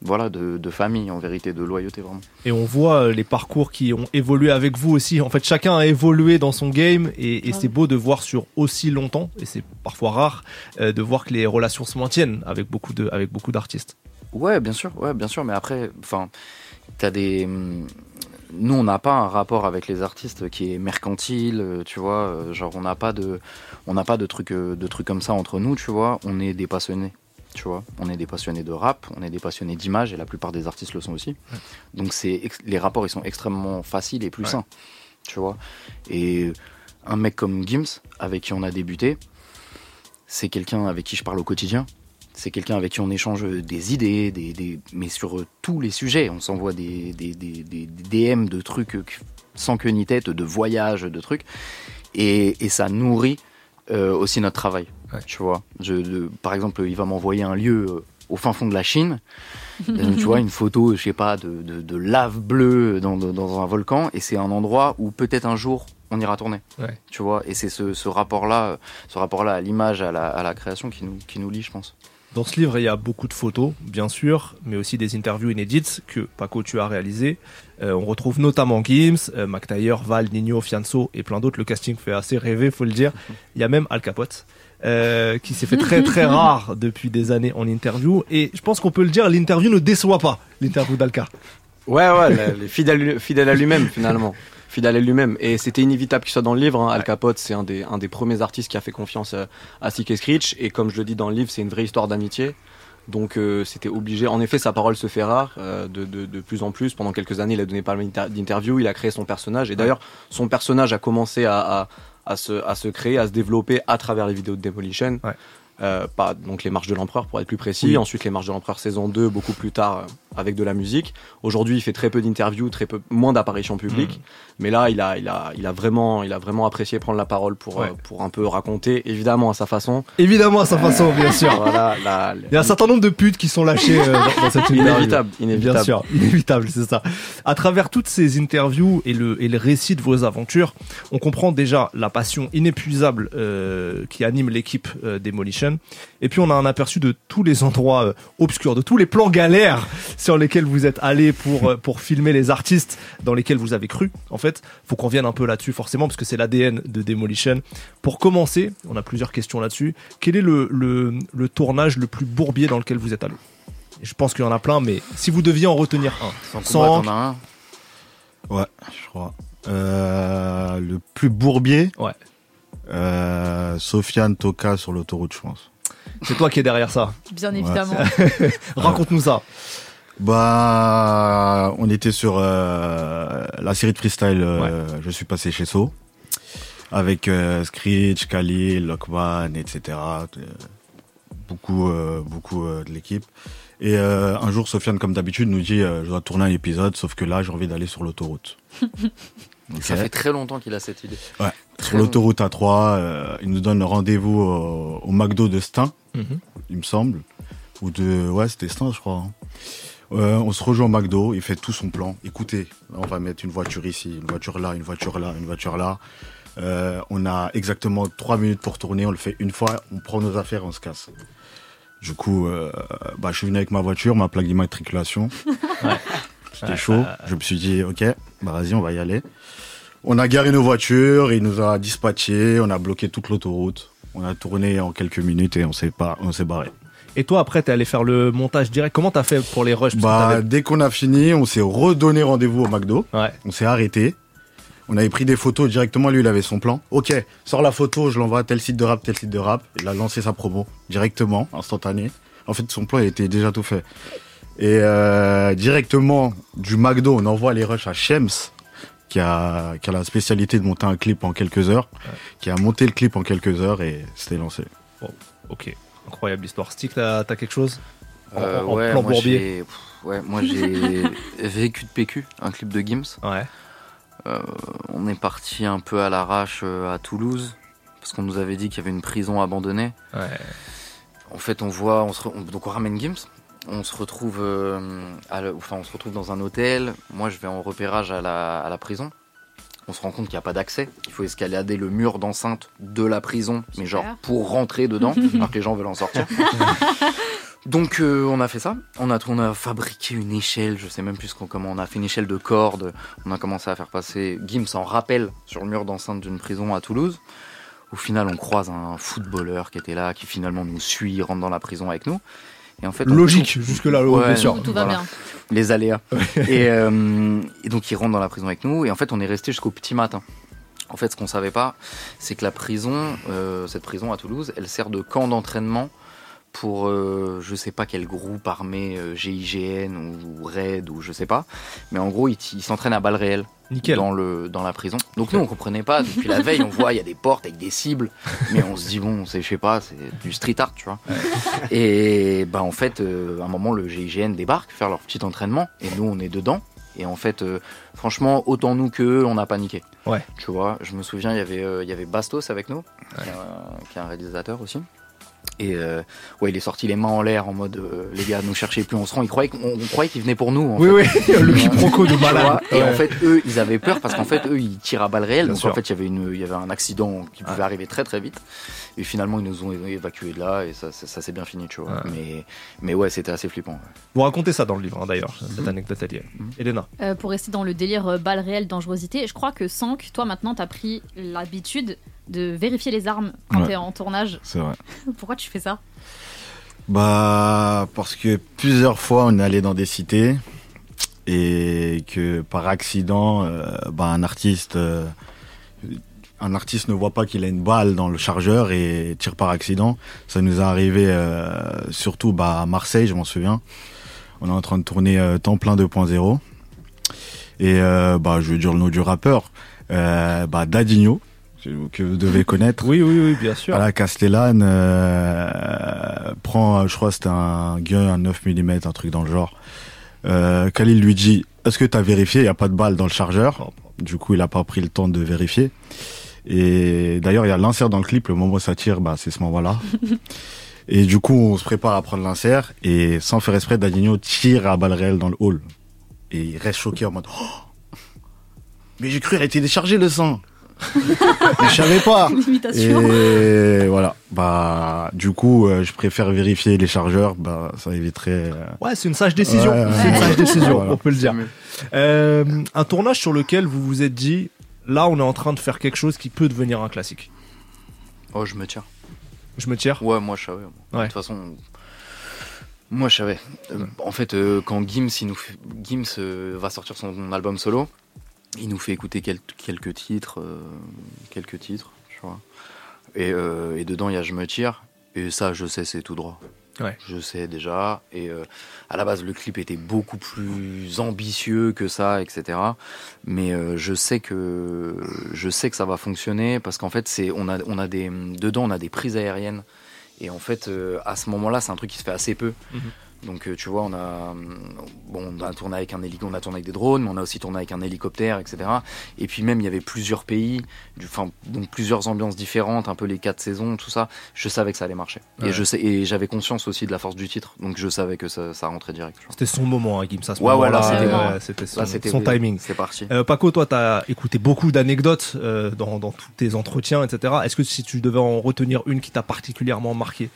Speaker 26: voilà, de, de famille, en vérité, de loyauté, vraiment.
Speaker 3: Et on voit euh, les parcours qui ont évolué avec vous aussi. En fait, chacun a évolué dans son game et, et c'est beau de voir sur aussi longtemps, et c'est parfois rare, euh, de voir que les relations se maintiennent avec beaucoup de, avec beaucoup d'artistes.
Speaker 26: Ouais, bien sûr, ouais, bien sûr, mais après, enfin, t'as des. Nous, on n'a pas un rapport avec les artistes qui est mercantile, euh, tu vois. euh, Genre, on n'a pas de, on n'a pas de trucs, euh, de trucs comme ça entre nous, tu vois. On est des passionnés, tu vois. On est des passionnés de rap, on est des passionnés d'image, et la plupart des artistes le sont aussi. Donc, c'est les rapports, ils sont extrêmement faciles et plus
Speaker 3: Ouais.
Speaker 26: sains, tu vois. Et un mec comme Gims, avec qui on a débuté, c'est quelqu'un avec qui je parle au quotidien. C'est quelqu'un avec qui on échange des idées, des, des- mais sur tous les sujets. On s'envoie des, des, des, DM de trucs sans queue ni tête, de voyages, de trucs. Et, et ça nourrit euh, aussi notre travail. Tu vois, je, de- par exemple, il va m'envoyer un lieu euh, au fin fond de la Chine. Euh, tu vois, une photo, je sais pas, de, de, de lave bleue dans, dans- un volcan. Et c'est un endroit où peut-être un jour on ira tourner.
Speaker 3: Ouais.
Speaker 26: Tu vois, et c'est ce, ce rapport-là, ce rapport-là à l'image, à la, à la création qui nous, qui nous lie, je pense.
Speaker 3: Dans ce livre, il y a beaucoup de photos, bien sûr, mais aussi des interviews inédites que Paco tu as réalisées. Euh, on retrouve notamment Gims, euh, McTayer, Val, Nino, Fianso et plein d'autres. Le casting fait assez rêver, faut le dire. Il y a même Al Capote. euh, qui s'est fait très très (laughs) rare depuis des années en interview et je pense qu'on peut le dire l'interview ne déçoit pas l'interview d'Alka
Speaker 27: Ouais, ouais, le- le fidèle, fidèle à lui-même finalement. Fidèle à lui-même. Et c'était inévitable qu'il soit dans le livre. hein. Al Capote, c'est un des, un des premiers artistes qui a fait confiance euh, à Sick et Screech. Et comme je le dis dans le livre, c'est une vraie histoire d'amitié. Donc euh, c'était obligé. En effet, sa parole se fait rare euh, de, de, de plus en plus. Pendant quelques années, il a donné pas mal d'inter- d'interviews, il a créé son personnage. Et d'ailleurs, son personnage a commencé à, à, à se, à se créer, à se développer à travers les vidéos de Demolition. Euh, pas, donc les marches de l'empereur pour être plus précis.
Speaker 3: Oui.
Speaker 27: Ensuite les marches de l'empereur saison 2, beaucoup plus tard, avec de la musique. Aujourd'hui, il fait très peu d'interviews, très peu moins d'apparitions publiques. Mais là, il a, il a, il a vraiment, il a vraiment apprécié prendre la parole pour,
Speaker 3: Ouais.
Speaker 27: euh, pour un peu raconter, évidemment à sa façon.
Speaker 3: Évidemment à sa façon, bien sûr.
Speaker 27: Voilà, la-
Speaker 3: Il y a un certain nombre de putes qui sont lâchées euh, dans, dans cette.
Speaker 27: Inévitable, inévitable.
Speaker 3: Bien sûr, inévitable, c'est ça. À travers toutes ces interviews et le, et le récit de vos aventures, on comprend déjà la passion inépuisable euh, qui anime l'équipe euh, Demolition. Et puis on a un aperçu de tous les endroits euh, obscurs, de tous les plans galères sur lesquels vous êtes allés pour, euh, pour filmer les artistes dans lesquels vous avez cru. En fait, faut qu'on vienne un peu là-dessus forcément parce que c'est l'ADN de Demolition. Pour commencer, on a plusieurs questions là-dessus. Quel est le, le, le tournage le plus bourbier dans lequel vous êtes allé Je pense qu'il y en a plein, mais si vous deviez en retenir un,
Speaker 26: Sans un
Speaker 28: Ouais, je crois. Euh, le plus bourbier?
Speaker 3: Ouais.
Speaker 28: Euh, Sofiane Toka sur l'autoroute, je pense.
Speaker 3: c'est toi qui es derrière ça.
Speaker 4: Bien
Speaker 28: Ouais.
Speaker 4: évidemment. (laughs)
Speaker 3: Raconte-nous ça.
Speaker 28: Bah, on était sur euh, la série de freestyle. euh, Je suis passé chez So avec euh, Screech, Khalil, Lockman, etc. euh, beaucoup, euh, beaucoup euh, de l'équipe. Et euh, un jour, Sofiane, comme d'habitude, nous dit euh, je dois tourner un épisode, sauf que là, j'ai envie d'aller sur l'autoroute. (laughs)
Speaker 26: Ça fait très longtemps qu'il a cette idée.
Speaker 28: Ouais. Sur l'autoroute A3, euh, il nous donne rendez-vous au, au McDo de Stein,
Speaker 3: Mhm.
Speaker 28: il me semble. Ou de. Ouais, c'était Stein, je crois. hein. Euh, on se rejoint au McDo, il fait tout son plan. Écoutez, on va mettre une voiture ici, une voiture là, une voiture là, une voiture là. Euh, on a exactement trois minutes pour tourner, on le fait une fois, on prend nos affaires, on se casse. Du coup, euh, bah, je suis venu avec ma voiture, ma plaque d'immatriculation. (laughs) C'était
Speaker 3: Ouais,
Speaker 28: chaud.
Speaker 3: ça-
Speaker 28: Je me suis dit, ok, bah vas-y, on va y aller. On a garé nos voitures, il nous a dispatchés, on a bloqué toute l'autoroute. On a tourné en quelques minutes et on s'est pas, on s'est barré.
Speaker 3: Et toi, après, t'es allé faire le montage direct. Comment t'as fait pour les rushs?
Speaker 28: Bah, dès qu'on a fini, on s'est redonné rendez-vous au McDo. On s'est arrêté. On avait pris des photos directement. Lui, il avait son plan. Ok, sors la photo, je l'envoie à tel site de rap, tel site de rap. Il a lancé sa promo directement, instantané. En fait, son plan il était déjà tout fait. Et euh, directement du McDo, on envoie les rushs à Shems, qui a, qui a la spécialité de monter un clip en quelques heures, qui a monté le clip en quelques heures et c'était lancé.
Speaker 3: Ok, incroyable histoire. Stick, t'as as quelque chose en,
Speaker 26: Euh,
Speaker 3: en-
Speaker 26: ouais,
Speaker 3: plan
Speaker 26: moi,
Speaker 3: bourbier
Speaker 26: ouais, moi j'ai (laughs) vécu de PQ, un clip de Gims.
Speaker 3: Ouais.
Speaker 26: Euh, on est parti un peu à l'arrache euh, à Toulouse parce qu'on nous avait dit qu'il y avait une prison abandonnée.
Speaker 3: Ouais.
Speaker 26: En fait, on voit, on se re- donc on ramène Gims. On se retrouve, euh, à la- enfin, on se retrouve dans un hôtel. Moi, je vais en repérage à la, à la prison. On se rend compte qu'il n'y a pas d'accès. Il faut escalader le mur d'enceinte de la prison, mais genre pour rentrer dedans, (laughs) alors que les gens veulent en sortir. (laughs) Donc euh, on a fait ça. On a, on a fabriqué une échelle, je sais même plus comment on a fait une échelle de cordes. On a commencé à faire passer Gims en rappel sur le mur d'enceinte d'une prison à Toulouse. Au final, on croise un footballeur qui était là, qui finalement nous suit, rentre dans la prison avec nous. Et en fait, on-
Speaker 3: Logique, jusque-là, ouais, bien sûr.
Speaker 4: Tout va bien.
Speaker 26: Les aléas. et, euh, et donc il rentre dans la prison avec nous. Et en fait, on est resté jusqu'au petit matin. En fait, ce qu'on savait pas, c'est que la prison, euh, cette prison à Toulouse, elle sert de camp d'entraînement pour euh, je sais pas quel groupe armé euh, GIGN ou RAID ou je sais pas. Mais en gros, ils ils s'entraînent à balles réelles.
Speaker 3: Nickel.
Speaker 26: Dans, le, dans la prison. Donc nous, on comprenait pas. Depuis la veille, on (laughs) voit, il y a des portes avec des cibles. Mais on se dit, bon, c'est, je sais pas, c'est du street art, tu vois. Et bah, en fait, euh, à un moment, le GIGN débarque, faire leur petit entraînement. Et nous, on est dedans. Et en fait, euh, franchement, autant nous qu'eux, on a paniqué.
Speaker 3: Ouais.
Speaker 26: Tu vois, je me souviens, il y avait, euh, il y avait Bastos avec nous, qui, est un, qui est un réalisateur aussi. Et euh, ouais, il est sorti les mains en l'air en mode euh, les gars, nous cherchez plus, on se rend. Il croyait qu'on on croyait qu'il venait pour nous. En
Speaker 3: Oui,
Speaker 26: fait.
Speaker 3: oui, (laughs) le quiproquo de malade.
Speaker 26: Et
Speaker 3: Ouais.
Speaker 26: en fait, eux, ils avaient peur parce qu'en fait, eux, ils tirent à balles réelles.
Speaker 3: Bien
Speaker 26: Donc
Speaker 3: sûr.
Speaker 26: en fait, il y avait une, il y avait un accident qui pouvait arriver très très vite. Et finalement, ils nous ont évacués de là et ça, ça, ça s'est bien fini, tu vois. Mais, mais ouais, c'était assez flippant. ouais.
Speaker 3: Vous racontez ça dans le livre, hein, d'ailleurs,
Speaker 26: Mhm.
Speaker 3: cette anecdote elle y est. Elena.
Speaker 4: Euh, pour rester dans le délire euh, balle réelle, dangerosité, je crois que Sank, toi maintenant, t'as pris l'habitude de vérifier les armes quand
Speaker 28: Ouais.
Speaker 4: t'es en tournage.
Speaker 28: C'est vrai. (laughs)
Speaker 4: Pourquoi tu fais ça
Speaker 28: Bah, parce que plusieurs fois on est allé dans des cités et que par accident, euh, bah, un artiste, euh, un artiste ne voit pas qu'il a une balle dans le chargeur et tire par accident. Ça nous est arrivé euh, surtout bah, à Marseille, je m'en souviens. On est en train de tourner euh, Temps plein 2.0 et euh, bah, je veux dire le nom du rappeur, bah, Dadinho que vous devez connaître.
Speaker 3: Oui, oui, oui, bien sûr.
Speaker 28: À la Castellane, euh, prend, je crois, c'était un gun, un 9 mm, un truc dans le genre. Euh, Khalil lui dit Est-ce que tu as vérifié? Il n'y a pas de balle dans le chargeur. Du coup, il a pas pris le temps de vérifier. Et d'ailleurs, il y a l'insert dans le clip. Le moment où ça tire, bah, c'est ce moment-là. (laughs) Et du coup, on se prépare à prendre l'insert. Et sans faire exprès, Danilo tire à balle réelle dans le hall. Et il reste choqué en mode Oh Mais j'ai cru, elle a été déchargée le sang. Je savais pas. (laughs) Et voilà. Bah, du coup, euh, je préfère vérifier les chargeurs. Bah, ça éviterait. euh,
Speaker 3: Ouais, c'est une sage décision.
Speaker 28: Ouais, ouais,
Speaker 3: c'est une
Speaker 28: ouais.
Speaker 3: sage décision,
Speaker 28: Voilà.
Speaker 3: on peut le dire. Euh, un tournage sur lequel vous vous êtes dit, là, on est en train de faire quelque chose qui peut devenir un classique.
Speaker 26: Oh, je me tiens.
Speaker 3: Je me tire
Speaker 26: Ouais, moi je savais. moi. De toute façon, moi je savais. Euh, en fait, euh, quand Gims, il nous fait- Gims euh, va sortir son album solo, il nous fait écouter quel- quelques titres, euh, quelques titres, tu vois. Et, euh, et dedans, il y a Je me tire. Et ça, je sais, c'est tout droit.
Speaker 3: Ouais.
Speaker 26: Je sais déjà. Et euh, à la base, le clip était beaucoup plus ambitieux que ça, etc. Mais euh, je sais que je sais que ça va fonctionner parce qu'en fait, c'est on a on a des dedans on a des prises aériennes. Et en fait, à ce moment-là, c'est un truc qui se fait assez peu.
Speaker 3: Mhm.
Speaker 26: Donc, euh, tu vois, on a, hum, bon, on a tourné avec un hélico, on a tourné avec des drones, mais on a aussi tourné avec un hélicoptère, etc. Et puis même, il y avait plusieurs pays, du, enfin, donc plusieurs ambiances différentes, un peu les quatre saisons, tout ça. Je savais que ça allait marcher.
Speaker 3: Ouais.
Speaker 26: Et je sais, et j'avais conscience aussi de la force du titre, donc je savais que ça, ça rentrait direct.
Speaker 3: C'était son moment, hein, Gims, à ce
Speaker 26: Ouais, là,
Speaker 3: euh, c'était son, timing.
Speaker 26: C'est parti.
Speaker 3: Euh, Paco, toi, tu as écouté beaucoup d'anecdotes euh, dans, dans tous tes entretiens, etc. Est-ce que si tu devais en retenir une qui t'a particulièrement marqué?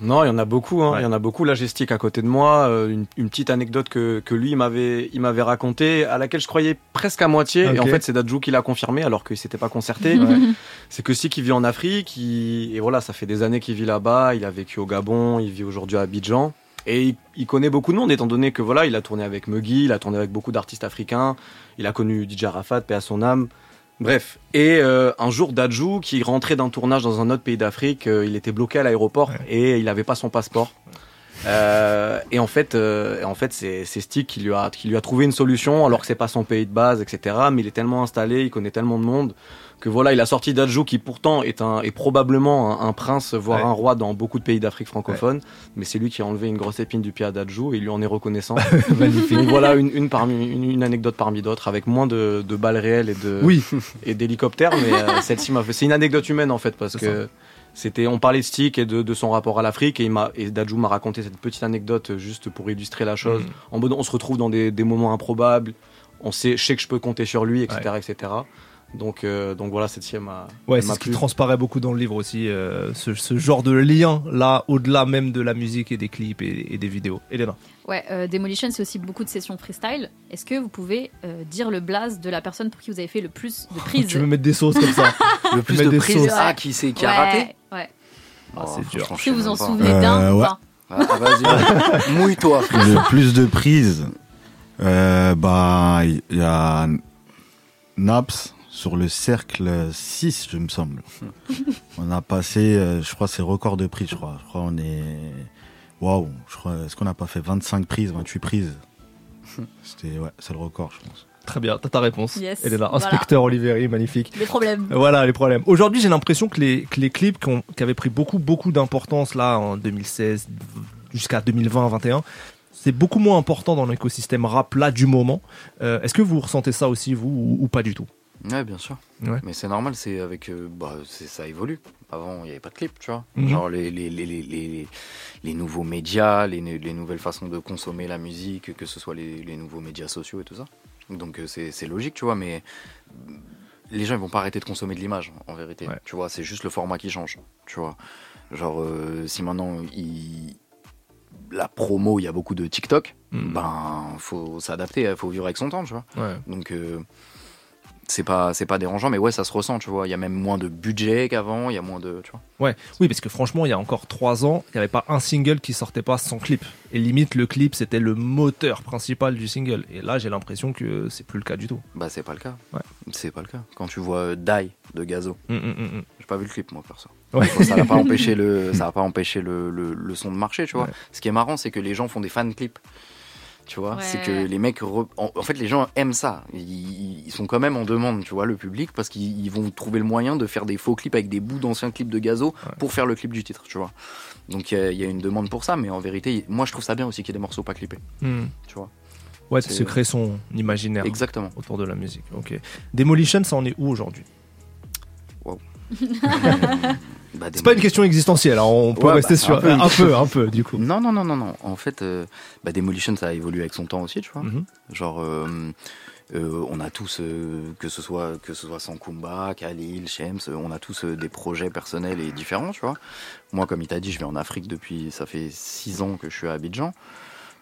Speaker 27: Non, il y en a beaucoup. hein. Il y en a beaucoup. Là, Stick à côté de moi. euh, une, une petite anecdote que, que lui il m'avait, il m'avait racontée, à laquelle je croyais presque à moitié. Et en fait, c'est Dadju qui l'a confirmé, alors qu'il s'était pas concerté.
Speaker 3: Ouais. (laughs)
Speaker 27: C'est que Stick, il vit en Afrique. il- Et voilà, ça fait des années qu'il vit là-bas. Il a vécu au Gabon. Il vit aujourd'hui à Abidjan. Et il, il connaît beaucoup de monde, étant donné que voilà, il a tourné avec Muggy, il a tourné avec beaucoup d'artistes africains. Il a connu DJ Arafat, paix à son âme. Bref, et euh, un jour, Dadju, qui rentrait d'un tournage dans un autre pays d'Afrique, euh, il était bloqué à l'aéroport et il n'avait pas son passeport. Euh, et en fait, euh, en fait, c'est c'est Stick qui lui a qui lui a trouvé une solution, alors que c'est pas son pays de base, etc. Mais il est tellement installé, il connaît tellement de monde que voilà, il a sorti Dadju, qui pourtant est un est probablement un, un prince, voire
Speaker 3: Ouais.
Speaker 27: un roi dans beaucoup de pays d'Afrique francophone. Mais c'est lui qui a enlevé une grosse épine du pied à Dadju et il lui en est reconnaissant. (laughs)
Speaker 3: Magnifique.
Speaker 27: Donc voilà une, une parmi une, une anecdote parmi d'autres, avec moins de, de balles réelles et de
Speaker 3: Oui.
Speaker 27: et d'hélicoptères, mais euh, (laughs) celle-ci m'a fait. C'est une anecdote humaine en fait parce
Speaker 3: C'est
Speaker 27: que c'était, on parlait de Stick et de, de son rapport à l'Afrique et il m'a et m'a raconté cette petite anecdote juste pour illustrer la chose.
Speaker 3: Mhm.
Speaker 27: En mode, on se retrouve dans des, des moments improbables, on sait, je sais que je peux compter sur lui, etc., etc. Donc euh, donc voilà, cette m'a
Speaker 3: Ouais, c'est ce qui transparaît beaucoup dans le livre aussi, euh, ce, ce genre de lien là, au-delà même de la musique et des clips et, et des vidéos. Elena.
Speaker 4: Ouais, euh, Demolition, c'est aussi beaucoup de sessions freestyle. Est-ce que vous pouvez euh, dire le blaze de la personne pour qui vous avez fait le plus de (laughs) prises
Speaker 3: Tu veux mettre des sauces comme ça (laughs)
Speaker 26: Le plus de prises,
Speaker 3: sauces.
Speaker 26: ah, qui c'est qui a
Speaker 4: Ouais,
Speaker 26: raté
Speaker 4: Ouais.
Speaker 3: Ah, c'est dur.
Speaker 4: Est-ce que vous en
Speaker 26: pas.
Speaker 4: souvenez
Speaker 28: Euh,
Speaker 4: d'un ou
Speaker 28: ouais.
Speaker 4: pas
Speaker 26: Ah, vas-y, (laughs) mouille-toi.
Speaker 28: Le plus de prises, euh, bah, il y a Naps sur le cercle 6, je me semble. (laughs) on a passé, euh, je crois, c'est record de prises, je crois. Je crois on est. Waouh, je crois, est-ce qu'on n'a pas fait 25 prises, 28 prises? C'était, ouais, c'est le record, je pense.
Speaker 3: Très bien, t'as ta réponse.
Speaker 4: Yes,
Speaker 3: Elena,
Speaker 4: voilà.
Speaker 3: inspecteur Oliveri, magnifique.
Speaker 4: Les problèmes.
Speaker 3: Voilà les problèmes. Aujourd'hui, j'ai l'impression que les, que les clips qui, ont- qui avaient pris beaucoup, beaucoup d'importance là en 2016 jusqu'à 2020-21, c'est beaucoup moins important dans l'écosystème rap là du moment. Euh, Est-ce que vous ressentez ça aussi, vous, ou, ou pas du tout?
Speaker 26: Ouais, bien sûr.
Speaker 3: Ouais.
Speaker 26: Mais c'est normal, c'est avec. euh, bah, c'est- ça évolue. Avant, il n'y avait pas de clip, tu vois.
Speaker 3: Mhm.
Speaker 26: Genre les, les, les, les, les, nouveaux médias, les, les nouvelles façons de consommer la musique, que ce soit les, les nouveaux médias sociaux et tout ça. Donc euh, c'est c'est logique, tu vois, mais les gens ils vont pas arrêter de consommer de l'image, en vérité. Tu vois, c'est juste le format qui change, tu vois. Genre, euh, si maintenant il la promo, il y a beaucoup de TikTok,
Speaker 3: Mhm.
Speaker 26: ben faut s'adapter, il faut vivre avec son temps, tu vois.
Speaker 3: Ouais.
Speaker 26: Donc euh, c'est pas c'est pas dérangeant, mais ouais, ça se ressent, tu vois. Il y a même moins de budget qu'avant, il y a moins de, tu vois.
Speaker 3: Ouais, oui, parce que franchement, il y a encore trois ans, il n'y avait pas un single qui sortait pas sans clip. Et limite, le clip, c'était le moteur principal du single. Et là, j'ai l'impression que c'est plus le cas du tout.
Speaker 26: Bah c'est pas le cas.
Speaker 3: Ouais.
Speaker 26: C'est pas le cas. Quand tu vois euh, Die de Gazo,
Speaker 3: Mm, mm,
Speaker 26: j'ai pas vu le clip moi perso.
Speaker 3: Ouais.
Speaker 26: Ça n'a pas (laughs) empêché le ça a pas empêché le, le, le son de marché, tu vois.
Speaker 3: Ouais.
Speaker 26: Ce qui est marrant, c'est que les gens font des fan clips. Tu vois,
Speaker 4: Ouais,
Speaker 26: c'est que les mecs, re- en, en fait, les gens aiment ça. Ils, ils sont quand même en demande, tu vois, le public, parce qu'ils ils vont trouver le moyen de faire des faux clips avec des bouts d'anciens clips de Gazo pour faire le clip du titre, tu vois. Donc il y, a- il y a une demande pour ça, mais en vérité, moi je trouve ça bien aussi qu'il y ait des morceaux pas clippés.
Speaker 3: Hmm.
Speaker 26: Tu vois.
Speaker 3: Ouais,
Speaker 26: C'est-
Speaker 3: se créer son imaginaire.
Speaker 26: Exactement.
Speaker 3: Autour de la musique. Ok. Demolition, ça en est où aujourd'hui?
Speaker 26: Bah,
Speaker 3: C'est pas une question existentielle, hein, on peut
Speaker 26: Ouais,
Speaker 3: rester
Speaker 26: bah,
Speaker 3: sur
Speaker 26: un peu,
Speaker 3: un peu, un peu, du coup.
Speaker 26: Non, non, non, non, non. En fait, euh, bah, Demolition, ça a évolué avec son temps aussi, tu vois.
Speaker 3: Mhm.
Speaker 26: Genre, euh, euh, on a tous, euh, que ce soit que ce soit Sankumba, Khalil, Shems, on a tous des projets personnels et différents, tu vois. Moi, comme il t'a dit, je vais en Afrique depuis, ça fait six ans que je suis à Abidjan,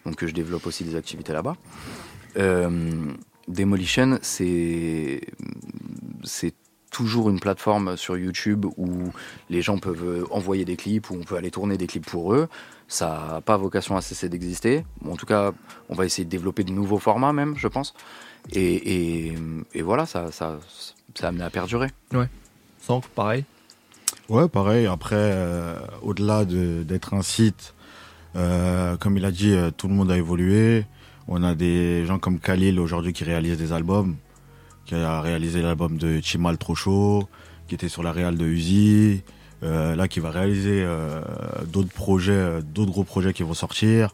Speaker 26: donc que je développe aussi des activités là-bas. Demolition, c'est c'est toujours une plateforme sur YouTube où les gens peuvent euh, envoyer des clips, où on peut aller tourner des clips pour eux. Ça n'a pas vocation à cesser d'exister. Bon, en tout cas, on va essayer de développer de nouveaux formats même, je pense. Et, et, et voilà, ça, ça, ça a amené à perdurer.
Speaker 3: Ouais. Sans pareil.
Speaker 28: Ouais, pareil. Après, euh, au-delà de- d'être un site, euh, comme il a dit, euh, tout le monde a évolué. On a des gens comme Khalil aujourd'hui qui réalisent des albums, qui a réalisé l'album de Chimal Trop qui était sur la réal de Uzi, euh, là qui va réaliser euh, d'autres projets, euh, d'autres gros projets qui vont sortir.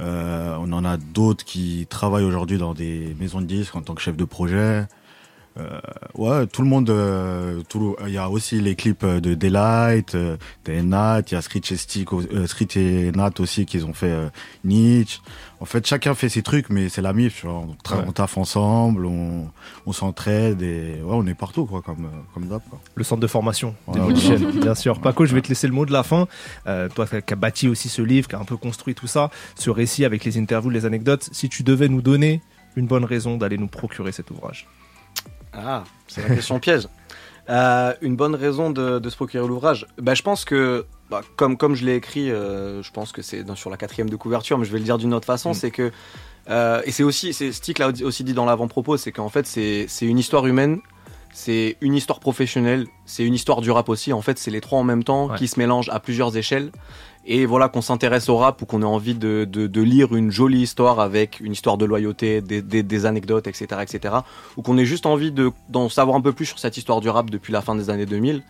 Speaker 28: On en a d'autres qui travaillent aujourd'hui dans des maisons de disques en tant que chef de projet. Euh, ouais, tout le monde. euh, tout Il y a aussi les clips de Daylight, euh, de Nat. Il y a Street et, Stick, euh, Street et Nat aussi qu'ils ont fait euh, Nietzsche. En fait, chacun fait ses trucs, mais c'est la mif. tu vois. On,
Speaker 3: Ouais.
Speaker 28: on taffe ensemble, on, on s'entraide et ouais, on est partout quoi, comme euh, comme d'hab.
Speaker 3: Le centre de formation (laughs) bien sûr. Paco, je vais te laisser le mot de la fin. Euh, toi qui as bâti aussi ce livre, qui a un peu construit tout ça, ce récit avec les interviews, les anecdotes, si tu devais nous donner une bonne raison d'aller nous procurer cet ouvrage.
Speaker 27: Ah, c'est la question piège. (laughs) Euh, une bonne raison de, de se procurer l'ouvrage bah, Je pense que, bah, comme, comme je l'ai écrit, euh, je pense que c'est dans- sur la quatrième de couverture, mais je vais le dire d'une autre façon, c'est que, euh, et c'est aussi, c'est Stick l'a aussi dit dans l'avant-propos, c'est qu'en fait c'est c'est une histoire humaine, c'est une histoire professionnelle, c'est une histoire du rap aussi, en fait c'est les trois en même temps qui se mélangent à plusieurs échelles. Et voilà, qu'on s'intéresse au rap ou qu'on ait envie de, de- de lire une jolie histoire avec une histoire de loyauté, des, des- des anecdotes, etc., etc. Ou qu'on ait juste envie de- d'en savoir un peu plus sur cette histoire du rap depuis la fin des années 2000.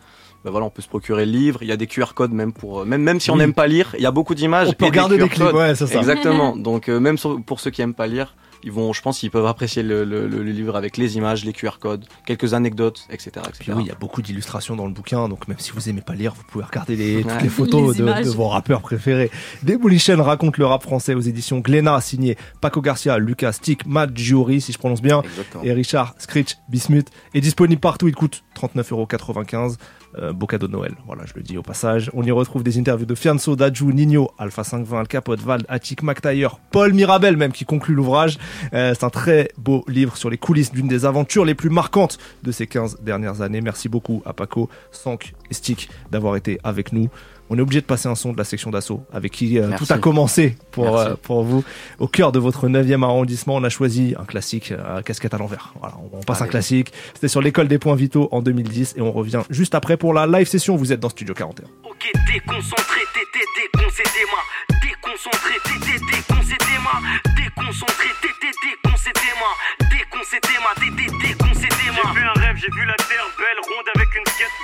Speaker 27: Ben voilà, on peut se procurer le livre. Il y a des QR codes même pour, euh, même, même si on
Speaker 3: Oui.
Speaker 27: n'aime pas lire, il y a beaucoup d'images.
Speaker 3: On peut
Speaker 27: et
Speaker 3: regarder
Speaker 27: QR
Speaker 3: des clips, ouais, c'est ça.
Speaker 27: Exactement. (laughs) Donc euh, même pour ceux qui aiment pas lire, ils vont, je pense, qu'ils peuvent apprécier le, le- le livre avec les images, les QR codes, quelques anecdotes, etc., etc.
Speaker 3: Puis oui, il y a beaucoup d'illustrations dans le bouquin, donc même si vous aimez pas lire, vous pouvez regarder les, toutes
Speaker 27: Ouais.
Speaker 3: les photos
Speaker 27: Les
Speaker 3: de, vos rappeurs préférés. Demolition raconte le rap français aux éditions Glénat, signé Paco Garcia, Lucas Stick, Matt Giori, si je prononce bien,
Speaker 26: Exactement.
Speaker 3: et Richard Scritch Bismuth, est disponible partout, il coûte 39,95€. Euh, beau cadeau de Noël, voilà, je le dis au passage. On y retrouve des interviews de Fianso, Daju, Nino, Alpha 520, Al Capote, Val, Attic, McTayer, Paul Mirabel même qui conclut l'ouvrage. Euh, c'est un très beau livre sur les coulisses d'une des aventures les plus marquantes de ces 15 dernières années. Merci beaucoup à Paco, Sank et Stick d'avoir été avec nous. On est obligé de passer un son de la section d'assaut avec qui euh, tout a commencé pour, euh, pour vous. Au cœur de votre 9e arrondissement, on a choisi un classique euh, casquette à l'envers. Voilà, on, on passe un
Speaker 26: Allez.
Speaker 3: classique. C'était sur l'école des points vitaux en 2010 et on revient juste après pour la live session. Vous êtes dans Studio 41.
Speaker 29: Ok, déconcentré, t'étais déconcédé-moi. Déconcentré, t'étais déconcédé-moi. Déconcentré, t'étais déconcédé-moi. Déconcédé-moi, t'étais déconcédé-moi. J'ai vu un rêve, j'ai vu la terre belle, ronde avec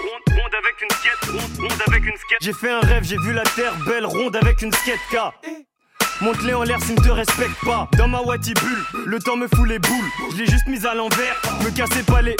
Speaker 29: ronde, ronde avec une skate. J'ai fait un rêve, j'ai vu la terre belle, ronde avec une skate K. Monte-les en l'air s'ils ne te respectent pas. Dans ma Wati bulle, le temps me fout les boules. Je l'ai juste mise à l'envers, me cassez pas les.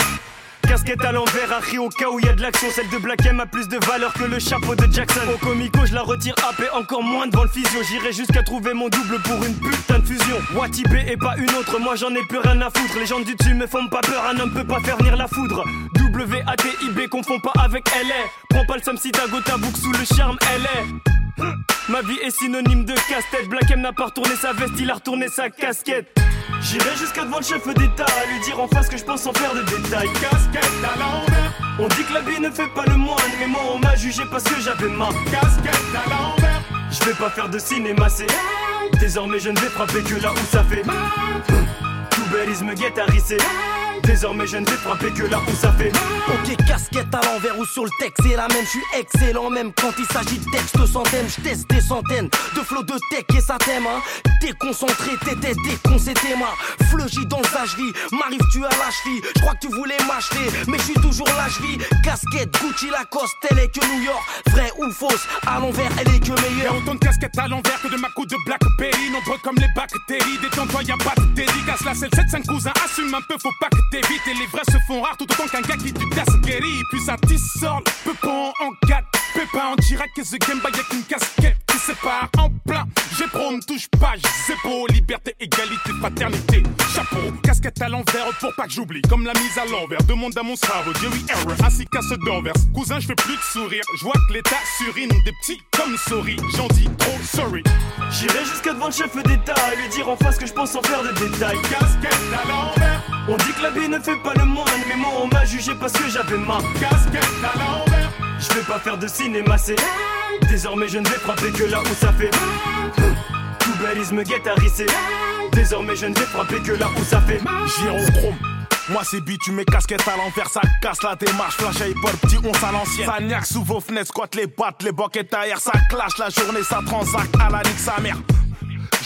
Speaker 29: Casquette à l'envers, Harry au cas où y a de l'action. Celle de Black M a plus de valeur que le chapeau de Jackson. Au comico, je la retire AP encore moins devant le physio. J'irai jusqu'à trouver mon double pour une putain de fusion. Wati B et pas une autre, moi j'en ai plus rien à foutre. Les gens du dessus me font pas peur, un homme peut pas faire venir la foudre. W-A-T-I-B, confond pas avec LA. Prends pas le Sam si ta go ta boucle sous le charme, LA. Ma vie est synonyme de casse-tête. Black M n'a pas retourné sa veste, il a retourné sa casquette. J'irai jusqu'à devant le chef d'État à lui dire en face que je pense sans faire de détails. Casquette à. On dit que la vie ne fait pas le moine, mais moi on m'a jugé parce que j'avais ma casquette à. Je vais pas faire de cinéma, c'est Désormais je ne vais frapper que là où ça fait. Tout me guette à risser. Désormais je ne vais frapper que là où ça fait
Speaker 15: Ok, casquette à l'envers ou sur le texte, c'est la même, je suis excellent même quand il s'agit de texte centaines, je teste des centaines de flots de tech et ça t'aime, hein. Déconcentré, t'étais déconcentré, moi. Fleugy dans sa vie, m'arrive tu à la cheville. Je crois que tu voulais m'acheter, mais je suis toujours la cheville. Casquette, Gucci, Lacoste, elle est que New York. Vrai ou fausse, à l'envers, elle est que meilleure.
Speaker 30: Y'a autant de casquettes à l'envers que de ma coupe de Blackberry. Nombreux comme les bactéries, détends-toi, y'a pas de dédicace. La selle 7, 5 cousins, assume un peu, faut pas que t'évites. Et les vrais se font rares tout autant qu'un gars qui du guéri. Puis ça tissort, peu pas en 4. Pépin en direct, que The Game Boy avec une casquette qui sépare en plein. J'ai pro, ne touche pas, c'est beau. Liberté, égalité, paternité. Chapeau, casquette à l'envers pour pas que j'oublie. Comme la mise à l'envers, demande à mon cerveau. Jerry Error, ainsi qu'à ce d'envers. Cousin, je fais plus de sourire. Je vois que l'état surine des petits comme souris. J'en dis trop sorry.
Speaker 29: J'irai jusqu'à devant le chef d'État et lui dire en face que je pense en faire de détails.
Speaker 30: Casquette à l'envers.
Speaker 29: On dit que la ne fait pas le moine, mais moi on m'a jugé parce que j'avais ma
Speaker 30: casquette à l'envers.
Speaker 29: Je vais pas faire de cinéma, c'est désormais je ne vais frapper que là où ça fait. Tout bellisme guette à risser. Désormais je ne vais frapper que là où ça fait.
Speaker 30: Gyrochrome. Moi c'est beat, tu mets casquette à l'envers, ça casse la démarche, flash hip petit on à l'ancienne. Ça niaque sous vos fenêtres, squat les boîtes, les boquettes ailleurs, ça clash la journée, ça transacte à la nique sa mère.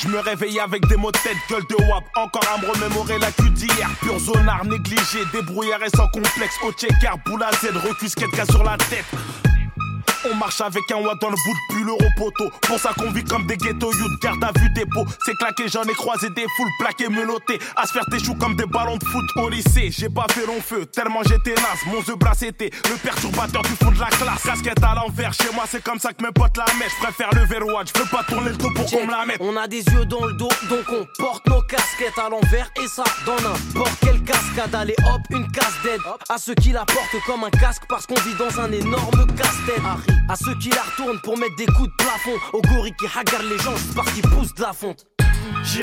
Speaker 30: Je me réveille avec des mots de tête, gueule de wap. Encore à me remémorer la cul d'hier. Pur zonard négligé, débrouillard et sans complexe. Au checker, boule à Z, recus, cas sur la tête. On marche avec un watt dans le bout de pull au poteau. Pour ça qu'on vit comme des ghettos youth, garde à vue dépôt. C'est claqué, j'en ai croisé des foules plaquées, menottées. À se faire tes choux comme des ballons de foot au lycée. J'ai pas fait long feu, tellement j'étais naze. Mon The bras c'était le perturbateur du fond de la classe. Casquette à l'envers, chez moi c'est comme ça que mes potes la mettent. Je préfère le verrouage, je veux pas tourner le dos pour qu'on me la mette.
Speaker 15: On a des yeux dans le dos, donc on porte nos casquettes à l'envers. Et ça, dans n'importe quelle cascade. Allez hop, une casse d'aide. À ceux qui la portent comme un casque parce qu'on vit dans un énorme casse-tête. À ceux qui la retournent pour mettre des coups de plafond. Aux gorilles qui hagarent les gens parce qu'ils poussent de la fonte.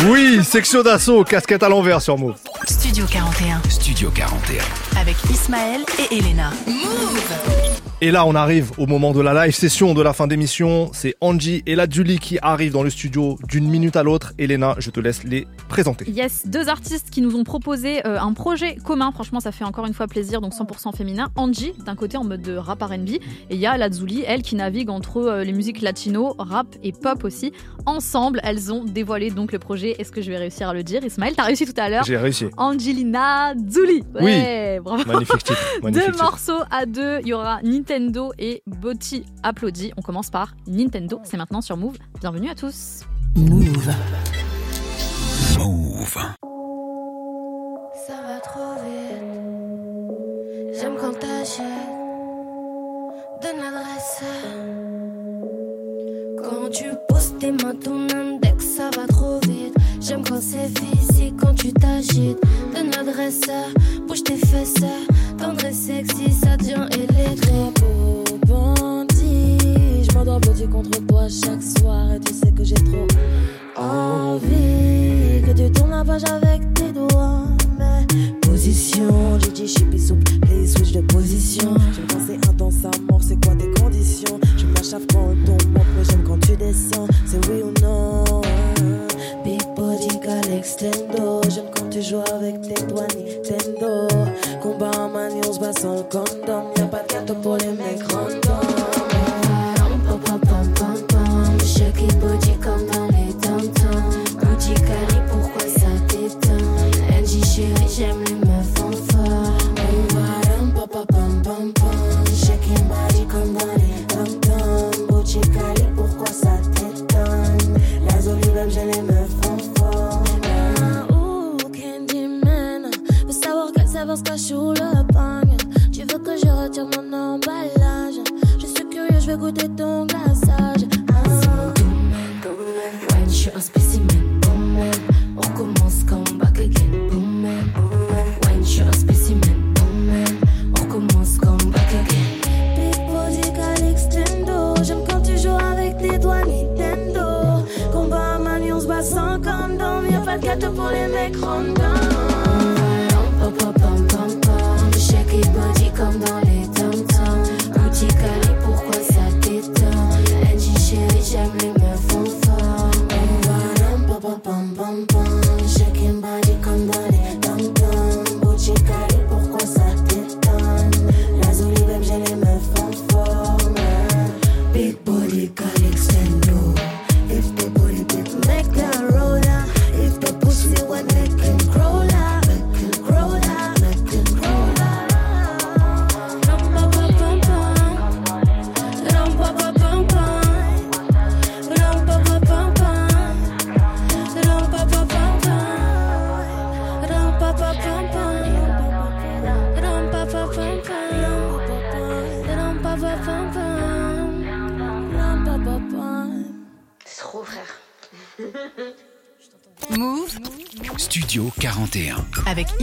Speaker 3: Oui, section d'assaut, casquette à l'envers sur Move.
Speaker 2: Studio 41.
Speaker 1: Studio 41.
Speaker 2: Avec Ismaël et Elena. Move
Speaker 3: Et là, on arrive au moment de la live session de la fin d'émission. C'est Angie et la Julie qui arrivent dans le studio d'une minute à l'autre. Elena, je te laisse les présenter.
Speaker 4: Yes, deux artistes qui nous ont proposé euh, un projet commun. Franchement, ça fait encore une fois plaisir. Donc 100% féminin. Angie, d'un côté en mode de rap R&B, et il y a la Zuli, elle qui navigue entre euh, les musiques latino, rap et pop aussi. Ensemble, elles ont dévoilé donc le projet. Est-ce que je vais réussir à le dire Ismaël, t'as réussi tout à l'heure.
Speaker 3: J'ai réussi.
Speaker 4: Angelina Zuli. Ouais, bravo.
Speaker 3: Magnifique titre. (laughs) Magnifique
Speaker 4: Deux
Speaker 3: titre.
Speaker 4: morceaux à deux. Il y aura Nintendo et Botti applaudit. On commence par Nintendo. C'est maintenant sur Move. Bienvenue à tous.
Speaker 2: Move.
Speaker 1: Move.
Speaker 25: Ça va trop vite. J'aime quand t'achètes. Donne l'adresse. Quand tu poses tes mains, ton index, ça va trop. J'aime quand c'est physique, quand tu t'agites. Donne l'adresse. Bouge tes fesses. Tendre et sexy, ça devient électrique.
Speaker 5: bandit. Je m'endors blotti contre toi chaque soir et tu sais que j'ai trop envie que tu tournes la page avec tes doigts. Mais position, j'ai dit chippy souple, les switch de position. J'aime quand c'est intense mort, c'est quoi tes conditions? Je m'achève quand on tombe, j'aime quand tu descends. C'est oui ou non? J'aime quand tu joues avec tes doigts Nintendo. Combat en manie, on se bat sans condom. Y'a pas de gâteau pour les mecs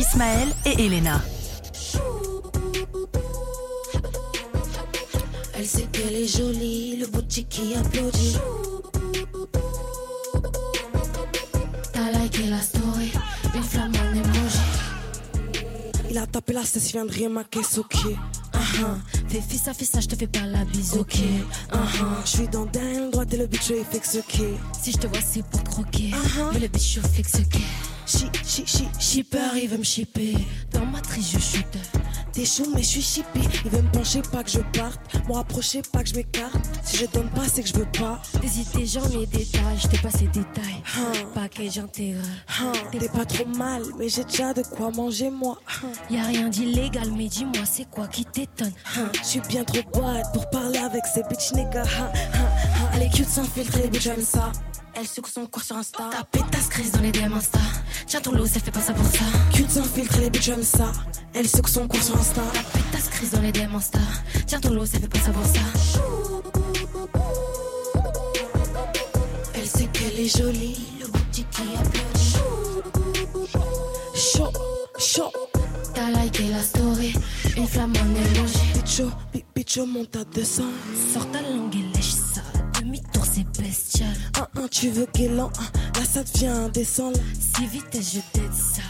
Speaker 2: Ismaël et Elena.
Speaker 5: Elle sait qu'elle est jolie, le boutique qui applaudit. T'as liké la story, une flamme en emoji.
Speaker 25: Il a tapé la cesse, vient de rien ma caisse, ok.
Speaker 5: Uh-huh. Fais fils à fils, je te fais pas la bise, ok.
Speaker 25: Uh-huh. Je suis dans derrière droite et le bitch il fixe, ok.
Speaker 5: Si je te vois, c'est pour croquer. Mais le bitch, je fixe, ok.
Speaker 25: Chi, chi,
Speaker 5: Shipper, il veut me shipper. Dans ma triche, je chute.
Speaker 25: T'es chou, mais je suis chippy. Il veut me pencher, pas que je parte. Me rapprocher, pas que je m'écarte. Si je donne pas, c'est que je veux pas.
Speaker 5: Hésité, j'en ai des tailles, je t'ai passé des tailles.
Speaker 25: Huh.
Speaker 5: Package intégral.
Speaker 25: Hein, T'es pas trop mal, mais j'ai déjà de quoi manger, moi. Hein.
Speaker 5: Y a rien d'illégal, mais dis-moi, c'est quoi qui t'étonne?
Speaker 25: Hein, Je suis bien trop boîte pour parler avec ces bitch niggas. Elle est cute sans filtre, les bitch j'aime ça.
Speaker 5: Elle suce son cours sur Insta. Ta pétasse crise dans les DM Insta. Tiens ton lot, ça fait pas ça pour ça.
Speaker 25: Cute sans filtre, les bitch j'aime ça. Elle que son cours sur Insta.
Speaker 5: Ta pétasse crise dans les DM Insta. Tiens ton lot, ça fait pas ça pour ça.
Speaker 25: Elle sait qu'elle est jolie.
Speaker 5: Le boutique qui applaudit.
Speaker 25: Chaud, chaud.
Speaker 5: T'as liké la story. Une flamme en emoji.
Speaker 25: Bicho, bi- bicho, monte à 200.
Speaker 5: Sors ta langue et lèche bestial.
Speaker 25: Un, un, tu veux guélant. un. Là, ça devient indécent. là.
Speaker 5: Si vite je t'aide ça.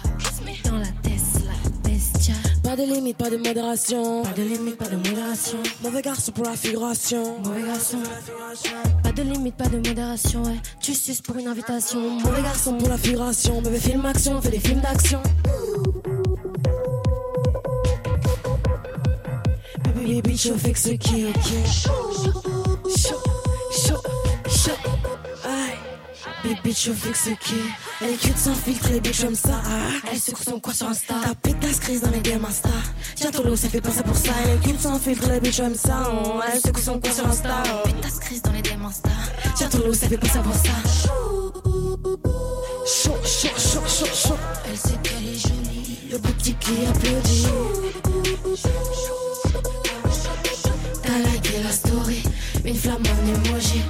Speaker 5: Dans la Tesla, bestial.
Speaker 25: Pas de limite, pas de modération.
Speaker 5: Pas de limite, pas de modération.
Speaker 25: Mauvais garçon pour la figuration.
Speaker 5: Mauvais garçon. Pas de limite, pas de modération, ouais. Tu suces pour une invitation.
Speaker 25: Mauvais garçon pour la figuration. Bébé film action, fais des films d'action. Baby, bitch, je fais que ce qui est ok. Baby, bitch, je ce qui. Elle cute sans filtre, les bitch comme ça.
Speaker 5: Elle suce son quoi sur Insta.
Speaker 25: Ta pétasse crise dans les DM Insta. Tiens ton lot, ça fait pas ça pour ça. Elle cute sans filtre, les bitch comme ça. Oh, Elle secoue son quoi sur Insta. Oh.
Speaker 5: Pétasse crise dans les DM Insta.
Speaker 25: Tiens ton lot, ça fait pas ça pour ça. Chaud, chaud, chaud, chaud, chaud.
Speaker 5: Elle sait qu'elle est jolie.
Speaker 25: Le boutique qui applaudit.
Speaker 5: T'as liké la story. Une flamme en emoji.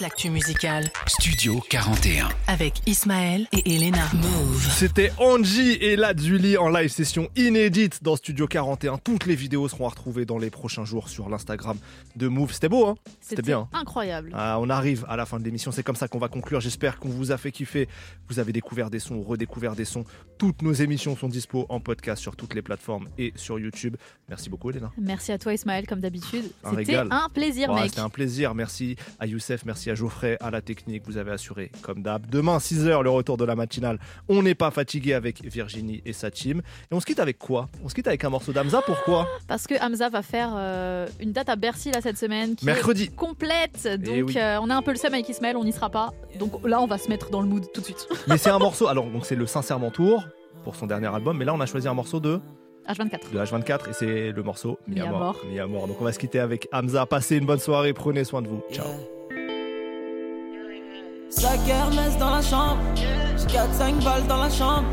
Speaker 2: Toute l'actu musicale
Speaker 1: Studio 41.
Speaker 2: avec Ismaël et Elena. Move.
Speaker 3: C'était Angie et la Julie en live session inédite dans Studio 41. Toutes les vidéos seront à retrouver dans les prochains jours sur l'Instagram de Move. C'était beau, hein? C'était bien.
Speaker 4: incroyable.
Speaker 3: Ah, on arrive à la fin de l'émission, c'est comme ça qu'on va conclure. J'espère qu'on vous a fait kiffer. Vous avez découvert des sons, ou redécouvert des sons. Toutes nos émissions sont dispo en podcast sur toutes les plateformes et sur YouTube. Merci beaucoup, Elena.
Speaker 4: Merci à toi Ismaël comme d'habitude.
Speaker 3: Un
Speaker 4: C'était
Speaker 3: régal.
Speaker 4: un plaisir
Speaker 3: Ouais,
Speaker 4: mec.
Speaker 3: C'était un plaisir. Merci à Youssef, merci à Geoffrey, à la technique. Vous avez assuré comme d'hab. Demain, 6h, le retour de la matinale. On n'est pas fatigué avec Virginie et sa team. Et on se quitte avec quoi? On se quitte avec un morceau d'Amza. Pourquoi?
Speaker 4: Parce que Hamza va faire euh, une date à Bercy là cette semaine qui
Speaker 3: Mercredi.
Speaker 4: est complète. Donc
Speaker 3: Eh oui.
Speaker 4: euh, on a un peu le seum avec Ismaël, on n'y sera pas. Donc là on va se mettre dans le mood tout de suite.
Speaker 3: Mais c'est un (laughs) morceau. Alors, donc c'est le Sincèrement Tour pour son dernier album. Mais là, on a choisi un morceau de,
Speaker 4: H24.
Speaker 3: de H24 et c'est le morceau Mi. Amor. Mi Amor. Donc, on va se quitter avec Hamza. Passez une bonne soirée. Prenez soin de vous. Ciao.
Speaker 31: Sac Hermès dans la chambre, j'ai 4-5 balles dans la chambre.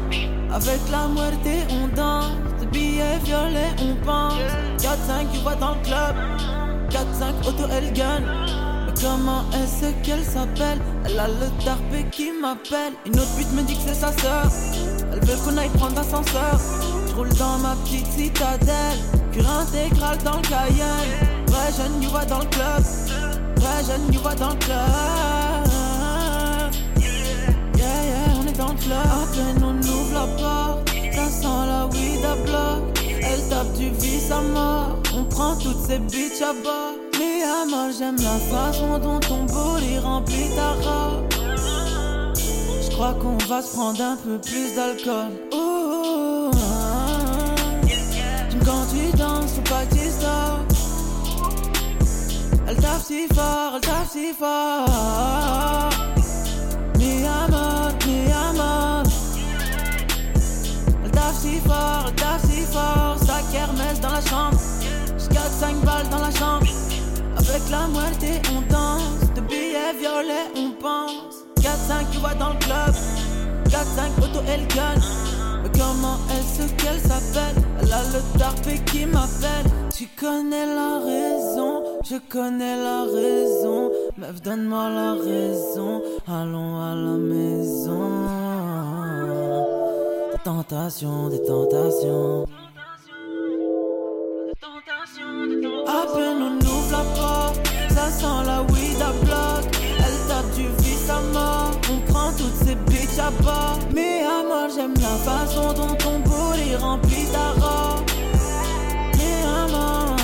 Speaker 31: Avec la muerte on danse, de billets violets on pense. 4-5 tu vois dans le club, 4-5 auto elle gagne. Mais comment est-ce qu'elle s'appelle? Elle a le tarpé qui m'appelle. Une autre pute me dit que c'est sa sœur. Elle veut qu'on aille prendre l'ascenseur. Je roule dans ma petite citadelle, cure intégrale dans le Cayenne. Vrai jeune, you vois dans le club. Vrai jeune, you vois dans le club. Dans le club. On ouvre la porte, ça sent la weed à bloc. Elle tape du vice à mort, on prend toutes ces bitches à bord. Mais à moi, j'aime la façon dont ton body remplit ta robe. Je crois qu'on va se prendre un peu plus d'alcool. Quand tu danses, faut pas que tu. Elle tape si fort, elle tape si fort. Tape si fort, tape si fort. Sa kermesse dans la chambre. J'ai 4-5 balles dans la chambre. Avec la moitié, on danse. De billets violets, on pense. 4-5, tu vois dans le club. 4-5, auto, elle gun. Mais comment est-ce qu'elle s'appelle? Elle a le tarpé qui m'appelle. Tu connais la raison, je connais la raison. Meuf, donne-moi la raison. Allons à la maison. Des tentations, des tentations. À peine on ouvre la porte, ça sent la weed à bloc. Elle tape du vice à mort, on prend toutes ces bitches à bord. Mais à moi j'aime la façon dont ton booty remplit ta robe. Mais à moi,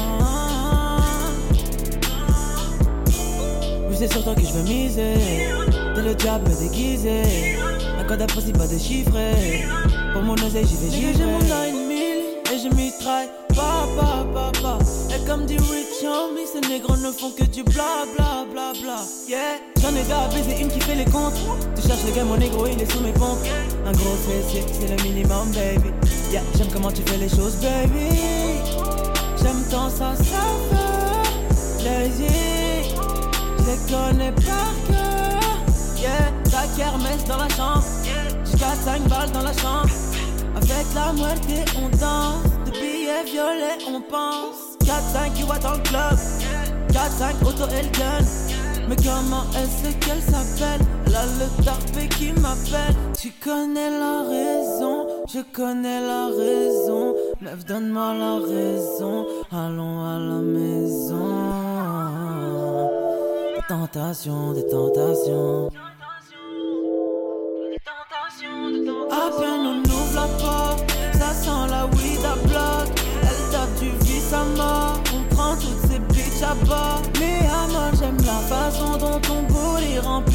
Speaker 31: c'est sur toi que je veux miser. T'es le diable déguisé. Un code à pas déchiffré. Pour mon oseille, j'y vais, j'y vais. J'ai mon 9000 et je mitraille. Pa, pa, pa, pa. Et comme dit Rich Homie, ces négros ne font que du bla, bla, bla, bla. Yeah. J'en ai à baiser, une qui fait les comptes. Tu cherches le gars, mon négro, il est sous mes pompes. Un gros fessier, c'est le minimum, baby. Yeah, j'aime comment tu fais les choses, baby. J'aime tant ça, ça fait plaisir. Je les connais par cœur. Yeah, ta kermesse dans la chambre. Jusqu'à 5 balles dans la chambre. Avec la moitié, on danse. De billets violets, on pense. 4-5 you dans le club. 4-5 auto et le. Mais comment est-ce qu'elle s'appelle? Elle a le tarpé qui m'appelle. Tu connais la raison, je connais la raison. Meuf, donne-moi la raison. Allons à la maison. Des tentations, des tentations. À peine on ouvre la porte, ça sent la weed à bloc. Elle tape du vice à mort, on prend toutes ces bitches à bord. Mais à moi, j'aime la façon dont ton goût les remplit